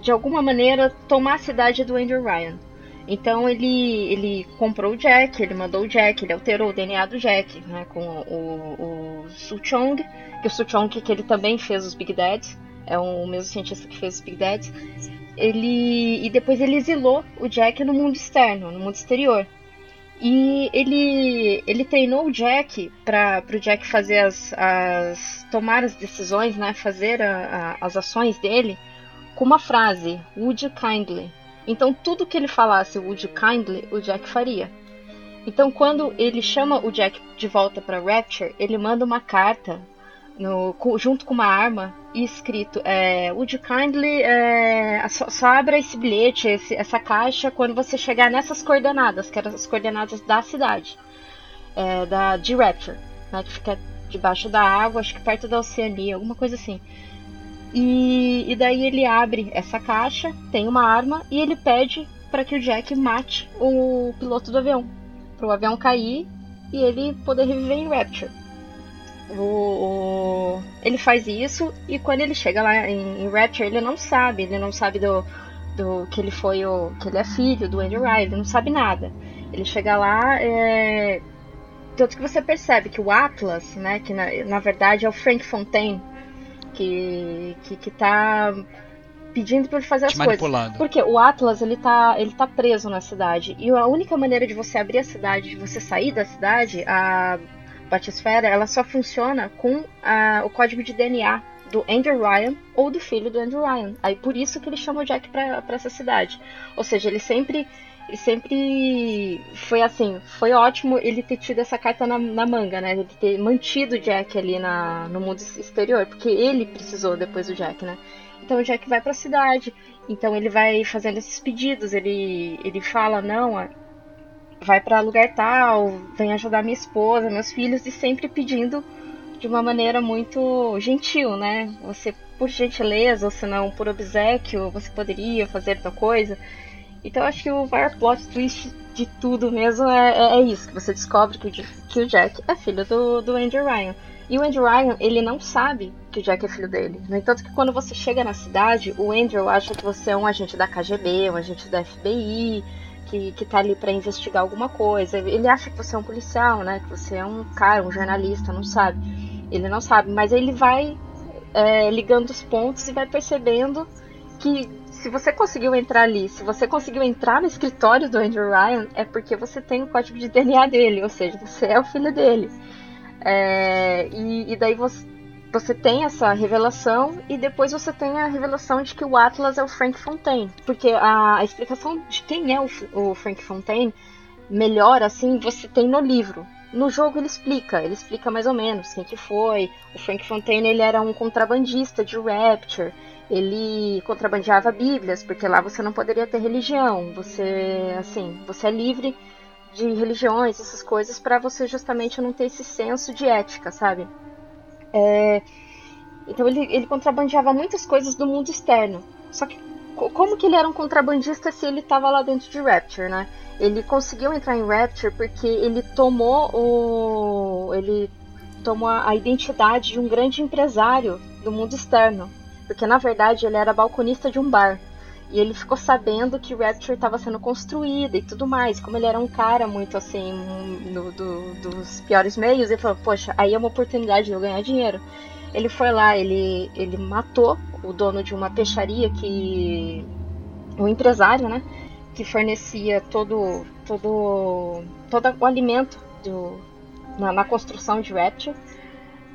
de alguma maneira, tomar a cidade do Andrew Ryan. Então ele, ele comprou o Jack, ele mandou o Jack, ele alterou o DNA do Jack, né, com o, o Su Chong, que o Su Chong que ele também fez os Big Dads, é o mesmo cientista que fez os Big Dads ele e depois ele exilou o Jack no mundo externo, no mundo exterior. E ele ele treinou o Jack para o Jack fazer as, as tomar as decisões, né, fazer a- a- as ações dele com uma frase, would you kindly. Então tudo que ele falasse would you kindly, o Jack faria. Então quando ele chama o Jack de volta para Rapture, ele manda uma carta no- junto com uma arma e escrito é, Would you kindly é, só, só abra esse bilhete, esse- essa caixa quando você chegar nessas coordenadas, que eram as coordenadas da cidade, é, da, de Rapture, né, que fica debaixo da água, acho que perto da Oceania, alguma coisa assim. E, e daí ele abre essa caixa, tem uma arma e ele pede para que o Jack mate o piloto do avião. pro avião cair e ele poder reviver em Rapture. O, o, ele faz isso e quando ele chega lá em, em, Rapture, ele não sabe, ele não sabe do, do que ele foi o que ele é filho do Ryan, ele não sabe nada. Ele chega lá, é, tanto que você percebe que o Atlas, né, que na, na verdade é o Frank Fontaine, que que, que tá pedindo para ele fazer as coisas. Porque o Atlas ele tá, ele tá preso na cidade. E a única maneira de você abrir a cidade, de você sair da cidade, a batisfera, ela só funciona com a, o código de DNA do Andrew Ryan ou do filho do Andrew Ryan. Aí por isso que ele chama o Jack para essa cidade. Ou seja, ele sempre sempre foi assim, foi ótimo ele ter tido essa carta na, na manga, né? Ele ter mantido o Jack ali na, no mundo exterior, porque ele precisou depois do Jack, né? Então o Jack vai para a cidade. Então ele vai fazendo esses pedidos. Ele, ele fala: Não, vai para lugar tal, vem ajudar minha esposa, meus filhos. E sempre pedindo de uma maneira muito gentil, né? Você, por gentileza, ou se não por obsequio, você poderia fazer tal coisa. Então acho que o maior plot twist de tudo mesmo é, é, é isso, que você descobre que o, que o Jack é filho do, do Andrew Ryan. E o Andrew Ryan, ele não sabe que o Jack é filho dele. No entanto, que quando você chega na cidade, o Andrew acha que você é um agente da KGB, um agente da FBI, que, que tá ali para investigar alguma coisa. Ele acha que você é um policial, né? Que você é um cara, um jornalista, não sabe. Ele não sabe, mas ele vai é, ligando os pontos e vai percebendo que se você conseguiu entrar ali, se você conseguiu entrar no escritório do Andrew Ryan, é porque você tem o código de DNA dele, ou seja, você é o filho dele. É, e, e, daí você, você tem essa revelação e depois você tem a revelação de que o Atlas é o Frank Fontaine. Porque a, a explicação de quem é o, o Frank Fontaine, melhor assim, você tem no livro. No jogo ele explica, ele explica mais ou menos quem que foi. O Frank Fontaine ele era um contrabandista de Rapture. Ele contrabandeava Bíblias, porque lá você não poderia ter religião. Você, assim, você é livre de religiões, essas coisas, para você justamente não ter esse senso de ética, sabe? É, então ele, ele contrabandeava muitas coisas do mundo externo. Só que como que ele era um contrabandista se ele estava lá dentro de Rapture, né? Ele conseguiu entrar em Rapture porque ele tomou o ele tomou a identidade de um grande empresário do mundo externo, porque na verdade ele era balconista de um bar. E ele ficou sabendo que Rapture estava sendo construída e tudo mais. Como ele era um cara muito assim, do, do, dos piores meios, ele falou: Poxa, aí é uma oportunidade de eu ganhar dinheiro. Ele foi lá, ele, ele matou o dono de uma peixaria que. o empresário, né? Que fornecia todo, todo, todo o alimento do, na, na construção de Rapture.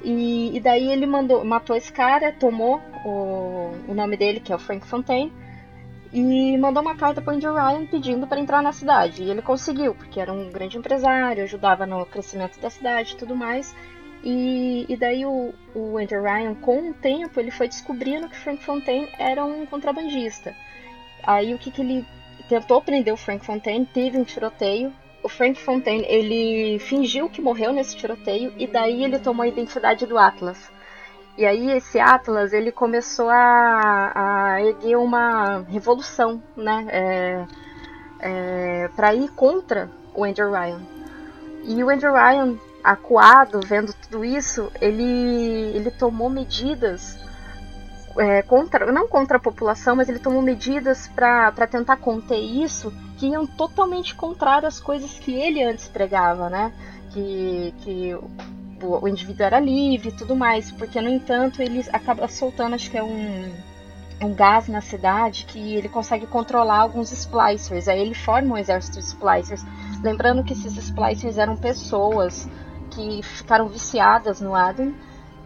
E, e, daí ele mandou, matou esse cara, tomou o, o nome dele, que é o Frank Fontaine e mandou uma carta para Andrew Ryan pedindo para entrar na cidade. E ele conseguiu, porque era um grande empresário, ajudava no crescimento da cidade e tudo mais. E, e daí o, o Andrew Ryan, com o tempo, ele foi descobrindo que Frank Fontaine era um contrabandista. Aí o que, que ele tentou prender o Frank Fontaine, teve um tiroteio. O Frank Fontaine, ele fingiu que morreu nesse tiroteio e daí ele tomou a identidade do Atlas. E aí esse Atlas ele começou a, a erguer uma revolução, né, é, é, para ir contra o Andrew Ryan. E o Andrew Ryan, acuado, vendo tudo isso, ele, ele tomou medidas é, contra, não contra a população, mas ele tomou medidas para tentar conter isso que iam totalmente contrário às coisas que ele antes pregava, né? Que, que o indivíduo era livre e tudo mais, porque no entanto ele acaba soltando, acho que é um, um gás na cidade que ele consegue controlar alguns splicers, aí ele forma um exército de splicers. Lembrando que esses splicers eram pessoas que ficaram viciadas no Adam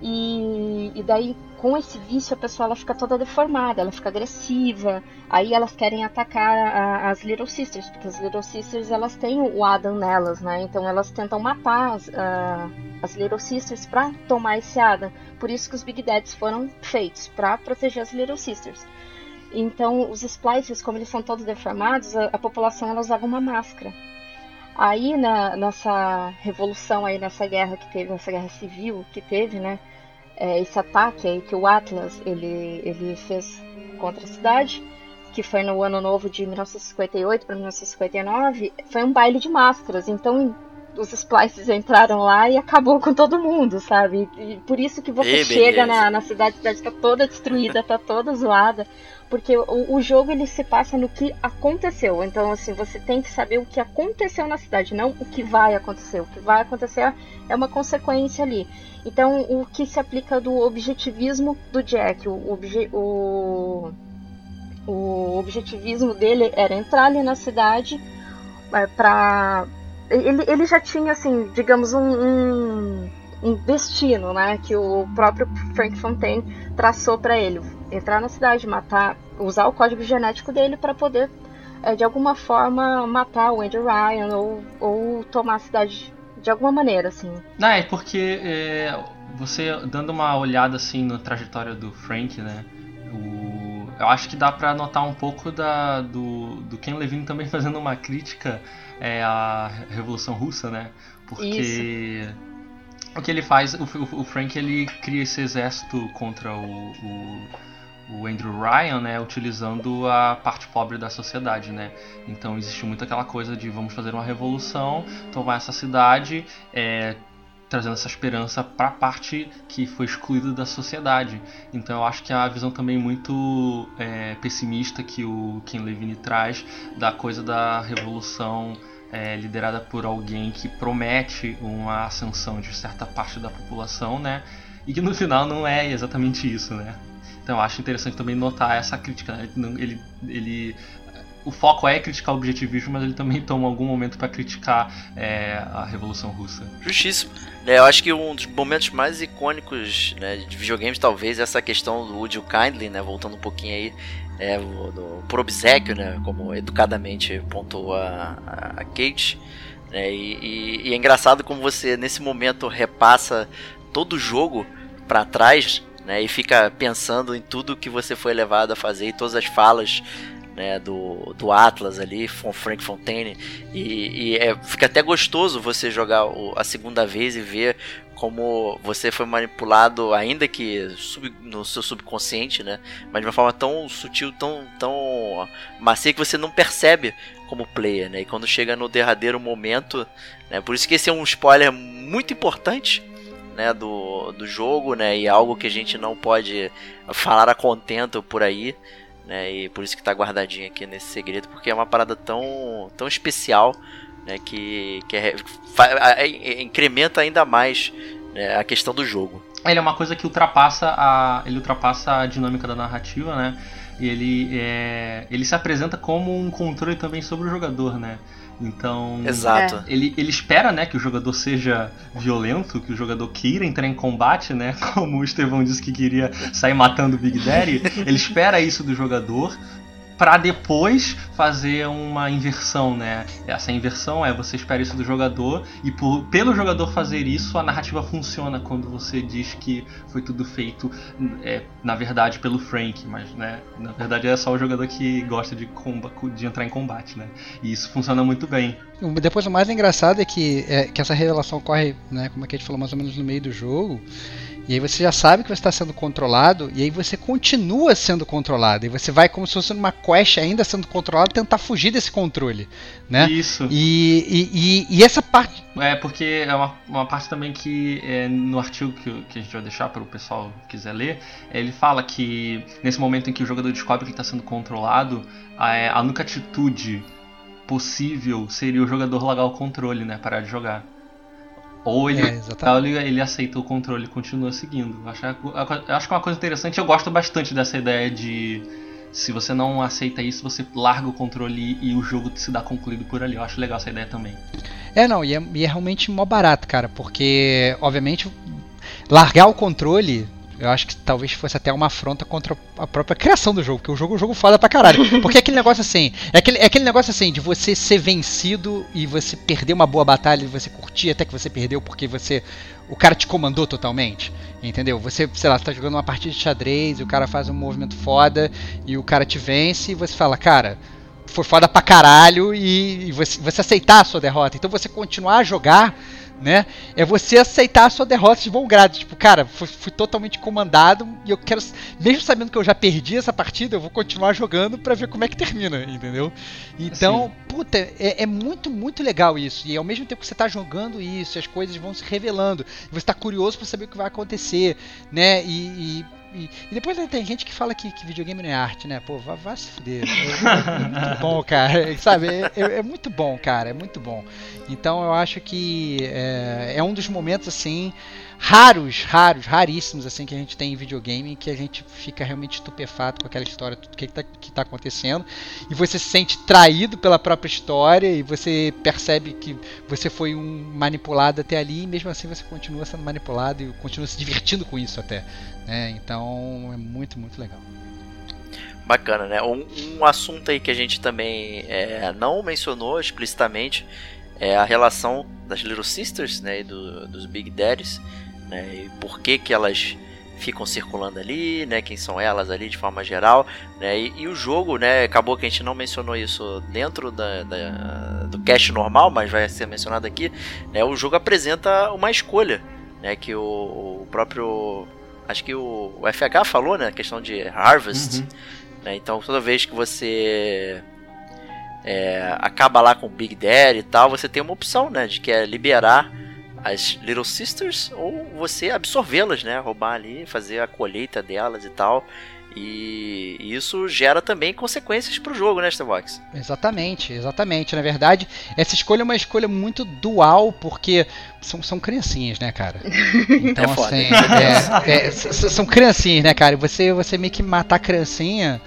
e, e daí com esse vício a pessoa ela fica toda deformada, ela fica agressiva. Aí elas querem atacar a, as Little Sisters, porque as Little Sisters elas têm o Adam nelas, né? Então elas tentam matar as, uh, as Little Sisters para tomar esse Adam. Por isso que os Big Dads foram feitos para proteger as Little Sisters. Então os Splicers, como eles são todos deformados, a, a população ela usava uma máscara. Aí na, nessa revolução aí, nessa guerra que teve, nessa guerra civil que teve, né? É, esse ataque aí que o Atlas ele, ele fez contra a cidade, que foi no ano novo de 1958 para 1959, foi um baile de máscaras. Então os splices entraram lá e acabou com todo mundo, sabe? E por isso que você Ei, chega na, na cidade, a cidade tá toda destruída, tá toda zoada. Porque o, o jogo ele se passa no que aconteceu. Então, assim, você tem que saber o que aconteceu na cidade, não o que vai acontecer. O que vai acontecer é uma consequência ali. Então, o que se aplica do objetivismo do Jack, o, obje, o, o objetivismo dele era entrar ali na cidade é, pra. Ele, ele já tinha, assim, digamos, um, um destino, né? Que o próprio Frank Fontaine traçou para ele. Entrar na cidade, matar, usar o código genético dele para poder, é, de alguma forma, matar o Andy Ryan ou, ou tomar a cidade de alguma maneira, assim. Não, é porque é, você dando uma olhada assim na trajetória do Frank, né? O, eu acho que dá pra notar um pouco da, do, do Ken Levine também fazendo uma crítica é, à Revolução Russa, né? Porque o que ele faz, o, o- Frank ele cria esse exército contra o, o, o Andrew Ryan, né? Utilizando a parte pobre da sociedade, né? Então existe muito aquela coisa de vamos fazer uma revolução, tomar essa cidade, é, trazendo essa esperança para a parte que foi excluída da sociedade. Então eu acho que é a visão também muito é, pessimista que o Ken Levine traz da coisa da revolução é, liderada por alguém que promete uma ascensão de certa parte da população, né? E que no final não é exatamente isso, né? Então eu acho interessante também notar essa crítica. Né? Ele, ele- o foco é criticar o objetivismo, mas ele também toma algum momento para criticar é, a Revolução Russa. Justíssimo. É, eu acho que um dos momentos mais icônicos né, de videogames, talvez, é essa questão do Would You Kindly, né? Voltando um pouquinho aí, é, o- por obsequio, né? Como educadamente pontuou a, a, Kate. né, e, e- e é engraçado como você, nesse momento, repassa todo o jogo pra trás, né? E fica pensando em tudo que você foi levado a fazer e todas as falas né, do, do Atlas ali, com Frank Fontaine. E, e é- fica até gostoso você jogar o- a segunda vez e ver como você foi manipulado, ainda que sub- no seu subconsciente, né? Mas de uma forma tão sutil, tão, tão macia que você não percebe como player, né? E quando chega no derradeiro momento, né? Por isso que esse é um spoiler muito importante, né? Do, do jogo, né? E algo que a gente não pode falar a contento por aí, né? E por isso que tá guardadinho aqui nesse segredo, porque é uma parada tão, tão especial, né? Que, que é- a- incrementa ainda mais né, a questão do jogo. Ele é uma coisa que ultrapassa a, ele ultrapassa a dinâmica da narrativa, né? E ele, é, ele se apresenta como um controle também sobre o jogador, né? Então, Exato. ele, ele espera, né, que o jogador seja violento, que o jogador queira entrar em combate, né? Como o Estevão disse que queria sair matando o Big Daddy. ele espera isso do jogador pra depois fazer uma inversão, né? Essa inversão é você espera isso do jogador e por- pelo jogador fazer isso a narrativa funciona quando você diz que foi tudo feito é, na verdade pelo Frank, mas né, na verdade é só o jogador que gosta de, de entrar em combate, né? E isso funciona muito bem. Depois o mais engraçado é que, é que essa revelação ocorre, né, como a Kate falou, mais ou menos no meio do jogo. E aí você já sabe que você está sendo controlado, e aí você continua sendo controlado. E você vai como se fosse numa quest ainda sendo controlado, tentar fugir desse controle. Né? Isso. E, e, e, e essa parte. É porque é uma, uma parte também que é, no artigo que, que a gente vai deixar para o pessoal que quiser ler, ele fala que nesse momento em que o jogador descobre que está sendo controlado, a, a única atitude possível seria o jogador largar o controle, né, parar de jogar. Ou ele, É, ele, ele aceita o controle e continua seguindo. Eu acho, eu acho que é uma coisa interessante. Eu gosto bastante dessa ideia de se você não aceita isso, você larga o controle e, e o jogo se dá concluído por ali. Eu acho legal essa ideia também. É, não, e é, e é realmente mó barato, cara, porque, obviamente, largar o controle, eu acho que talvez fosse até uma afronta contra a própria criação do jogo, porque o jogo é um jogo foda pra caralho. Porque é aquele negócio assim, é aquele, é aquele negócio assim, de você ser vencido e você perder uma boa batalha, e você curtir até que você perdeu porque você. O cara te comandou totalmente. Entendeu? Você, sei lá, tá jogando uma partida de xadrez e o cara faz um movimento foda e o cara te vence e você fala, cara, foi foda pra caralho e, e você, você aceitar a sua derrota. Então você continuar a jogar né? É você aceitar a sua derrota de bom grado. Tipo, cara, fui, fui, totalmente comandado e eu quero, mesmo sabendo que eu já perdi essa partida, eu vou continuar jogando para ver como é que termina, entendeu? Então, Sim. puta, é, é, muito, muito legal isso. E ao mesmo tempo que você tá jogando isso, as coisas vão se revelando, você tá curioso para saber o que vai acontecer, né? E, e e, e, depois né, tem gente que fala que, que, videogame não é arte, né? Pô, vá, vá se fuder. É, é, muito bom, cara. Sabe? É, é, é, muito bom, cara. É muito bom. Então eu acho que é, é um dos momentos assim raros, raros, raríssimos assim que a gente tem em videogame que a gente fica realmente estupefato com aquela história, tudo que está que tá acontecendo e você se sente traído pela própria história e você percebe que você foi um manipulado até ali e mesmo assim você continua sendo manipulado e continua se divertindo com isso até, né? Então é muito, muito legal. Bacana, né? Um, um assunto aí que a gente também é, não mencionou explicitamente é a relação das Little Sisters, né, e do, dos Big Daddies, né? E por que que elas ficam circulando ali, né? Quem são elas ali de forma geral, né? E, e o jogo, né? Acabou que a gente não mencionou isso dentro da, da, do cast normal, mas vai ser mencionado aqui. Né? O jogo apresenta uma escolha, né? Que o, o próprio, acho que o, o, FH falou, né? A questão de harvest. Uhum. Né? Então toda vez que você é, acaba lá com o Big Daddy e tal, você tem uma opção, né? De que é liberar as Little Sisters ou você absorvê-las, né? Roubar ali, fazer a colheita delas e tal. E isso gera também consequências para o jogo, né, Starbox? Exatamente, exatamente. Na verdade, essa escolha é uma escolha muito dual, porque são, são criancinhas, né, cara? Então, é assim, é, é, são criancinhas, né, cara? E você, você meio que matar a criancinha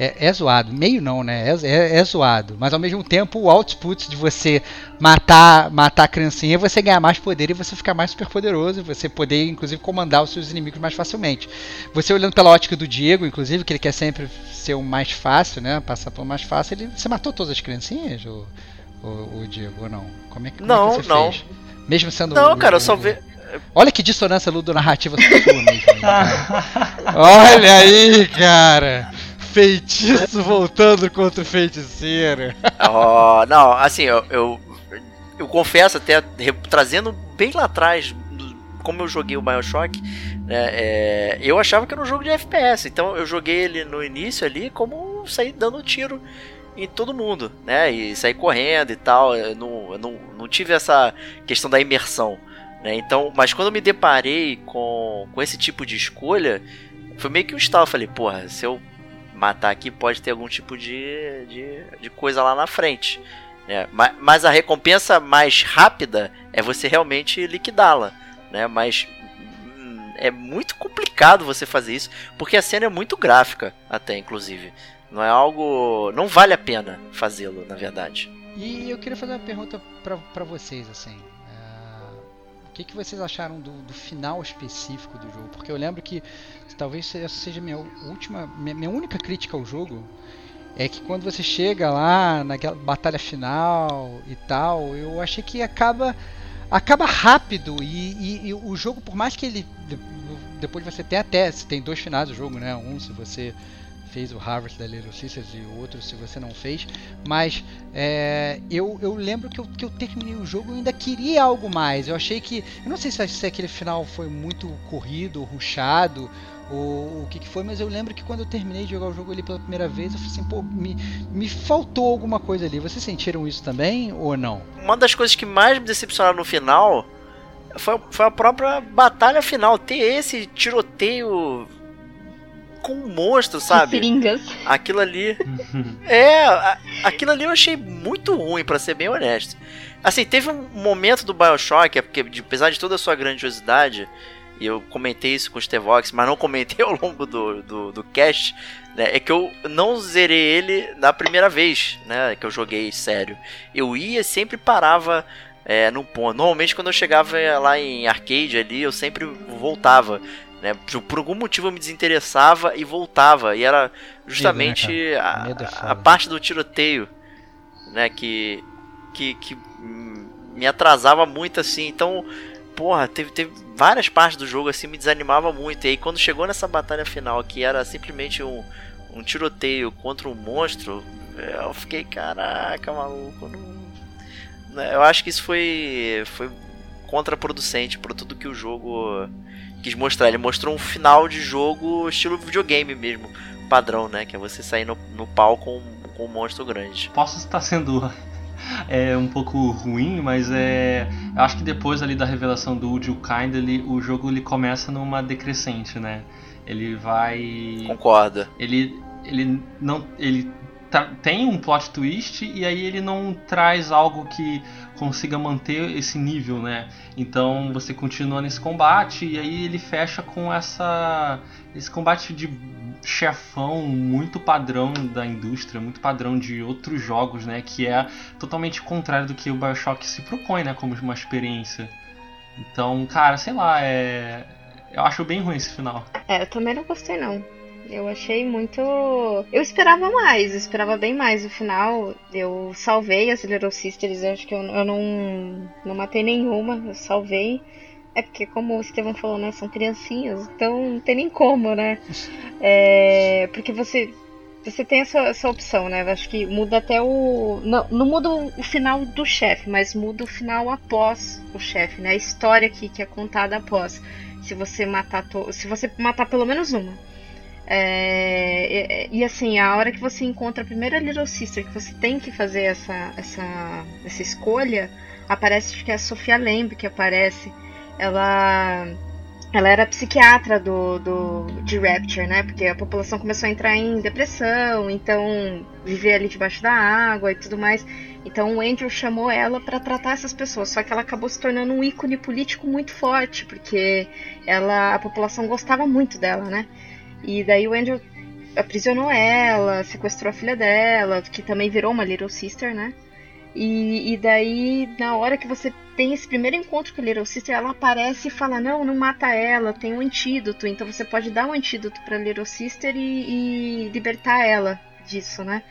é, é, zoado. Meio não, né? É, é, é, zoado. Mas ao mesmo tempo, o output de você matar, matar a criancinha é você ganhar mais poder e você ficar mais super poderoso. Você poder, inclusive, comandar os seus inimigos mais facilmente. Você olhando pela ótica do Diego, inclusive, que ele quer sempre ser o mais fácil, né? Passar pelo mais fácil. Ele, você matou todas as criancinhas, o, o, o Diego, ou não? Como é que, como não, é que você não. fez? Mesmo sendo. Não, cara, eu só vi. Olha que dissonância ludonarrativa sua mesmo. Olha aí, cara feitiço voltando contra o feiticeiro. Oh, não, assim, eu, eu, eu confesso até, trazendo bem lá atrás, como eu joguei o Bioshock, né, é, eu achava que era um jogo de FPS, então eu joguei ele no início ali como sair dando tiro em todo mundo, né, e sair correndo e tal, eu não, eu não, não tive essa questão da imersão, né, então, mas quando eu me deparei com, com esse tipo de escolha, foi meio que um estalo, falei, porra, se eu matar aqui pode ter algum tipo de, de, de coisa lá na frente. Né? Mas, mas a recompensa mais rápida é você realmente liquidá-la. Né? Mas hum, é muito complicado você fazer isso, porque a cena é muito gráfica, até inclusive. Não é algo. Não vale a pena fazê-lo, na verdade. E eu queria fazer uma pergunta para vocês, assim que, que vocês acharam do, do, final específico do jogo? Porque eu lembro que talvez essa seja minha última, minha, minha, única crítica ao jogo é que quando você chega lá naquela batalha final e tal, eu achei que acaba acaba rápido e, e, e o jogo por mais que ele depois você tem até tem dois finais do jogo, né? Um se você fez o Harvest da Little Sisters e o outro se você não fez. Mas é, eu, eu lembro que eu, que eu terminei o jogo e ainda queria algo mais. Eu achei que. Eu não sei se, se aquele final foi muito corrido, ruchado ou o que, que foi, mas eu lembro que quando eu terminei de jogar o jogo ali pela primeira vez, eu falei assim, pô, me, me faltou alguma coisa ali. Vocês sentiram isso também ou não? Uma das coisas que mais me decepcionaram no final foi, foi a própria batalha final. Ter esse tiroteio com um monstro, sabe? Seringas. Aquilo ali. é, aquilo ali eu achei muito ruim, para ser bem honesto. Assim, teve um momento do Bioshock, é porque apesar de toda a sua grandiosidade, e eu comentei isso com o Stevox, mas não comentei ao longo do, do, do cast, né, é que eu não zerei ele na primeira vez, né, que eu joguei sério. Eu ia sempre parava é, num ponto. Normalmente quando eu chegava lá em arcade ali, eu sempre voltava. Né? Por algum motivo eu me desinteressava e voltava. E era justamente Medo, né, a, a, parte do tiroteio né? que, que, que me atrasava muito assim. Então, porra, teve, teve várias partes do jogo assim me desanimava muito. E aí quando chegou nessa batalha final, que era simplesmente um, um tiroteio contra um monstro, eu fiquei, caraca, maluco. Não... Né, eu acho que isso foi, foi contraproducente para tudo que o jogo quis mostrar. Ele mostrou um final de jogo estilo videogame mesmo, padrão, né? Que é você sair no, no pau com, com um monstro grande. Posso estar sendo é um pouco ruim, mas é. Eu acho que depois ali da revelação do Would You Kindly, o jogo ele começa numa decrescente, né? Ele vai. Concorda. Ele. Ele não. Ele tá, tem um plot twist e aí ele não traz algo que consiga manter esse nível, né? Então você continua nesse combate e aí ele fecha com essa esse combate de chefão muito padrão da indústria, muito padrão de outros jogos, né? Que é totalmente contrário do que o Bioshock se propõe, né? Como uma experiência. Então, cara, sei lá, é. Eu acho bem ruim esse final. É, eu também não gostei não. Eu achei muito. Eu esperava mais, esperava bem mais no final. Eu salvei as Little Sisters, acho que eu, eu não, não matei nenhuma, eu salvei. É porque, como o Estevão falou, né? São criancinhas, então não tem nem como, né? É, porque você você tem essa, essa opção, né? Acho que muda até o. Não, não muda o final do chefe, mas muda o final após o chefe, né? A história aqui que é contada após. Se você matar to... se você matar pelo menos uma. É, e, e, assim, a hora que você encontra a primeira Little Sister, que você tem que fazer essa, essa, essa escolha, aparece que é a Sofia Lamb que aparece ela ela era psiquiatra do, do, de Rapture, né? Porque a população começou a entrar em depressão, então viver ali debaixo da água e tudo mais. Então o Andrew chamou ela para tratar essas pessoas, só que ela acabou se tornando um ícone político muito forte, porque ela a população gostava muito dela, né? E daí o Andrew aprisionou ela, sequestrou a filha dela, que também virou uma Little Sister, né? E, e daí, na hora que você tem esse primeiro encontro com a Little Sister, ela aparece e fala: Não, não mata ela, tem um antídoto. Então você pode dar um antídoto pra Little Sister e, e libertar ela disso, né?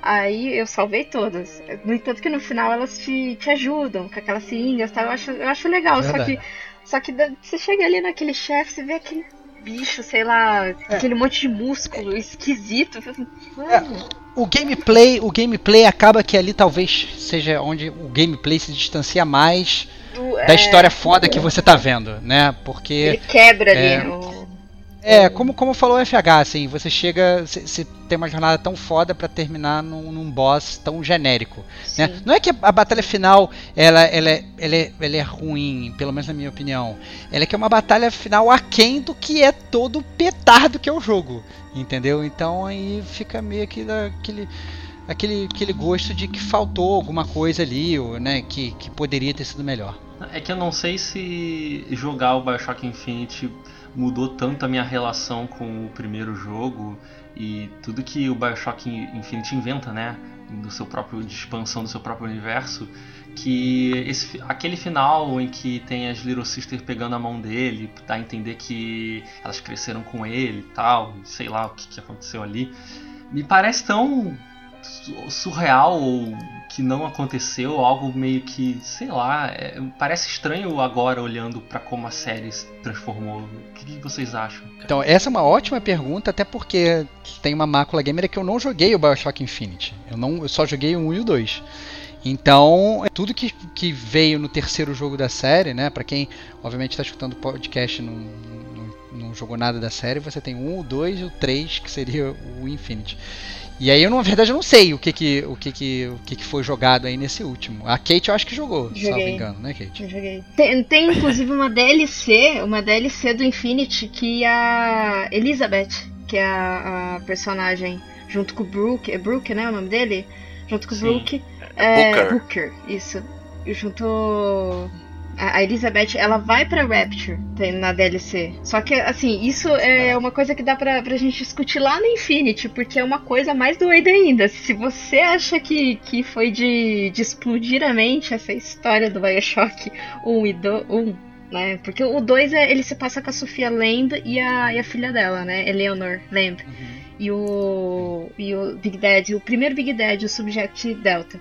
Aí eu salvei todas. No entanto, que no final elas te, te ajudam com aquelas seringas, tá? Eu acho, eu acho legal. Só que, só que você chega ali naquele chefe, você vê aquele bicho, sei lá, é. aquele monte de músculo esquisito. É o gameplay, o gameplay acaba que ali talvez seja onde o gameplay se distancia mais do, da é, história foda que você tá vendo, né? Porque ele quebra é, ali o é, como, como falou o FH, assim, você chega. Você tem uma jornada tão foda para terminar num, num, boss tão genérico. Né? Não é que a, batalha final ela, ela, é, ela, é, ela é ruim, pelo menos na minha opinião. Ela é que é uma batalha final aquém do que é todo o petardo que é o jogo. Entendeu? Então aí fica meio que daquele. Aquele, aquele gosto de que faltou alguma coisa ali, ou, né, que, que poderia ter sido melhor. É que eu não sei se jogar o Bioshock Infinite mudou tanto a minha relação com o primeiro jogo e tudo que o BioShock Infinite inventa, né, do seu próprio de expansão do seu próprio universo, que esse, aquele final em que tem as Little Sister pegando a mão dele, dá a entender que elas cresceram com ele e tal, sei lá o que, que aconteceu ali, me parece tão surreal ou que não aconteceu, algo meio que, sei lá, é, parece estranho agora olhando para como a série se transformou. O que, que, vocês acham? Então, essa é uma ótima pergunta, até porque tem uma mácula gamer que eu não joguei o BioShock Infinite. Eu, não, eu só joguei o 1 e o 2. Então, é tudo que, que veio no terceiro jogo da série, né? Para quem, obviamente, está escutando o podcast não, não, não jogou nada da série, você tem 1, o 2 e o 3, que seria o Infinite. E aí eu, na verdade, eu não sei o que que, o que, que, o que, que foi jogado aí nesse último. A Kate eu acho que jogou, se não me engano, né, Kate? Eu joguei. Tem, tem inclusive uma DLC, uma DLC do Infinity que a Elizabeth, que é a, a personagem, junto com o Brooke, é Brooke, né, o nome dele? Junto com o Brooke. É, Booker. Booker, isso. Junto a Elizabeth, ela vai pra Rapture na DLC. Só que, assim, isso é uma coisa que dá pra, pra gente discutir lá no Infinity, porque é uma coisa mais doida ainda. Se você acha que, que foi de, de explodir a mente essa história do Bioshock 1 e 2, 1, né? Porque o 2 é, ele se passa com a Sofia Lamb e a, e a filha dela, né? Eleanor Lamb. Uhum. E o, e o Big Dad, o primeiro Big Dad, o Subject Delta.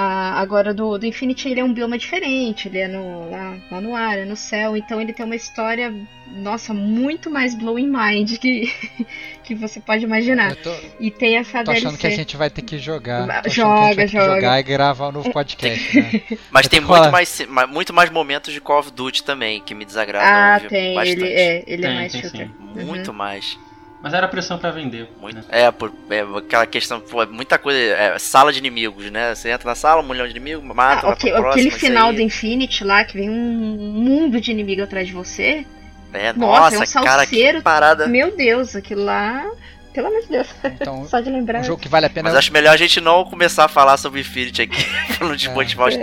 Ah, agora do, do Infinity ele é um bioma diferente, ele é no, lá, lá no ar, é no céu, então ele tem uma história, nossa, muito mais blowing mind que, que você pode imaginar. Tô, E tem essa tô DLC. achando que a gente vai ter que jogar. Tô achando que a Joga, gente vai ter que joga. jogar e gravar um novo podcast, né? Mas tem muito mais, ma- muito mais momentos de Call of Duty também que me desagradam Ah, tem. bastante. Ele é, ele é Tem, mais tem shooter. sim. Muito mais. Mas era pressão pra vender. Muito. né? É, por, é, aquela questão, pô, é muita coisa. é, sala de inimigos, né? Você entra na sala, um milhão de inimigos, mata, Ah, vai ok, pra próxima, aquele final do Infinity lá, que vem um mundo de inimigo atrás de você. É, Nossa, nossa, é um cara, que salseiro. parada. Meu Deus, aquilo lá. Pelo amor de Deus. Então, Só de lembrar. um jogo que vale a pena. Mas acho melhor a gente não começar a falar sobre Infinity aqui, pra não desmotivar os É.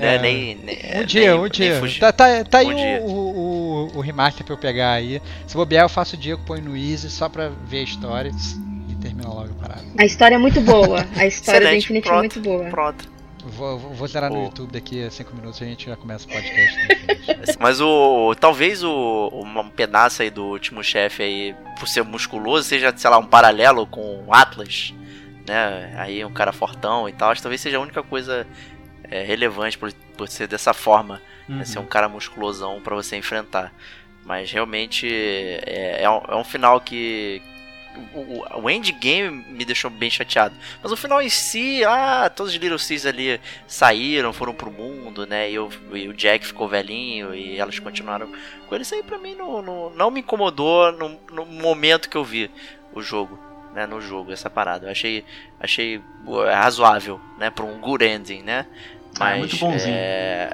Né? É. Nem, nem, Um dia, nem- um dia. Tá, tá, tá aí Um o, dia. o, o, o remaster pra eu pegar aí. Se bobear, eu faço o dia que põe no Easy só pra ver a história e termina logo a parada. A história é muito boa. A história do Infinity é pronto. muito boa. Pronto. Vou, vou, vou zerar no O- YouTube daqui a 5 minutos e a gente já começa o podcast. Mas o. Talvez o. Um pedaço aí do último chefe aí, por ser musculoso, seja, sei lá, um paralelo com o Atlas. Né? Aí um cara fortão e tal. Acho que talvez seja a única coisa é, relevante por, por ser dessa forma. Uhum. né? Ser um cara musculosão pra você enfrentar. Mas realmente é, é, um, é um final que. O, o- endgame me deixou bem chateado. Mas o final em si, ah, todos os Little Cis ali saíram, foram pro mundo, né? E, o- e o Jack ficou velhinho e elas continuaram com ele. Isso aí pra mim não, não, não me incomodou no, no momento que eu vi o jogo. Né, no jogo, essa parada. Eu achei, achei razoável, né? Pra um good ending, né? Ah, é muito bonzinho. É,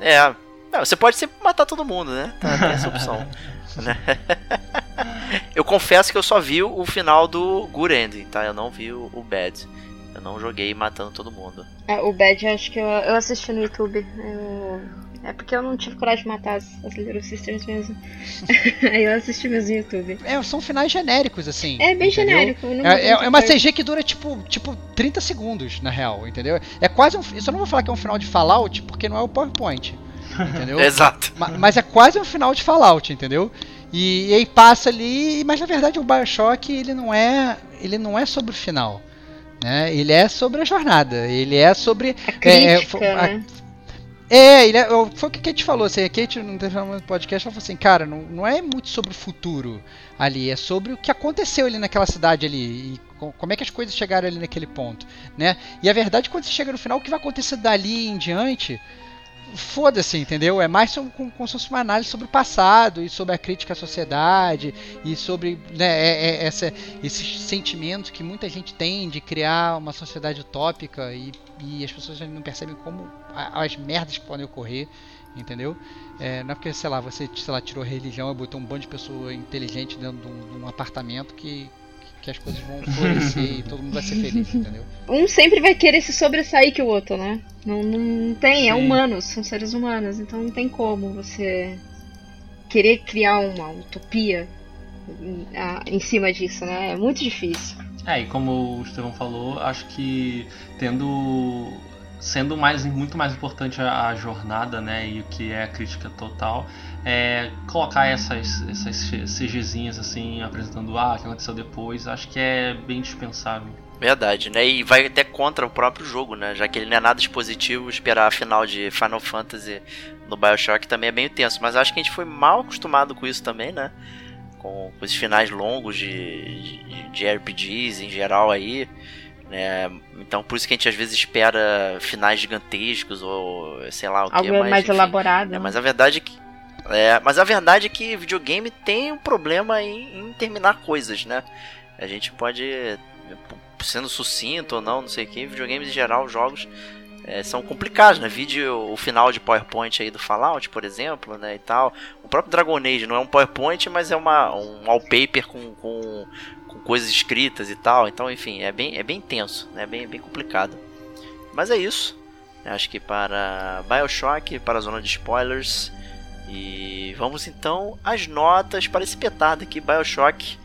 é, não, você pode sempre matar todo mundo, né? Tá, tem essa opção. né? eu confesso que eu só vi o final do Good Ending, tá? Eu não vi o, o Bad. Eu não joguei matando todo mundo. É, o Bad, acho que eu, eu assisti no YouTube. Eu- É porque eu não tive coragem de matar as, as Little Sisters mesmo. Aí eu assisti mesmo no YouTube. É, são finais genéricos, assim. É bem entendeu? genérico. É, é, é uma. CG que dura tipo, tipo 30 segundos, na real, entendeu? É quase um. Isso eu não vou falar que é um final de Fallout, porque não é o PowerPoint. Entendeu? Exato. Ma- Mas é quase um final de Fallout, entendeu? E, e aí passa ali, mas na verdade o BioShock ele não é, ele não é sobre o final, né? Ele é sobre a jornada, ele é sobre A crítica, fo- a- né? É, ele é, foi o que a Kate falou, assim, a Kate no determinado podcast ela falou assim, cara, não, não é muito sobre o futuro ali, é sobre o que aconteceu ali naquela cidade ali e co- como é que as coisas chegaram ali naquele ponto, né? E a verdade quando você chega no final, o que vai acontecer dali em diante, foda-se, entendeu? É mais sobre, como, como se fosse uma análise sobre o passado e sobre a crítica à sociedade e sobre né, é- é- essa, esse sentimento que muita gente tem de criar uma sociedade utópica e, e as pessoas não percebem como as merdas que podem ocorrer, entendeu? É, não é porque, sei lá, você sei lá, tirou religião e botou um bando de pessoa inteligente dentro de um, de um apartamento que, que as coisas vão florescer e todo mundo vai ser feliz, entendeu? Um sempre vai querer se sobressair que o outro, né? Não, não tem, é Sim. humanos, são seres humanos, então não tem como você querer criar uma utopia em, a- em cima disso, né? É muito difícil. É, e como o Estevão falou, acho que tendo. sendo mais, muito mais importante a, a jornada, né, e o que é a crítica total, é colocar essas, essas CGzinhas assim, apresentando ah, o que aconteceu depois, acho que é bem dispensável. Verdade, né? E vai até contra o próprio jogo, né? Já que ele não é nada expositivo, esperar a final de Final Fantasy no Bioshock também é bem tenso. Mas acho que a gente foi mal acostumado com isso também, né? Com, com esses finais longos de, de, de RPGs em geral aí. Né? Então por isso que a gente às vezes espera finais gigantescos ou sei lá o que. Algo mais enfim, elaborado. é, né? mas a verdade é que. É, mas a verdade é que videogame tem um problema em, em terminar coisas, né? A gente pode. Sendo sucinto ou não, não sei o que, videogames em geral, jogos é, são complicados, né? Vídeo o final de PowerPoint aí do Fallout, por exemplo, né? E tal. O próprio Dragon Age não é um PowerPoint, mas é uma, um wallpaper com, com, com coisas escritas e tal. Então, enfim, é bem, é bem tenso, né? É bem, bem complicado. Mas é isso. Acho que para Bioshock, para a zona de spoilers. E vamos então às notas para esse petardo aqui, Bioshock.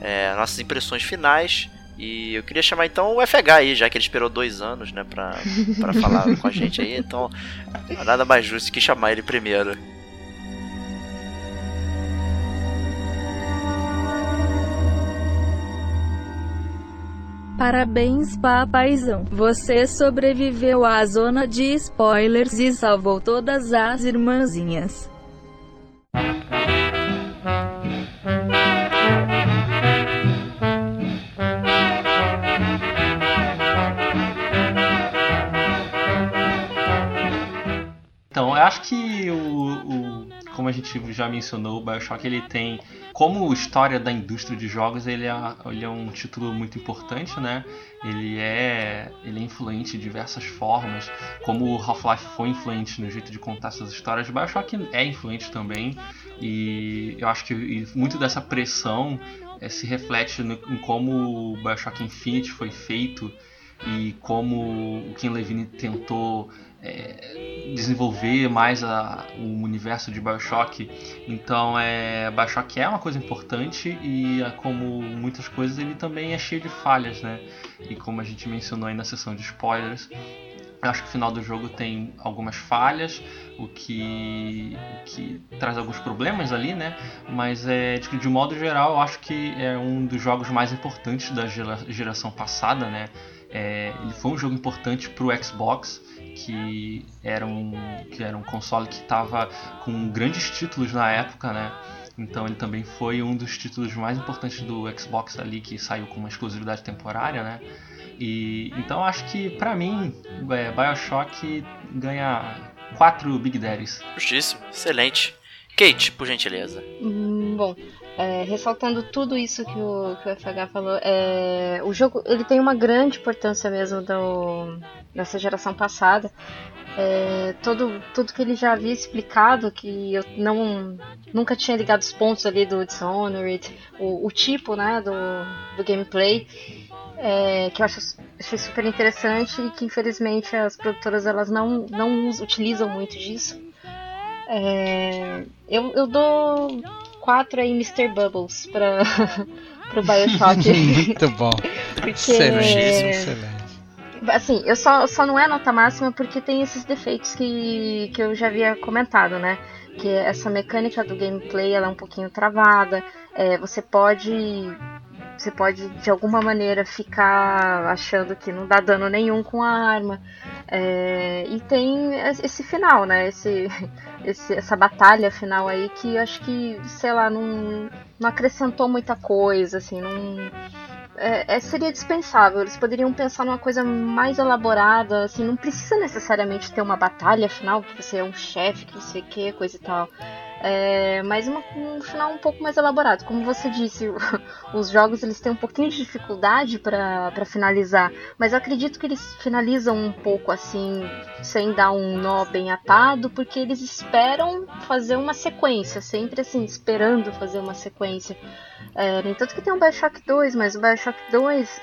É, nossas impressões finais. E eu queria chamar então o FH aí, já que ele esperou dois anos, né, pra, pra falar com a gente aí. Então, nada mais justo que chamar ele primeiro. Parabéns, papaizão. Você sobreviveu à zona de spoilers e salvou todas as irmãzinhas. Então, eu acho que o, o como a gente já mencionou, o Bioshock ele tem como história da indústria de jogos, ele é, ele é um título muito importante, né? Ele é, ele é influente de diversas formas, como Half-Life foi influente no jeito de contar suas histórias, Bioshock é influente também, e eu acho que muito dessa pressão é, se reflete no, em como o Bioshock Infinite foi feito e como o Ken Levine tentou é, desenvolver mais a, o universo de Bioshock. Então, é, Bioshock é uma coisa importante e, como muitas coisas, ele também é cheio de falhas, né? E como a gente mencionou aí na sessão de spoilers, acho que o final do jogo tem algumas falhas, o que, o que traz alguns problemas ali, né? Mas é, de, de modo geral, eu acho que é um dos jogos mais importantes da gera, geração passada, né? É, ele foi um jogo importante para o Xbox, que era um, que era um console que estava com grandes títulos na época, né? Então ele também foi um dos títulos mais importantes do Xbox ali, que saiu com uma exclusividade temporária, né? E então acho que para mim é, BioShock ganha quatro Big Daddies. Justíssimo, excelente. Kate, por gentileza. Hum, bom, é, ressaltando tudo isso que o, que o FH falou, é, o jogo ele tem uma grande importância mesmo do, dessa geração passada. É, todo, tudo que ele já havia explicado, que eu não nunca tinha ligado os pontos ali do Dishonored, o, o tipo né, do, do gameplay é, que eu acho, achei super interessante e que infelizmente as produtoras elas não, não utilizam muito disso. É, eu, eu dou quatro aí Mr. Bubbles para o Bioshock. muito bom. porque, excelente, excelente. Assim, eu só, só não é nota máxima porque tem esses defeitos que, que eu já havia comentado, né? Que essa mecânica do gameplay ela é um pouquinho travada. É, você pode você pode de alguma maneira ficar achando que não dá dano nenhum com a arma. É, e tem esse final, né? Esse, esse, essa batalha final aí que acho que, sei lá, não, não acrescentou muita coisa, assim, não. É, é, seria dispensável. Eles poderiam pensar numa coisa mais elaborada, assim, não precisa necessariamente ter uma batalha final, que você é um chefe, que você quer, coisa e tal. É, mas uma, um final um pouco mais elaborado. Como você disse, os jogos eles têm um pouquinho de dificuldade para finalizar, mas acredito que eles finalizam um pouco assim, sem dar um nó bem atado, porque eles esperam fazer uma sequência, sempre assim, esperando fazer uma sequência. É, nem tanto que tem um Bioshock 2, mas o Bioshock 2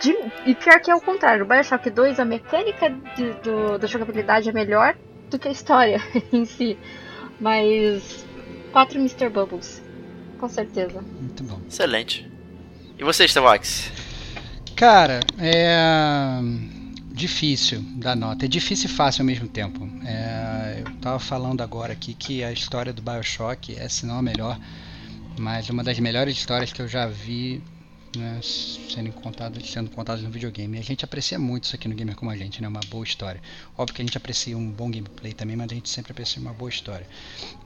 de, e pior que é o contrário, o Bioshock 2, a mecânica de, do, da jogabilidade é melhor do que a história em si. Mas. Quatro Mr. Bubbles. Com certeza. Muito bom. Excelente. E você, Stevox? Cara, é. Difícil dar nota. É difícil e fácil ao mesmo tempo. É... Eu tava falando agora aqui que a história do Bioshock é, se não a melhor, mas uma das melhores histórias que eu já vi né, sendo contadas sendo contadas no videogame. A gente aprecia muito isso aqui no Gamer Como a Gente, né, uma boa história. Óbvio que a gente aprecia um bom gameplay também, mas a gente sempre aprecia uma boa história.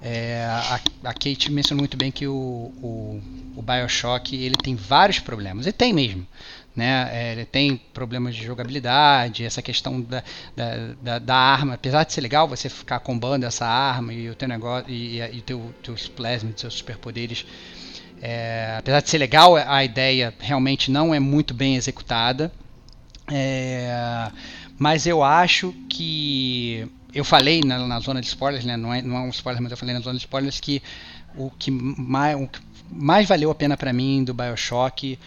É, a, a, Kate mencionou muito bem que o, o, o Bioshock ele tem vários problemas, e tem mesmo. Né? É, ele tem problemas de jogabilidade, essa questão da, da, da, da, arma, apesar de ser legal você ficar combando essa arma e o teu negócio e, e, e teu, teus plasmas, seus superpoderes é, apesar de ser legal, a ideia realmente não é muito bem executada. É, mas eu acho que. Eu falei na, na, zona de spoilers, né? não, é, não é um spoiler, mas eu falei na zona de spoilers que o que mais, o que mais valeu a pena para mim do Bioshock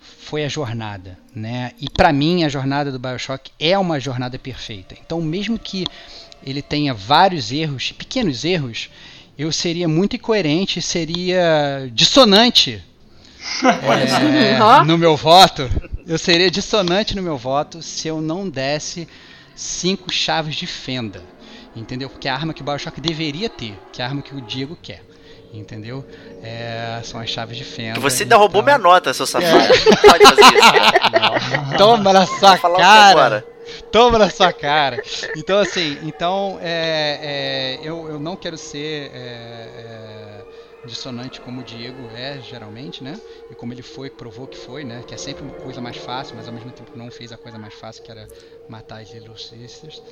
foi a jornada, né? E para mim a jornada do BioShock é uma jornada perfeita. Então, mesmo que ele tenha vários erros, pequenos erros, eu seria muito incoerente, seria dissonante é, no meu voto. Eu seria dissonante no meu voto se eu não desse cinco chaves de fenda. Entendeu? Porque é a arma que o Bioshock deveria ter, que é a arma que o Diego quer. Entendeu? É, são as chaves de fenda. Você ainda então... roubou minha nota, seu safado. É. Não pode fazer isso. Toma na sua cara. Toma na sua cara. Então, assim, então, é, é, eu, eu não quero ser é, é dissonante como o Diego é geralmente, né? E como ele foi, provou que foi, né? Que é sempre uma coisa mais fácil, mas ao mesmo tempo não fez a coisa mais fácil, que era matar as Little Sisters.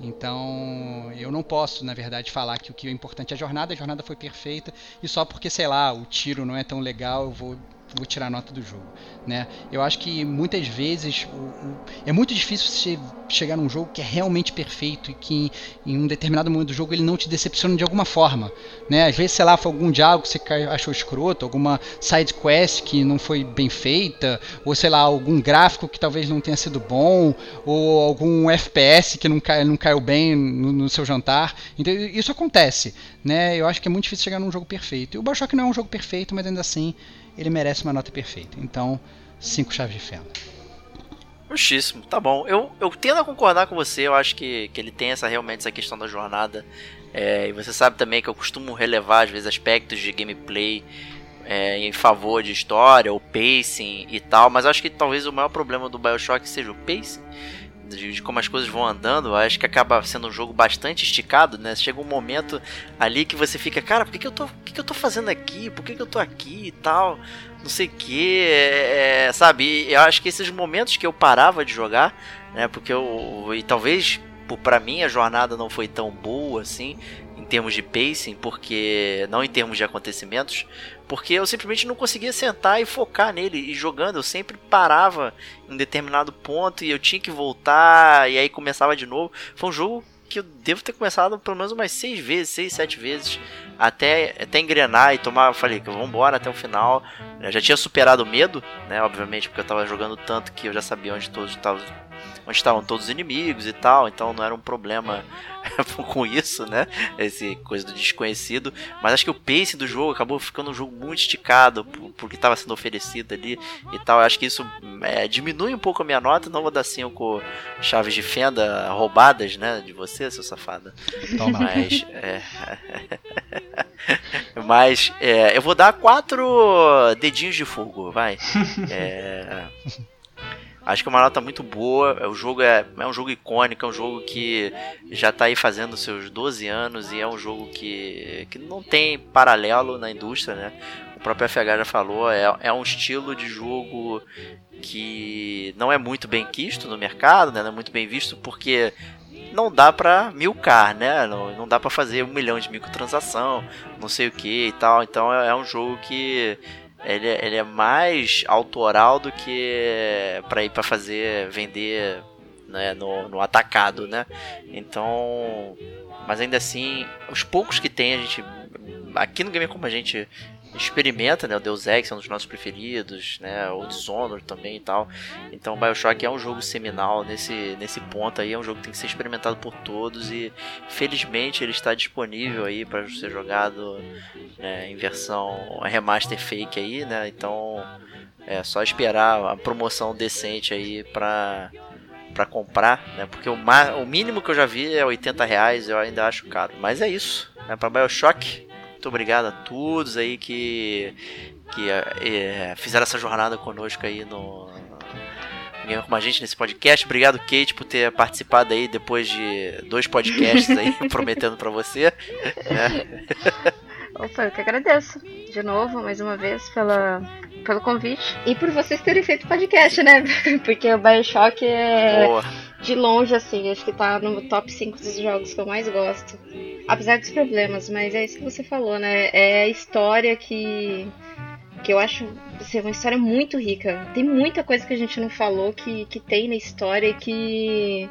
Então, eu não posso, na verdade, falar que o que é importante é a jornada, a jornada foi perfeita, e só porque, sei lá, o tiro não é tão legal, eu vou vou tirar nota do jogo, né? Eu acho que muitas vezes o, o, é muito difícil você chegar num jogo que é realmente perfeito e que em, em, um determinado momento do jogo ele não te decepciona de alguma forma, né? Às vezes, sei lá, foi algum diálogo que você achou escroto, alguma side quest que não foi bem feita, ou sei lá, algum gráfico que talvez não tenha sido bom, ou algum FPS que não, cai, não caiu bem no, no seu jantar. Então, isso acontece, né? Eu acho que é muito difícil chegar num jogo perfeito. E o Bioshock não é um jogo perfeito, mas ainda assim ele merece uma nota perfeita. Então, cinco chaves de fenda. Justíssimo, tá bom. Eu, eu tendo a concordar com você, eu acho que, que ele tem essa realmente essa questão da jornada. É, e você sabe também que eu costumo relevar, às vezes, aspectos de gameplay é, em favor de história, ou pacing e tal, mas acho que talvez o maior problema do Bioshock seja o pacing de, de, como as coisas vão andando, acho que acaba sendo um jogo bastante esticado, né? Chega um momento ali que você fica, cara, por que, que eu tô. que, que eu tô fazendo aqui? Por que, que eu tô aqui e tal? Não sei o que, é, é, sabe? Eu acho que esses momentos que eu parava de jogar, né? Porque eu. E talvez para mim a jornada não foi tão boa assim termos de pacing, porque não em termos de acontecimentos, porque eu simplesmente não conseguia sentar e focar nele e jogando. Eu sempre parava em determinado ponto e eu tinha que voltar e aí começava de novo. Foi um jogo que eu devo ter começado pelo menos umas seis vezes, seis, sete vezes, até, até engrenar e tomar. Falei que vamos embora até o final. Eu já tinha superado o medo, né? Obviamente, porque eu tava jogando tanto que eu já sabia onde todos estavam onde estavam todos os inimigos e tal, então não era um problema com isso, né? Esse coisa do desconhecido. Mas acho que o pace do jogo acabou ficando um jogo muito esticado porque estava sendo oferecido ali e tal. acho que isso é, diminui um pouco a minha nota. Não vou dar 5 chaves de fenda roubadas, né? De você, seu safado. Toma. Mas. É... Mas é, eu vou dar quatro dedinhos de fogo, vai. É. Acho que é uma nota muito boa. O jogo é, é um jogo icônico, é um jogo que já está aí fazendo seus 12 anos e é um jogo que, que não tem paralelo na indústria, né? O próprio FH já falou, é, é um estilo de jogo que não é muito bem quisto no mercado, né? Não é muito bem visto porque não dá pra milcar, né? Não, não dá pra fazer um milhão de microtransação, não sei o que e tal. Então é, é um jogo que ele, é, ele é mais autoral do que para ir para fazer vender né, no, no atacado, né? Então, mas ainda assim, os poucos que tem a gente aqui no Game Como a gente experimenta, né? O Deus Ex é um dos nossos preferidos, né? O Dishonored também e tal. Então, o BioShock é um jogo seminal nesse, nesse ponto aí, é um jogo que tem que ser experimentado por todos e felizmente ele está disponível aí para ser jogado né, em versão remaster fake aí, né? Então, é só esperar a promoção decente aí para para comprar, né? Porque o, o mínimo que eu já vi é 80 reais, eu ainda acho caro. Mas é isso, né? Para BioShock muito obrigado a todos aí que, que é, fizeram essa jornada conosco aí no, com a gente nesse podcast. Obrigado, Kate, por ter participado aí depois de dois podcasts aí, prometendo para você. Opa, eu que agradeço de novo, mais uma vez, pela, pelo convite. E por vocês terem feito podcast, né? Porque o Bioshock é Boa. De longe, assim, acho que tá no top 5 dos jogos que eu mais gosto. Apesar dos problemas, mas é isso que você falou, né? É a história que. que eu acho ser uma história muito rica. Tem muita coisa que a gente não falou que, que tem na história e que.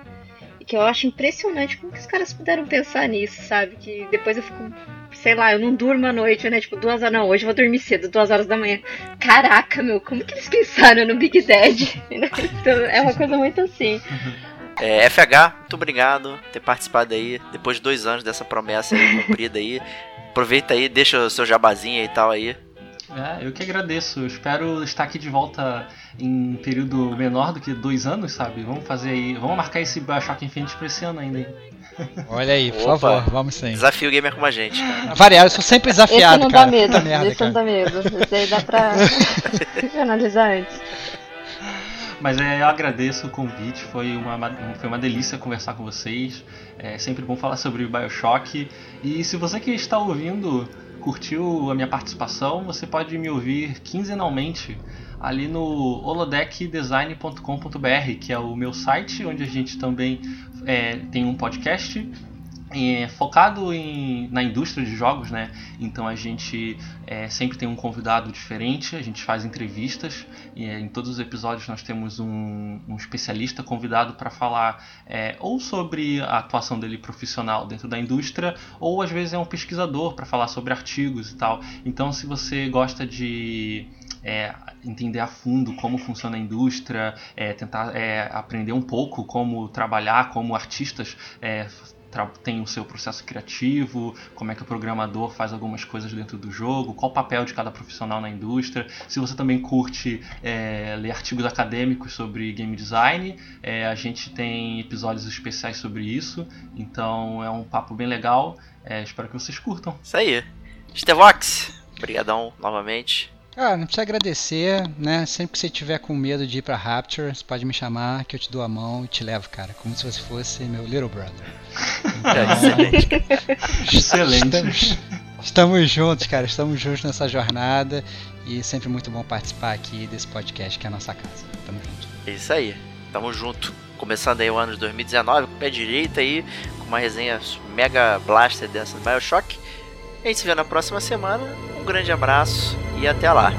que eu acho impressionante como que os caras puderam pensar nisso, sabe? Que depois eu fico sei lá, eu não durmo à noite, né? Tipo, duas horas, não, hoje eu vou dormir cedo, duas horas da manhã. Caraca, meu, como que eles pensaram no Big Dead? então, é uma coisa muito assim. É, FH, muito obrigado por ter participado aí, depois de dois anos dessa promessa aí, cumprida aí. Aproveita aí, deixa o seu jabazinho e tal aí. É, eu que agradeço. Eu espero estar aqui de volta em um período menor do que dois anos, sabe? Vamos fazer aí, vamos marcar esse Bioshock Infinite pra esse ano ainda. Hein? Olha aí, por Opa, favor, vamos sim. Desafio gamer com a gente. Variar, eu sou sempre desafiado, Esse não cara. dá medo, merda, esse cara. não dá medo. Esse aí dá pra analisar antes. Mas é, eu agradeço o convite, foi uma, foi uma delícia conversar com vocês. É sempre bom falar sobre Bioshock. E se você que está ouvindo curtiu a minha participação, você pode me ouvir quinzenalmente ali no holodeckdesign.com.br, que é o meu site, onde a gente também é, tem um podcast é, focado em, na indústria de jogos, né? Então a gente é, sempre tem um convidado diferente, a gente faz entrevistas e é, em todos os episódios nós temos um, um especialista convidado para falar é, ou sobre a atuação dele profissional dentro da indústria ou às vezes é um pesquisador para falar sobre artigos e tal. Então se você gosta de é, entender a fundo como funciona a indústria, é, tentar é, aprender um pouco como trabalhar, como artistas é, tem o seu processo criativo, como é que o programador faz algumas coisas dentro do jogo, qual o papel de cada profissional na indústria. Se você também curte é, ler artigos acadêmicos sobre game design, é, a gente tem episódios especiais sobre isso, então é um papo bem legal. É, espero que vocês curtam. Isso aí. Stevox, novamente. Ah, não precisa agradecer, né? Sempre que você tiver com medo de ir pra Rapture, você pode me chamar que eu te dou a mão e te levo, cara. Como se você fosse meu little brother. Então, Excelente. Estamos, estamos juntos, cara. Estamos juntos nessa jornada. E sempre muito bom participar aqui desse podcast que é a nossa casa. Tamo junto. É isso aí. Tamo junto. Começando aí o ano de 2019 com o pé direito aí, com uma resenha mega blaster dessa do Bioshock. A gente se vê na próxima semana. Um grande abraço e até lá.